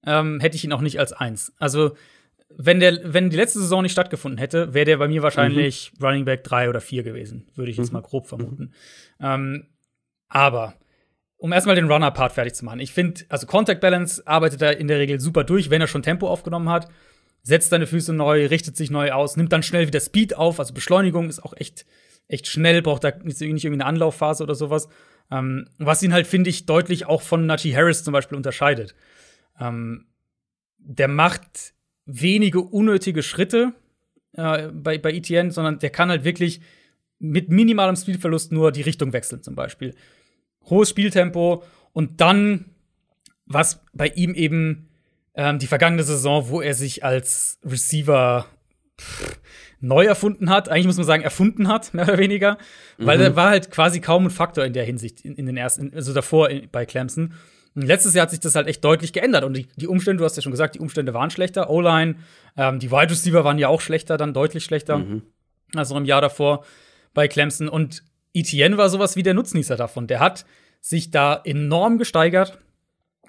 ähm, hätte ich ihn auch nicht als eins. Also, wenn, der, wenn die letzte Saison nicht stattgefunden hätte, wäre der bei mir wahrscheinlich mhm. Running Back 3 oder 4 gewesen, würde ich jetzt mhm. mal grob vermuten. Mhm. Ähm, aber um erstmal den Runner-Part fertig zu machen. Ich finde, also Contact Balance arbeitet er in der Regel super durch, wenn er schon Tempo aufgenommen hat. Setzt seine Füße neu, richtet sich neu aus, nimmt dann schnell wieder Speed auf. Also Beschleunigung ist auch echt, echt schnell, braucht da nicht irgendwie eine Anlaufphase oder sowas. Ähm, was ihn halt, finde ich, deutlich auch von Najee Harris zum Beispiel unterscheidet. Ähm, der macht wenige unnötige Schritte äh, bei, bei ETN, sondern der kann halt wirklich mit minimalem Speedverlust nur die Richtung wechseln, zum Beispiel hohes Spieltempo und dann, was bei ihm eben ähm, die vergangene Saison, wo er sich als Receiver pff, neu erfunden hat, eigentlich muss man sagen, erfunden hat, mehr oder weniger, mhm. weil er war halt quasi kaum ein Faktor in der Hinsicht, in, in den ersten, also davor in, bei Clemson. Und letztes Jahr hat sich das halt echt deutlich geändert. Und die, die Umstände, du hast ja schon gesagt, die Umstände waren schlechter. O-Line, ähm, die Wide Receiver waren ja auch schlechter, dann deutlich schlechter mhm. als noch im Jahr davor bei Clemson. Und Etienne war sowas wie der Nutznießer davon. Der hat sich da enorm gesteigert.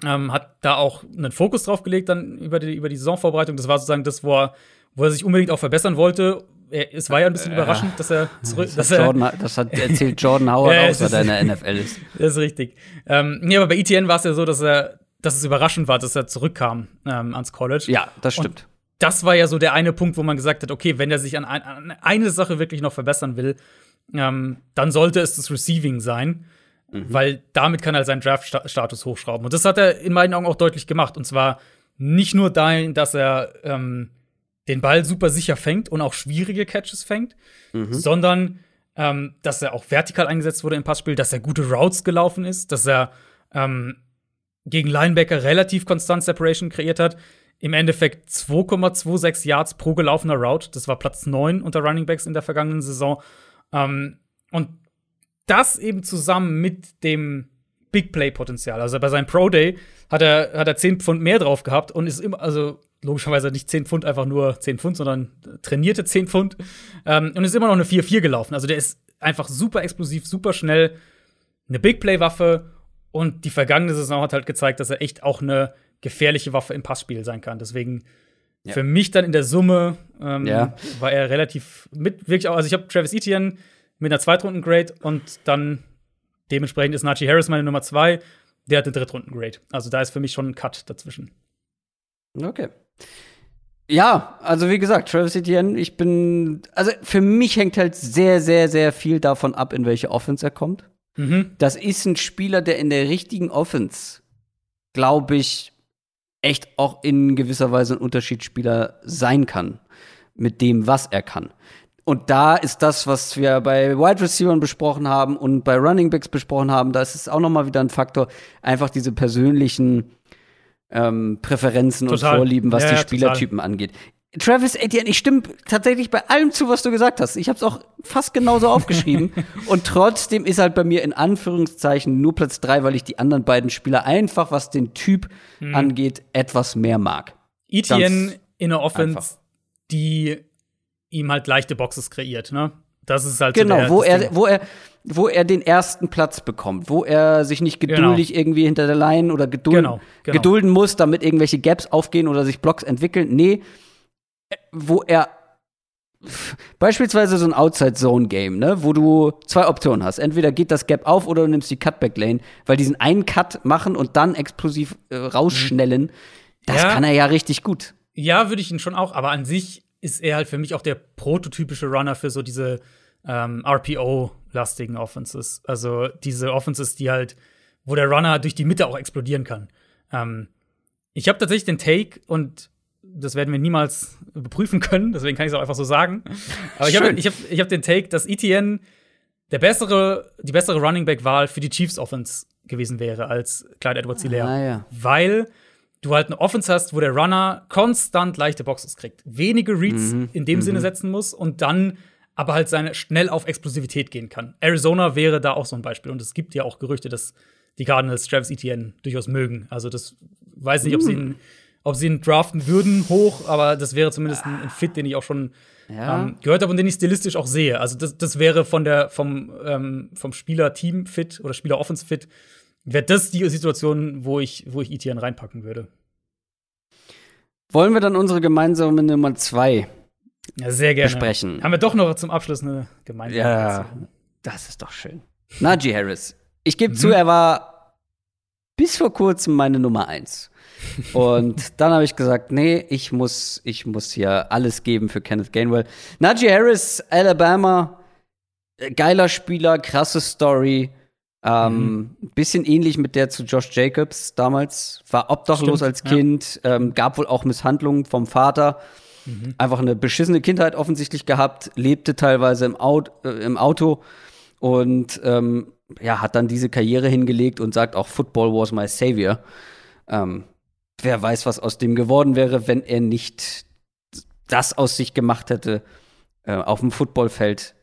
Ähm, hat da auch einen Fokus drauf gelegt dann über die, über die Saisonvorbereitung. Das war sozusagen das, wo er, wo er sich unbedingt auch verbessern wollte. Er, es war ja ein bisschen äh, überraschend, dass er zurück. Das, dass Jordan, das hat erzählt Jordan Howard auch, seit er in der NFL ist. Das ist richtig. Ähm, ja, aber bei ETN war es ja so, dass er, dass es überraschend war, dass er zurückkam ähm, ans College. Ja, das stimmt. Und das war ja so der eine Punkt, wo man gesagt hat, okay, wenn er sich an, ein, an eine Sache wirklich noch verbessern will, ähm, dann sollte es das Receiving sein. Mhm. Weil damit kann er seinen Draft-Status hochschrauben. Und das hat er in meinen Augen auch deutlich gemacht. Und zwar nicht nur dahin, dass er ähm, den Ball super sicher fängt und auch schwierige Catches fängt, mhm. sondern ähm, dass er auch vertikal eingesetzt wurde im Passspiel, dass er gute Routes gelaufen ist, dass er ähm, gegen Linebacker relativ konstant Separation kreiert hat. Im Endeffekt 2,26 Yards pro gelaufener Route. Das war Platz 9 unter Running Backs in der vergangenen Saison. Ähm, und das eben zusammen mit dem Big Play-Potenzial. Also bei seinem Pro Day hat er, hat er 10 Pfund mehr drauf gehabt und ist immer, also logischerweise nicht 10 Pfund einfach nur 10 Pfund, sondern trainierte 10 Pfund ähm, und ist immer noch eine 4-4 gelaufen. Also der ist einfach super explosiv, super schnell, eine Big Play-Waffe und die vergangene Saison hat halt gezeigt, dass er echt auch eine gefährliche Waffe im Passspiel sein kann. Deswegen ja. für mich dann in der Summe ähm, ja. war er relativ mit wirklich auch, also ich habe Travis Etienne mit einer Zweitrunden-Grade und dann dementsprechend ist Najee Harris meine Nummer zwei. Der hat eine Drittrunden-Grade. Also da ist für mich schon ein Cut dazwischen. Okay. Ja, also wie gesagt, Travis Etienne, ich bin, also für mich hängt halt sehr, sehr, sehr viel davon ab, in welche Offense er kommt. Mhm. Das ist ein Spieler, der in der richtigen Offense, glaube ich, echt auch in gewisser Weise ein Unterschiedsspieler sein kann mit dem, was er kann. Und da ist das, was wir bei Wide Receivers besprochen haben und bei Running Backs besprochen haben, da ist es auch noch mal wieder ein Faktor, einfach diese persönlichen ähm, Präferenzen total. und Vorlieben, was ja, die Spielertypen total. angeht. Travis Etienne, ich stimme tatsächlich bei allem zu, was du gesagt hast. Ich habe es auch fast genauso aufgeschrieben. und trotzdem ist halt bei mir in Anführungszeichen nur Platz drei, weil ich die anderen beiden Spieler einfach, was den Typ hm. angeht, etwas mehr mag. Etienne in der Offense, einfach. die ihm halt leichte Boxes kreiert, ne? Das ist halt genau, so der, wo er, wo er, wo er den ersten Platz bekommt, wo er sich nicht genau. geduldig genau. irgendwie hinter der Line oder geduld, genau, genau. gedulden muss, damit irgendwelche Gaps aufgehen oder sich Blocks entwickeln. Nee, wo er beispielsweise so ein Outside-Zone-Game, ne, wo du zwei Optionen hast. Entweder geht das Gap auf oder du nimmst die Cutback-Lane, weil diesen einen Cut machen und dann explosiv äh, rausschnellen, das ja. kann er ja richtig gut. Ja, würde ich ihn schon auch, aber an sich ist er halt für mich auch der prototypische Runner für so diese ähm, RPO-lastigen Offenses. Also diese Offenses, die halt, wo der Runner durch die Mitte auch explodieren kann. Ähm, ich habe tatsächlich den Take und das werden wir niemals überprüfen können, deswegen kann ich es auch einfach so sagen. Aber ich habe ich hab, ich hab den Take, dass ETN der bessere, die bessere Running Back-Wahl für die Chiefs Offense gewesen wäre als Clyde Edwards Hilaire. Ah, ja. Weil du halt eine Offense hast, wo der Runner konstant leichte Boxes kriegt, wenige Reads mhm. in dem mhm. Sinne setzen muss und dann aber halt seine schnell auf Explosivität gehen kann. Arizona wäre da auch so ein Beispiel und es gibt ja auch Gerüchte, dass die Cardinals Travis Etienne durchaus mögen. Also das weiß nicht, ob sie ihn, ob sie ihn draften würden hoch, aber das wäre zumindest ein, ein Fit, den ich auch schon ja. ähm, gehört habe und den ich stilistisch auch sehe. Also das, das wäre von der vom ähm, vom Spieler-Team Fit oder Spieler-Offense Fit wäre das die Situation, wo ich, wo ich Etienne reinpacken würde. Wollen wir dann unsere gemeinsame Nummer zwei ja, sehr gerne. besprechen? Haben wir doch noch zum Abschluss eine gemeinsame Ja, das ist doch schön. Najee Harris. Ich gebe mhm. zu, er war bis vor kurzem meine Nummer eins. Und dann habe ich gesagt, nee, ich muss, ich muss hier alles geben für Kenneth Gainwell. Najee Harris, Alabama, geiler Spieler, krasse Story. Ähm, mhm. Bisschen ähnlich mit der zu Josh Jacobs damals. War obdachlos Stimmt, als Kind, ja. ähm, gab wohl auch Misshandlungen vom Vater. Mhm. Einfach eine beschissene Kindheit offensichtlich gehabt, lebte teilweise im, Auto, äh, im Auto und ähm, ja, hat dann diese Karriere hingelegt und sagt auch, Football was my savior. Ähm, wer weiß, was aus dem geworden wäre, wenn er nicht das aus sich gemacht hätte äh, auf dem Footballfeld.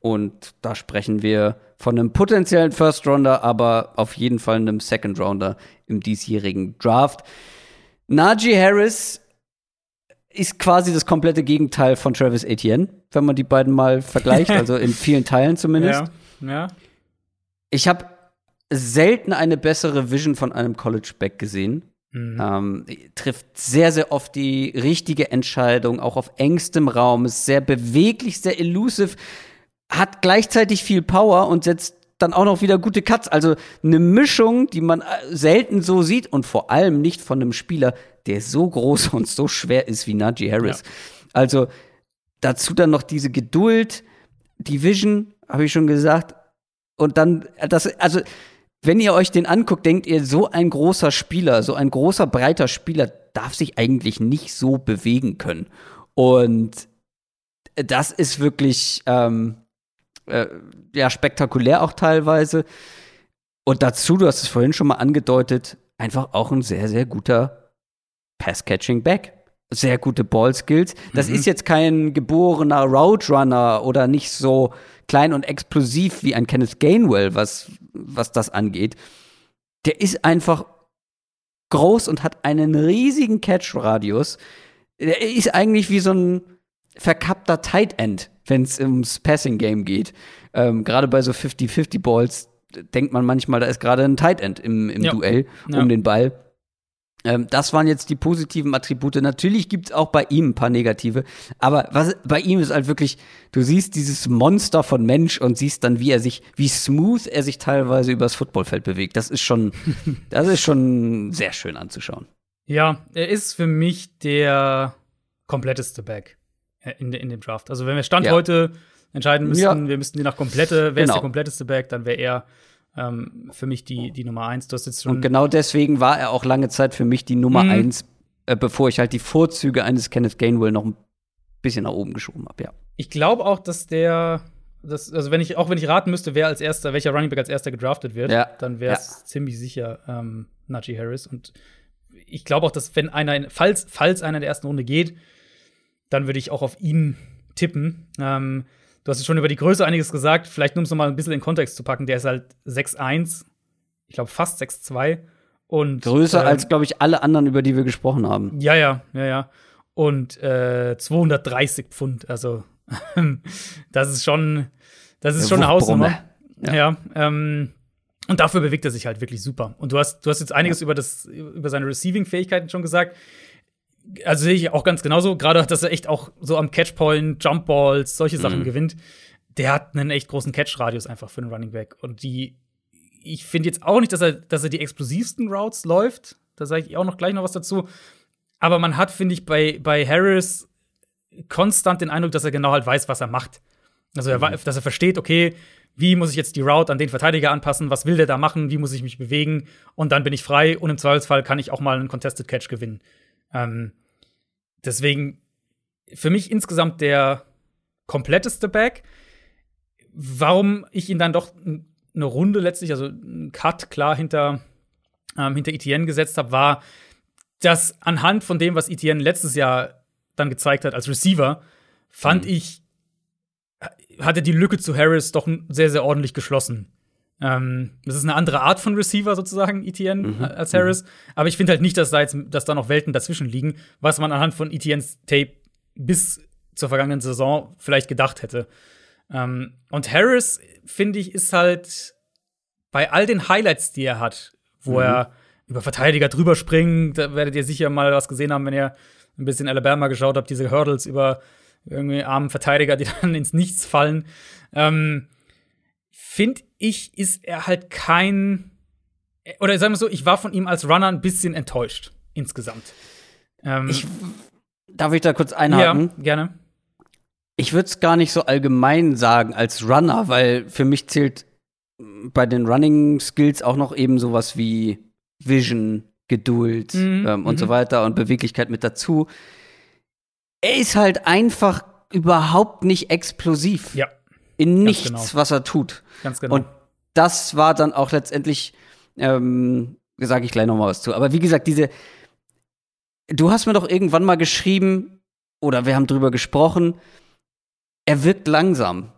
Und da sprechen wir von einem potenziellen First Rounder, aber auf jeden Fall einem Second Rounder im diesjährigen Draft. Najee Harris ist quasi das komplette Gegenteil von Travis Etienne, wenn man die beiden mal vergleicht, also in vielen Teilen zumindest. Ja. ja. Ich habe selten eine bessere Vision von einem College-Back gesehen. Mhm. Ähm, trifft sehr, sehr oft die richtige Entscheidung, auch auf engstem Raum, ist sehr beweglich, sehr elusive, hat gleichzeitig viel Power und setzt dann auch noch wieder gute Cuts. Also eine Mischung, die man äh, selten so sieht und vor allem nicht von einem Spieler, der so groß und so schwer ist wie Najee Harris. Ja. Also dazu dann noch diese Geduld, die Vision, habe ich schon gesagt. Und dann, das, also wenn ihr euch den anguckt, denkt ihr, so ein großer Spieler, so ein großer, breiter Spieler darf sich eigentlich nicht so bewegen können. Und das ist wirklich ähm, äh, ja spektakulär auch teilweise. Und dazu, du hast es vorhin schon mal angedeutet, einfach auch ein sehr, sehr guter Pass-Catching-Back. Sehr gute Ball-Skills. Das mhm. ist jetzt kein geborener Route Runner oder nicht so klein und explosiv wie ein Kenneth Gainwell, was, was das angeht. Der ist einfach groß und hat einen riesigen Catch-Radius. Der ist eigentlich wie so ein verkappter Tight End, wenn es ums Passing-Game geht. Ähm, gerade bei so 50-50-Balls denkt man manchmal, da ist gerade ein Tight End im, im ja. Duell um ja. den Ball. Ähm, das waren jetzt die positiven Attribute. Natürlich gibt es auch bei ihm ein paar negative, aber was bei ihm ist halt wirklich, du siehst dieses Monster von Mensch und siehst dann, wie er sich, wie smooth er sich teilweise übers Footballfeld bewegt. Das ist schon, das ist schon sehr schön anzuschauen. Ja, er ist für mich der kompletteste Back äh, in, in dem Draft. Also wenn wir Stand ja. heute entscheiden müssten, ja. wir müssten je nach komplette, wer genau. ist der kompletteste Back, dann wäre er ähm, für mich die, die Nummer eins. Du hast jetzt schon Und genau deswegen war er auch lange Zeit für mich die Nummer mhm. eins, äh, bevor ich halt die Vorzüge eines Kenneth Gainwell noch ein bisschen nach oben geschoben habe, ja. Ich glaube auch, dass der das, also wenn ich, auch wenn ich raten müsste, wer als erster, welcher Running Back als erster gedraftet wird, ja. dann wäre es ja. ziemlich sicher ähm, Najee Harris. Und ich glaube auch, dass wenn einer, falls, falls einer in der ersten Runde geht, dann würde ich auch auf ihn tippen. Ähm, Du hast schon über die Größe einiges gesagt. Vielleicht nur um es nochmal ein bisschen in Kontext zu packen. Der ist halt 6'1, ich glaube fast 6'2. Und, Größer ähm, als, glaube ich, alle anderen, über die wir gesprochen haben. Ja, ja, ja, ja. Und äh, 230 Pfund. Also, das ist schon, das ist schon eine Hausnummer. Ja. ja ähm, und dafür bewegt er sich halt wirklich super. Und du hast, du hast jetzt einiges ja. über, das, über seine Receiving-Fähigkeiten schon gesagt also sehe ich auch ganz genauso, gerade dass er echt auch so am Catchpoint, Jumpballs, solche Sachen mhm. gewinnt. Der hat einen echt großen Catch-Radius einfach für einen Running Back. Und die, ich finde jetzt auch nicht, dass er, dass er die explosivsten Routes läuft. Da sage ich auch noch gleich noch was dazu. Aber man hat, finde ich, bei, bei Harris konstant den Eindruck, dass er genau halt weiß, was er macht. Also, er, mhm. dass er versteht, okay, wie muss ich jetzt die Route an den Verteidiger anpassen? Was will der da machen? Wie muss ich mich bewegen? Und dann bin ich frei und im Zweifelsfall kann ich auch mal einen Contested Catch gewinnen. Ähm, deswegen für mich insgesamt der kompletteste Back. Warum ich ihn dann doch eine Runde letztlich, also einen Cut klar hinter, ähm, hinter Etienne gesetzt habe, war, dass anhand von dem, was Etienne letztes Jahr dann gezeigt hat als Receiver, fand mhm. ich, hatte die Lücke zu Harris doch sehr, sehr ordentlich geschlossen. Ähm, das ist eine andere Art von Receiver sozusagen, Etienne, mhm. als Harris. Mhm. Aber ich finde halt nicht, dass da jetzt, dass da noch Welten dazwischen liegen, was man anhand von Etiennes Tape bis zur vergangenen Saison vielleicht gedacht hätte. Ähm, und Harris, finde ich, ist halt bei all den Highlights, die er hat, wo mhm. er über Verteidiger drüber springt, da werdet ihr sicher mal was gesehen haben, wenn ihr ein bisschen Alabama geschaut habt, diese Hurdles über irgendwie armen Verteidiger, die dann ins Nichts fallen. Ähm, finde ich, ist er halt kein. Oder sagen wir so, ich war von ihm als Runner ein bisschen enttäuscht insgesamt. Ähm, ich, darf ich da kurz einhaken? Ja, gerne. Ich würde es gar nicht so allgemein sagen als Runner, weil für mich zählt bei den Running Skills auch noch eben sowas wie Vision, Geduld mhm, ähm, und so mhm. weiter und Beweglichkeit mit dazu. Er ist halt einfach überhaupt nicht explosiv. Ja in nichts, genau. was er tut. Ganz genau. Und das war dann auch letztendlich, ähm, sage ich gleich noch mal was zu. Aber wie gesagt, diese, du hast mir doch irgendwann mal geschrieben oder wir haben drüber gesprochen. Er wirkt langsam.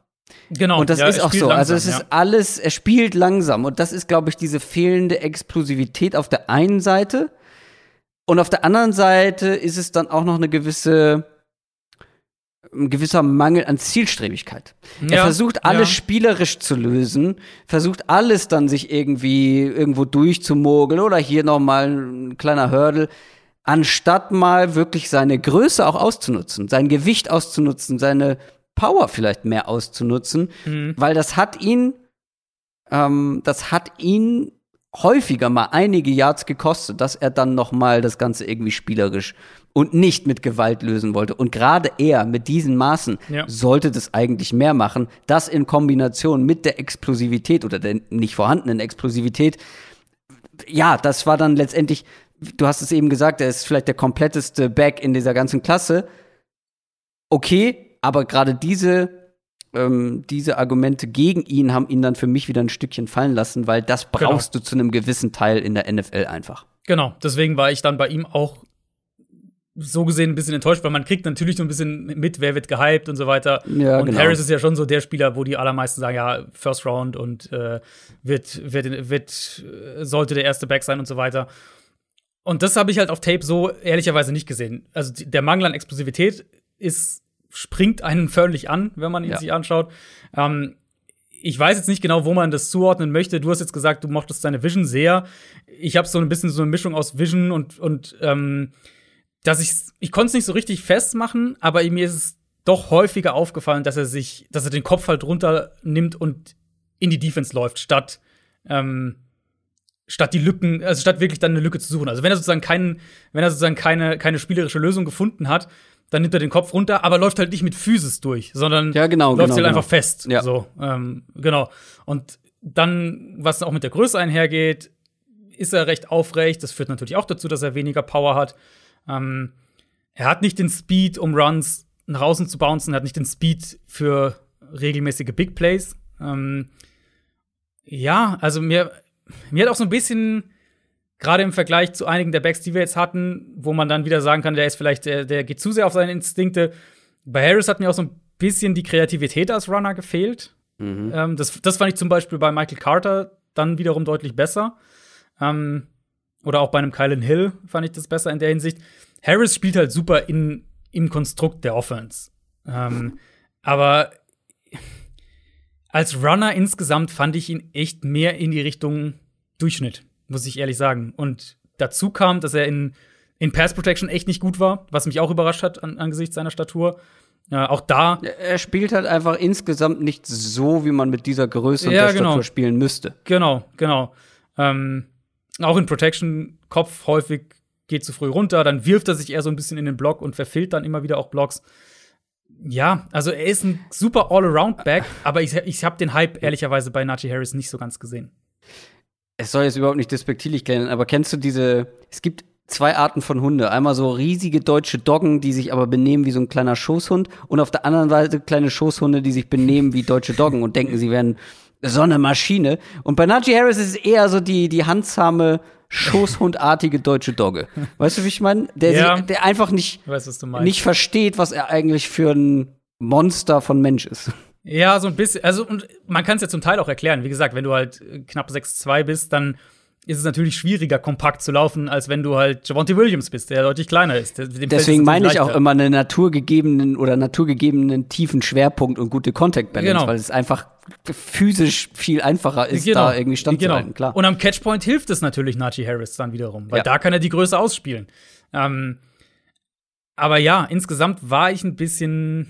Genau. Und das ja, ist auch so. Also langsam, also es ist alles, er spielt langsam. Und das ist, glaube ich, diese fehlende Explosivität auf der einen Seite. Und auf der anderen Seite ist es dann auch noch eine gewisse ein gewisser Mangel an Zielstrebigkeit. Ja, er versucht alles ja. spielerisch zu lösen, versucht alles dann sich irgendwie irgendwo durchzumogeln oder hier noch mal ein kleiner Hurdle, anstatt mal wirklich seine Größe auch auszunutzen, sein Gewicht auszunutzen, seine Power vielleicht mehr auszunutzen, mhm. weil das hat ihn, ähm, das hat ihn häufiger mal einige Yards gekostet, dass er dann noch mal das Ganze irgendwie spielerisch und nicht mit Gewalt lösen wollte. Und gerade er mit diesen Maßen ja. sollte das eigentlich mehr machen. Das in Kombination mit der Explosivität oder der nicht vorhandenen Explosivität. Ja, das war dann letztendlich, du hast es eben gesagt, er ist vielleicht der kompletteste Back in dieser ganzen Klasse. Okay, aber gerade diese ähm, diese Argumente gegen ihn haben ihn dann für mich wieder ein Stückchen fallen lassen, weil das genau. brauchst genau. du zu einem gewissen Teil in der NFL einfach. Genau, deswegen war ich dann bei ihm auch so gesehen ein bisschen enttäuscht, weil man kriegt natürlich so ein bisschen mit, wer wird gehypt und so weiter. Ja, und genau. Harris ist ja schon so der Spieler, wo die allermeisten sagen, ja, First Round und äh, wird, wird, wird, sollte der erste Back sein und so weiter. Und das habe ich halt auf Tape so ehrlicherweise nicht gesehen. Also der Mangel an Explosivität ist, springt einen förmlich an, wenn man ihn ja. sich anschaut. Ähm, ich weiß jetzt nicht genau, wo man das zuordnen möchte. Du hast jetzt gesagt, du mochtest seine Vision sehr. Ich habe so ein bisschen so eine Mischung aus Vision und, und ähm, dass ich ich konnte es nicht so richtig festmachen, aber mir ist es doch häufiger aufgefallen, dass er sich, dass er den Kopf halt runter nimmt und in die Defense läuft, statt ähm, statt die Lücken, also statt wirklich dann eine Lücke zu suchen. Also wenn er sozusagen keinen, wenn er sozusagen keine keine spielerische Lösung gefunden hat, dann nimmt er den Kopf runter, aber läuft halt nicht mit Physis durch, sondern ja, genau, läuft genau, halt genau. einfach fest. Ja. So, ähm, genau. Und dann, was auch mit der Größe einhergeht, ist er recht aufrecht. Das führt natürlich auch dazu, dass er weniger Power hat. Ähm, er hat nicht den Speed, um Runs nach außen zu bouncen, er hat nicht den Speed für regelmäßige Big Plays. Ähm, ja, also mir, mir hat auch so ein bisschen, gerade im Vergleich zu einigen der Backs, die wir jetzt hatten, wo man dann wieder sagen kann, der ist vielleicht, der, der geht zu sehr auf seine Instinkte. Bei Harris hat mir auch so ein bisschen die Kreativität als Runner gefehlt. Mhm. Ähm, das, das fand ich zum Beispiel bei Michael Carter dann wiederum deutlich besser. Ähm, oder auch bei einem Kylan Hill fand ich das besser in der Hinsicht. Harris spielt halt super in, im Konstrukt der Offense. Ähm, aber als Runner insgesamt fand ich ihn echt mehr in die Richtung Durchschnitt, muss ich ehrlich sagen. Und dazu kam, dass er in, in Pass Protection echt nicht gut war, was mich auch überrascht hat an, angesichts seiner Statur. Äh, auch da. Er spielt halt einfach insgesamt nicht so, wie man mit dieser Größe und ja, der genau. Statur spielen müsste. Genau, genau. Ähm, auch in Protection Kopf häufig geht zu früh runter, dann wirft er sich eher so ein bisschen in den Block und verfehlt dann immer wieder auch Blocks. Ja, also er ist ein super All-Around-Back, aber ich, ich habe den Hype ehrlicherweise bei Najee Harris nicht so ganz gesehen. Es soll jetzt überhaupt nicht despektierlich klingen, aber kennst du diese, es gibt zwei Arten von Hunde. Einmal so riesige deutsche Doggen, die sich aber benehmen wie so ein kleiner Schoßhund und auf der anderen Seite kleine Schoßhunde, die sich benehmen wie deutsche Doggen und denken, sie wären so eine Maschine. Und bei Najee Harris ist es eher so die, die handsame Schoßhundartige deutsche Dogge. Weißt du, wie ich meine? Der, ja. der einfach nicht, weiß, nicht versteht, was er eigentlich für ein Monster von Mensch ist. Ja, so ein bisschen. Also, und man kann es ja zum Teil auch erklären. Wie gesagt, wenn du halt knapp 6'2 bist, dann ist es natürlich schwieriger, kompakt zu laufen, als wenn du halt Javonte Williams bist, der deutlich kleiner ist. Dem Deswegen meine ich auch immer einen naturgegebenen oder naturgegebenen tiefen Schwerpunkt und gute Contact Balance, genau. weil es einfach physisch viel einfacher ist, genau. da irgendwie standzuhalten, genau. klar. Und am Catchpoint hilft es natürlich Najee Harris dann wiederum, weil ja. da kann er die Größe ausspielen. Ähm, aber ja, insgesamt war ich ein bisschen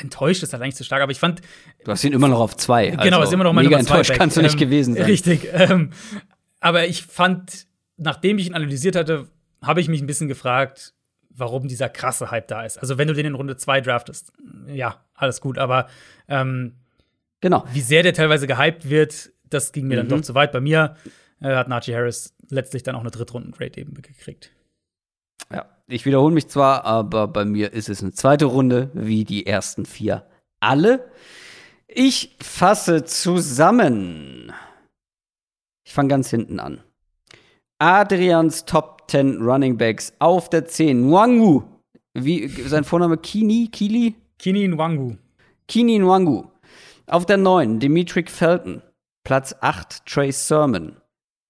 enttäuscht ist halt eigentlich zu stark, aber ich fand. Du hast ihn immer noch auf zwei. Genau, also ist immer noch meine mega enttäuscht kannst du nicht ähm, gewesen sein. Richtig. Ähm, aber ich fand, nachdem ich ihn analysiert hatte, habe ich mich ein bisschen gefragt, warum dieser krasse Hype da ist. Also, wenn du den in Runde 2 draftest, ja, alles gut, aber ähm, genau. wie sehr der teilweise gehypt wird, das ging mir mhm. dann doch zu weit. Bei mir äh, hat Najee Harris letztlich dann auch eine Drittrunden-Grade eben gekriegt. Ja, ich wiederhole mich zwar, aber bei mir ist es eine zweite Runde, wie die ersten vier alle. Ich fasse zusammen. Ich fange ganz hinten an. Adrians Top 10 Running Backs auf der 10. Nwangu. Wie, sein Vorname Kini? Kili? Kini Nwangu. Kini Nwangu. Auf der 9 Dimitri Felton. Platz 8 Trace Sermon.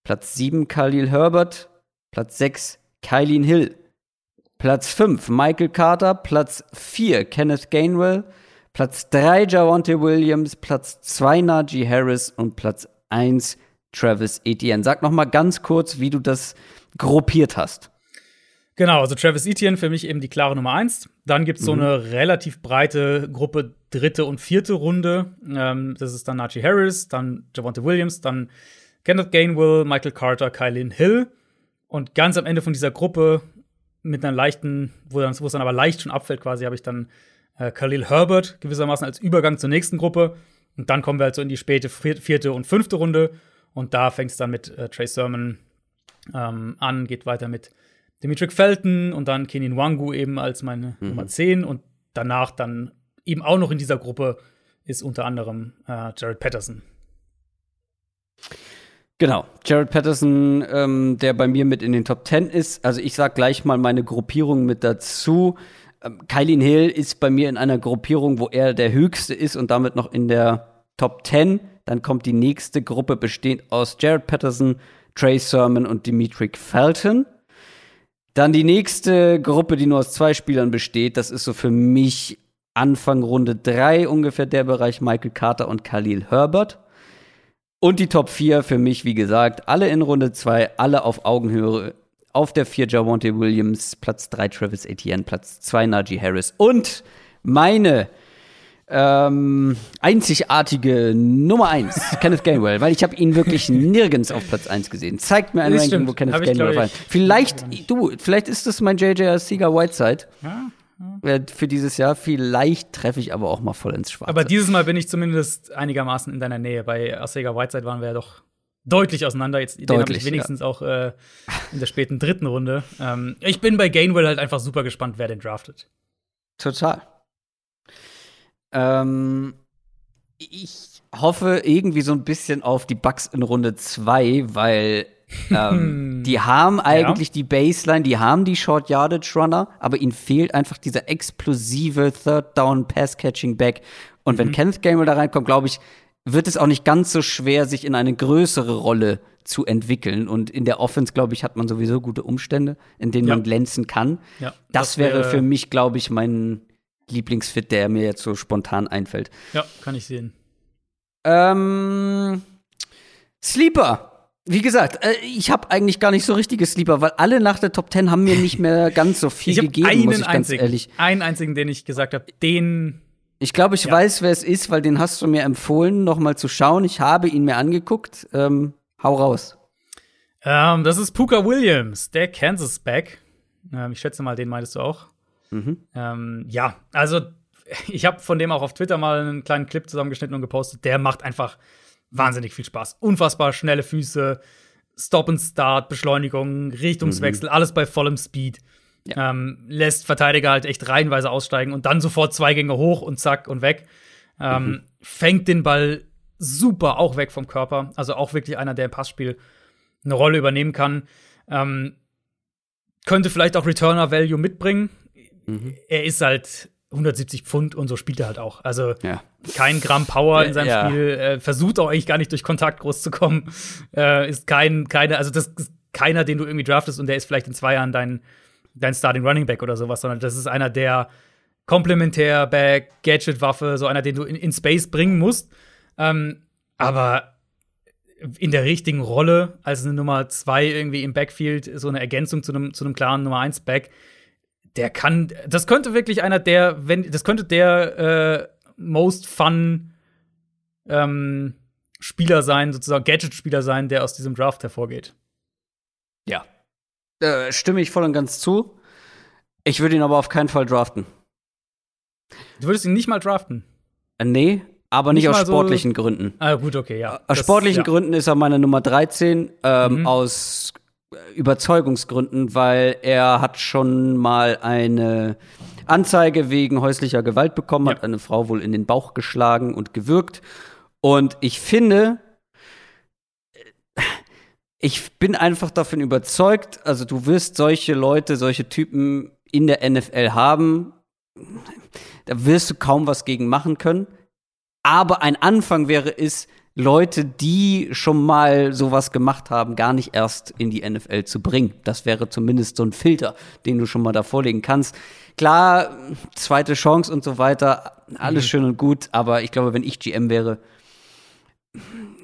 Platz 7 Khalil Herbert. Platz 6 Kylien Hill. Platz 5 Michael Carter, Platz 4 Kenneth Gainwell, Platz 3 Javonte Williams, Platz 2 Najee Harris und Platz 1 Travis Etienne. Sag noch mal ganz kurz, wie du das gruppiert hast. Genau, also Travis Etienne für mich eben die klare Nummer 1. Dann gibt es so mhm. eine relativ breite Gruppe dritte und vierte Runde. Ähm, das ist dann Najee Harris, dann Javonte Williams, dann Kenneth Gainwell, Michael Carter, Kylin Hill. Und ganz am Ende von dieser Gruppe mit einer leichten, wo es dann aber leicht schon abfällt quasi, habe ich dann äh, Khalil Herbert gewissermaßen als Übergang zur nächsten Gruppe. Und dann kommen wir halt so in die späte vierte und fünfte Runde. Und da fängt es dann mit äh, Trey Sermon ähm, an, geht weiter mit Dimitri Felton und dann Kenin Wangu eben als meine mhm. Nummer 10. Und danach dann eben auch noch in dieser Gruppe ist unter anderem äh, Jared Patterson. Genau, Jared Patterson, ähm, der bei mir mit in den Top 10 ist. Also ich sag gleich mal meine Gruppierung mit dazu. Ähm, Kylin Hill ist bei mir in einer Gruppierung, wo er der Höchste ist und damit noch in der Top 10. Dann kommt die nächste Gruppe bestehend aus Jared Patterson, Trey Sermon und Dimitri Felton. Dann die nächste Gruppe, die nur aus zwei Spielern besteht, das ist so für mich Anfang Runde 3 ungefähr der Bereich Michael Carter und Khalil Herbert. Und die Top 4 für mich, wie gesagt, alle in Runde 2, alle auf Augenhöhe. Auf der 4 Javonte Williams, Platz 3 Travis Etienne, Platz 2 Najee Harris. Und meine ähm, einzigartige Nummer 1, Kenneth Gainwell, weil ich habe ihn wirklich nirgends auf Platz 1 gesehen. Zeigt mir ein Ranking, stimmt. wo Kenneth hab Gainwell war. Vielleicht, du, vielleicht ist das mein JJ Sieger Whiteside. Ja für dieses Jahr. Vielleicht treffe ich aber auch mal voll ins Schwarze. Aber dieses Mal bin ich zumindest einigermaßen in deiner Nähe. Bei Asega Whiteside waren wir ja doch deutlich auseinander. Jetzt, den habe ich wenigstens ja. auch äh, in der späten dritten Runde. Ähm, ich bin bei Gainwell halt einfach super gespannt, wer den draftet. Total. Ähm, ich hoffe irgendwie so ein bisschen auf die Bugs in Runde 2, weil ähm, die haben eigentlich ja. die Baseline, die haben die Short Yardage Runner, aber ihnen fehlt einfach dieser explosive Third Down Pass Catching Back. Und mhm. wenn Kenneth Gainwell da reinkommt, glaube ich, wird es auch nicht ganz so schwer, sich in eine größere Rolle zu entwickeln. Und in der Offense, glaube ich, hat man sowieso gute Umstände, in denen ja. man glänzen kann. Ja, das, das wäre für mich, glaube ich, mein Lieblingsfit, der mir jetzt so spontan einfällt. Ja, kann ich sehen. Ähm, Sleeper wie gesagt, äh, ich habe eigentlich gar nicht so richtige Sleeper, weil alle nach der Top 10 haben mir nicht mehr ganz so viel ich gegeben, einen muss ich ganz einzigen, ehrlich. Einen einzigen, den ich gesagt habe, den ich glaube, ich ja. weiß, wer es ist, weil den hast du mir empfohlen, noch mal zu schauen. Ich habe ihn mir angeguckt. Ähm, hau raus. Ähm, das ist Puka Williams, der Kansas Back. Ähm, ich schätze mal, den meintest du auch. Mhm. Ähm, ja, also ich habe von dem auch auf Twitter mal einen kleinen Clip zusammengeschnitten und gepostet. Der macht einfach wahnsinnig viel Spaß. Unfassbar schnelle Füße, Stop and Start, Beschleunigung, Richtungswechsel, mhm. alles bei vollem Speed. Ja. Ähm, lässt Verteidiger halt echt reihenweise aussteigen und dann sofort zwei Gänge hoch und zack und weg. Ähm, mhm. Fängt den Ball super auch weg vom Körper. Also auch wirklich einer, der im Passspiel eine Rolle übernehmen kann. Ähm, könnte vielleicht auch Returner Value mitbringen. Mhm. Er ist halt 170 Pfund und so spielt er halt auch. Also ja. kein Gramm Power in seinem ja. Spiel, äh, versucht auch eigentlich gar nicht durch Kontakt groß zu kommen. Äh, ist kein, keine, also das ist keiner, den du irgendwie draftest und der ist vielleicht in zwei Jahren dein, dein Starting Running Back oder sowas, sondern das ist einer, der komplementär Back, Gadget-Waffe, so einer, den du in, in Space bringen musst. Ähm, aber in der richtigen Rolle als eine Nummer zwei irgendwie im Backfield, so eine Ergänzung zu einem, zu einem klaren Nummer eins Back der kann, das könnte wirklich einer der, wenn, das könnte der äh, most fun ähm, Spieler sein, sozusagen Gadget-Spieler sein, der aus diesem Draft hervorgeht. Ja. Äh, stimme ich voll und ganz zu. Ich würde ihn aber auf keinen Fall draften. Du würdest ihn nicht mal draften? Äh, nee, aber nicht, nicht aus sportlichen so Gründen. Ah, gut, okay, ja. Aus das, sportlichen ja. Gründen ist er meine Nummer 13. Ähm, mhm. Aus Überzeugungsgründen, weil er hat schon mal eine Anzeige wegen häuslicher Gewalt bekommen, ja. hat eine Frau wohl in den Bauch geschlagen und gewürgt. Und ich finde, ich bin einfach davon überzeugt, also du wirst solche Leute, solche Typen in der NFL haben, da wirst du kaum was gegen machen können. Aber ein Anfang wäre es, Leute, die schon mal sowas gemacht haben, gar nicht erst in die NFL zu bringen. Das wäre zumindest so ein Filter, den du schon mal da vorlegen kannst. Klar, zweite Chance und so weiter, alles mhm. schön und gut, aber ich glaube, wenn ich GM wäre,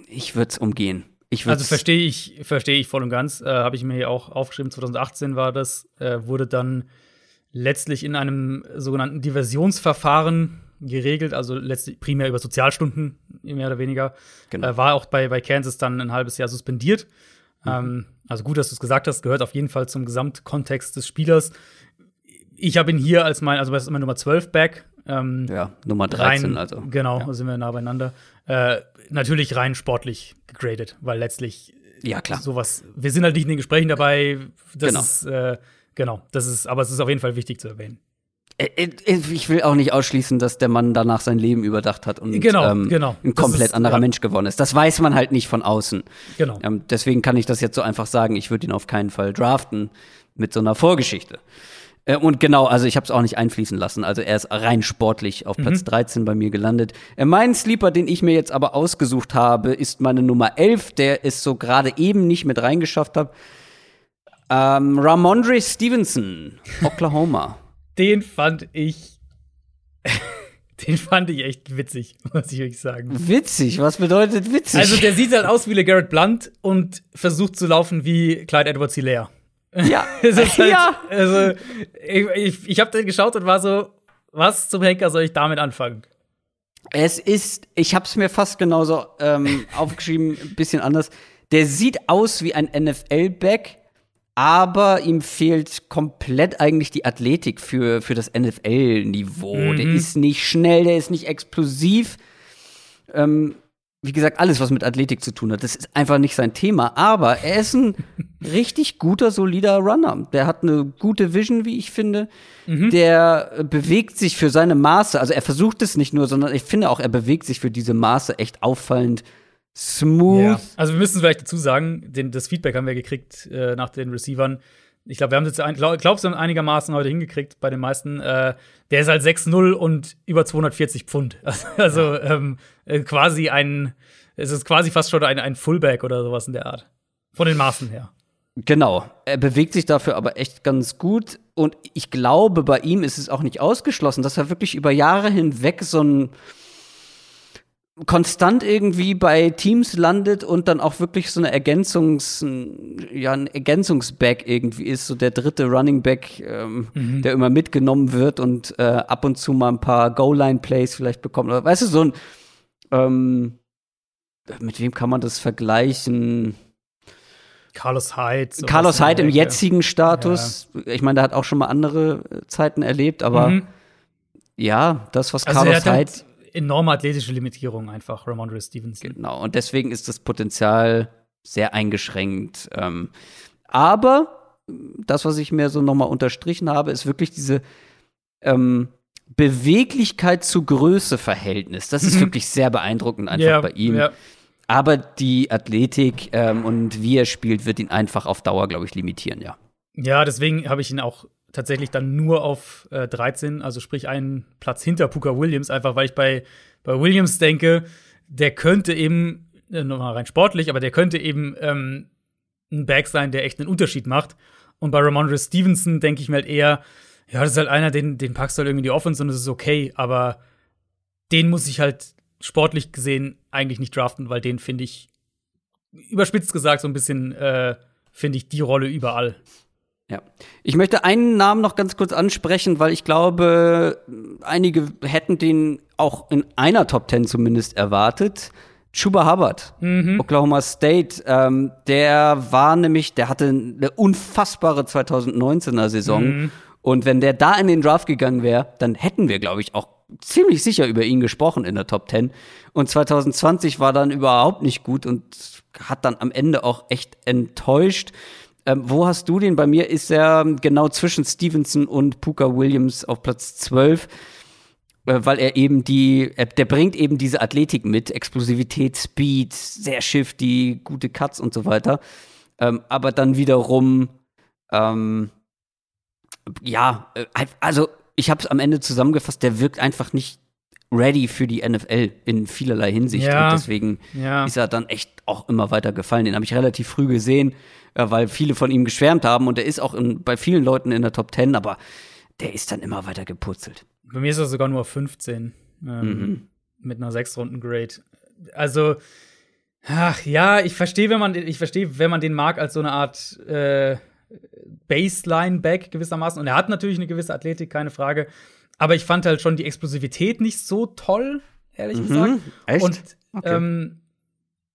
ich würde es umgehen. also verstehe ich, verstehe ich voll und ganz. Äh, Habe ich mir hier auch aufgeschrieben, 2018 war das, äh, wurde dann letztlich in einem sogenannten Diversionsverfahren geregelt, also letztlich primär über Sozialstunden, mehr oder weniger. Genau. Äh, war auch bei, bei Kansas dann ein halbes Jahr suspendiert. Mhm. Ähm, also gut, dass du es gesagt hast, gehört auf jeden Fall zum Gesamtkontext des Spielers. Ich habe ihn hier als mein, also das ist immer Nummer 12 Back. Ähm, ja, Nummer 13, rein, also. Genau, ja. sind wir nah beieinander. Äh, natürlich rein sportlich gegradet, weil letztlich ja, klar. sowas, wir sind halt nicht in den Gesprächen dabei. Das genau. ist, äh, genau, das ist, aber es ist auf jeden Fall wichtig zu erwähnen. Äh, äh, ich will auch nicht ausschließen, dass der Mann danach sein Leben überdacht hat und genau, ähm, genau. ein komplett ist, anderer ja. Mensch geworden ist. Das weiß man halt nicht von außen. Genau. Ähm, deswegen kann ich das jetzt so einfach sagen, ich würde ihn auf keinen Fall draften mit so einer Vorgeschichte. Äh, und genau, also ich habe es auch nicht einfließen lassen. Also er ist rein sportlich auf Platz mhm. 13 bei mir gelandet. Äh, mein Sleeper, den ich mir jetzt aber ausgesucht habe, ist meine Nummer 11, der es so gerade eben nicht mit reingeschafft hat. Ähm, Ramondre Stevenson, Oklahoma. Den fand ich. den fand ich echt witzig, muss ich euch sagen. Witzig? Was bedeutet witzig? Also, der sieht halt aus wie LeGarrette Blunt und versucht zu laufen wie Clyde Edwards Hilaire. Ja. halt, ja. Also, ich, ich, ich habe den geschaut und war so, was zum Henker soll ich damit anfangen? Es ist, ich habe es mir fast genauso ähm, aufgeschrieben, ein bisschen anders. Der sieht aus wie ein NFL-Back, aber ihm fehlt komplett eigentlich die Athletik für, für das NFL-Niveau. Mhm. Der ist nicht schnell, der ist nicht explosiv. Ähm, wie gesagt, alles, was mit Athletik zu tun hat, das ist einfach nicht sein Thema. Aber er ist ein richtig guter, solider Runner. Der hat eine gute Vision, wie ich finde. Mhm. Der bewegt sich für seine Maße. Also er versucht es nicht nur, sondern ich finde auch, er bewegt sich für diese Maße echt auffallend smooth. Ja. Also wir müssen vielleicht dazu sagen, den, das Feedback haben wir gekriegt äh, nach den Receivern. Ich glaube, wir haben es jetzt, glaub, glaubst du, einigermaßen heute hingekriegt bei den meisten. Äh, der ist halt 6-0 und über 240 Pfund. Also ja. ähm, äh, quasi ein, es ist quasi fast schon ein, ein Fullback oder sowas in der Art. Von den Maßen her. Genau. Er bewegt sich dafür aber echt ganz gut. Und ich glaube, bei ihm ist es auch nicht ausgeschlossen, dass er wirklich über Jahre hinweg so ein konstant irgendwie bei Teams landet und dann auch wirklich so eine Ergänzungs, ja, ein Ergänzungsback irgendwie ist, so der dritte Running Back, ähm, mhm. der immer mitgenommen wird und äh, ab und zu mal ein paar Goal-Line-Plays vielleicht bekommt. Oder, weißt du, so ein, ähm, mit wem kann man das vergleichen? Carlos Hyde. Carlos Hyde im jetzigen Status. Ja. Ich meine, der hat auch schon mal andere Zeiten erlebt, aber mhm. ja, das, was also Carlos Hyde enorme athletische Limitierung einfach, Ramondre Stevenson. Genau, und deswegen ist das Potenzial sehr eingeschränkt. Ähm, aber das, was ich mir so nochmal unterstrichen habe, ist wirklich diese ähm, Beweglichkeit zu Größe-Verhältnis. Das ist mhm. wirklich sehr beeindruckend einfach ja, bei ihm. Ja. Aber die Athletik ähm, und wie er spielt, wird ihn einfach auf Dauer, glaube ich, limitieren, ja. Ja, deswegen habe ich ihn auch tatsächlich dann nur auf äh, 13, also sprich einen Platz hinter Puka Williams, einfach weil ich bei, bei Williams denke, der könnte eben, äh, nochmal rein sportlich, aber der könnte eben ähm, ein Back sein, der echt einen Unterschied macht. Und bei Ramondre Stevenson denke ich mir halt eher, ja, das ist halt einer, den, den packst du halt irgendwie die Offense und das ist okay, aber den muss ich halt sportlich gesehen eigentlich nicht draften, weil den finde ich, überspitzt gesagt, so ein bisschen, äh, finde ich die Rolle überall. Ja. Ich möchte einen Namen noch ganz kurz ansprechen, weil ich glaube, einige hätten den auch in einer Top Ten zumindest erwartet. Chuba Hubbard, mhm. Oklahoma State, ähm, der war nämlich, der hatte eine unfassbare 2019er Saison. Mhm. Und wenn der da in den Draft gegangen wäre, dann hätten wir, glaube ich, auch ziemlich sicher über ihn gesprochen in der Top 10. Und 2020 war dann überhaupt nicht gut und hat dann am Ende auch echt enttäuscht. Ähm, wo hast du den? Bei mir ist er genau zwischen Stevenson und Puka Williams auf Platz 12, äh, weil er eben die, er, der bringt eben diese Athletik mit, Explosivität, Speed, sehr shifty, gute Cuts und so weiter. Ähm, aber dann wiederum, ähm, ja, äh, also ich habe es am Ende zusammengefasst, der wirkt einfach nicht ready für die NFL in vielerlei Hinsicht. Ja. Und deswegen ja. ist er dann echt auch immer weiter gefallen. Den habe ich relativ früh gesehen, äh, weil viele von ihm geschwärmt haben. Und er ist auch in, bei vielen Leuten in der Top 10, aber der ist dann immer weiter gepurzelt. Bei mir ist er sogar nur 15 ähm, mhm. mit einer sechs Runden Grade. Also ach ja, ich verstehe, wenn man ich verstehe, wenn man den mag als so eine Art äh, Baseline-Back gewissermaßen. Und er hat natürlich eine gewisse Athletik, keine Frage. Aber ich fand halt schon die Explosivität nicht so toll, ehrlich mhm. gesagt. Echt? Und okay. ähm,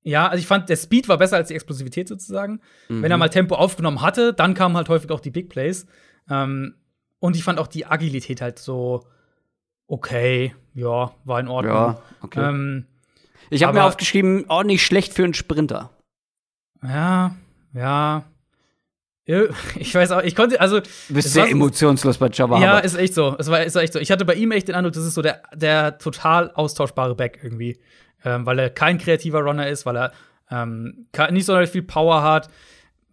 ja, also ich fand, der Speed war besser als die Explosivität sozusagen. Mhm. Wenn er mal Tempo aufgenommen hatte, dann kamen halt häufig auch die Big Plays. Ähm, und ich fand auch die Agilität halt so okay, ja, war in Ordnung. Ja, okay. Ähm, ich habe mir aufgeschrieben, nicht schlecht für einen Sprinter. Ja, ja. Ich weiß auch, ich konnte, also. Du bist sehr emotionslos bei Jabba. Ja, ist echt so. Es war, ist echt so. Ich hatte bei ihm echt den Eindruck, das ist so der, der total austauschbare Back irgendwie. Ähm, weil er kein kreativer Runner ist, weil er ähm, nicht sonderlich viel Power hat.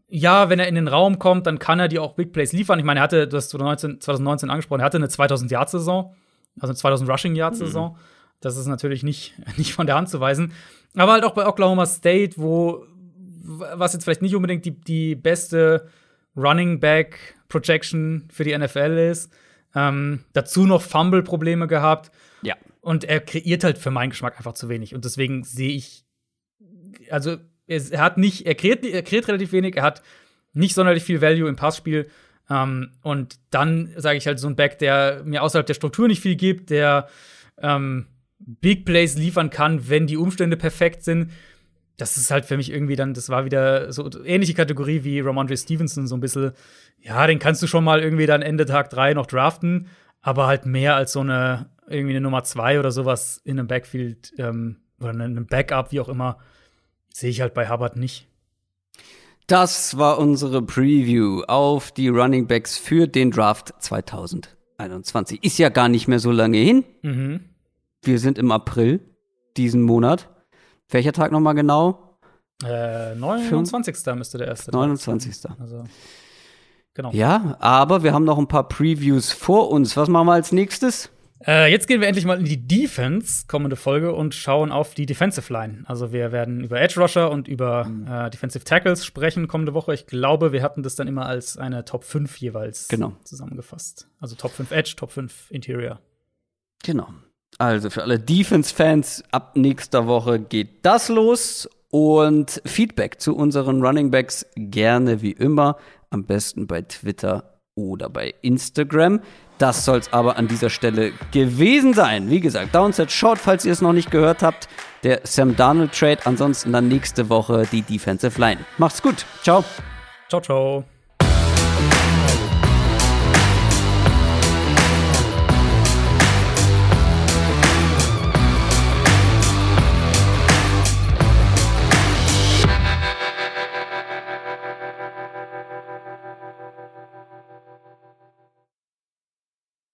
Ja, wenn er in den Raum kommt, dann kann er dir auch Big Plays liefern. Ich meine, er hatte, du hast 2019, 2019 angesprochen, er hatte eine 2000-Yard-Saison, also eine 2000 Rushing-Yard-Saison. Mhm. Das ist natürlich nicht, nicht von der Hand zu weisen. Aber halt auch bei Oklahoma State, wo, was jetzt vielleicht nicht unbedingt die, die beste Running Back Projection für die NFL ist. Ähm, dazu noch Fumble-Probleme gehabt. Ja. Und er kreiert halt für meinen Geschmack einfach zu wenig. Und deswegen sehe ich, also er, hat nicht, er kreiert, er kreiert relativ wenig, er hat nicht sonderlich viel Value im Passspiel. Ähm, und dann sage ich halt so ein Back, der mir außerhalb der Struktur nicht viel gibt, der ähm, Big Plays liefern kann, wenn die Umstände perfekt sind das ist halt für mich irgendwie dann, das war wieder so ähnliche Kategorie wie Ramondre Stevenson, so ein bisschen, ja, den kannst du schon mal irgendwie dann Ende Tag 3 noch draften, aber halt mehr als so eine, irgendwie eine Nummer 2 oder sowas in einem Backfield ähm, oder in einem Backup, wie auch immer, sehe ich halt bei Hubbard nicht. Das war unsere Preview auf die Running Backs für den Draft 2021. Ist ja gar nicht mehr so lange hin. Mhm. Wir sind im April diesen Monat. Welcher Tag nochmal genau? Äh, 29. Fün müsste der erste. 29. Tag Also, genau. Ja, aber wir haben noch ein paar Previews vor uns. Was machen wir als nächstes? Äh, jetzt gehen wir endlich mal in die Defense, kommende Folge, und schauen auf die Defensive Line. Also wir werden über Edge Rusher und über mhm. äh, Defensive Tackles sprechen kommende Woche. Ich glaube, wir hatten das dann immer als eine Top 5 jeweils genau. zusammengefasst. Also Top 5 Edge, Top 5 Interior. Genau. Also für alle Defense-Fans, ab nächster Woche geht das los. Und Feedback zu unseren Running Backs gerne wie immer. Am besten bei Twitter oder bei Instagram. Das soll es aber an dieser Stelle gewesen sein. Wie gesagt, Downset Short, falls ihr es noch nicht gehört habt. Der Sam Darnold Trade. Ansonsten dann nächste Woche die Defensive Line. Macht's gut. Ciao. Ciao, ciao.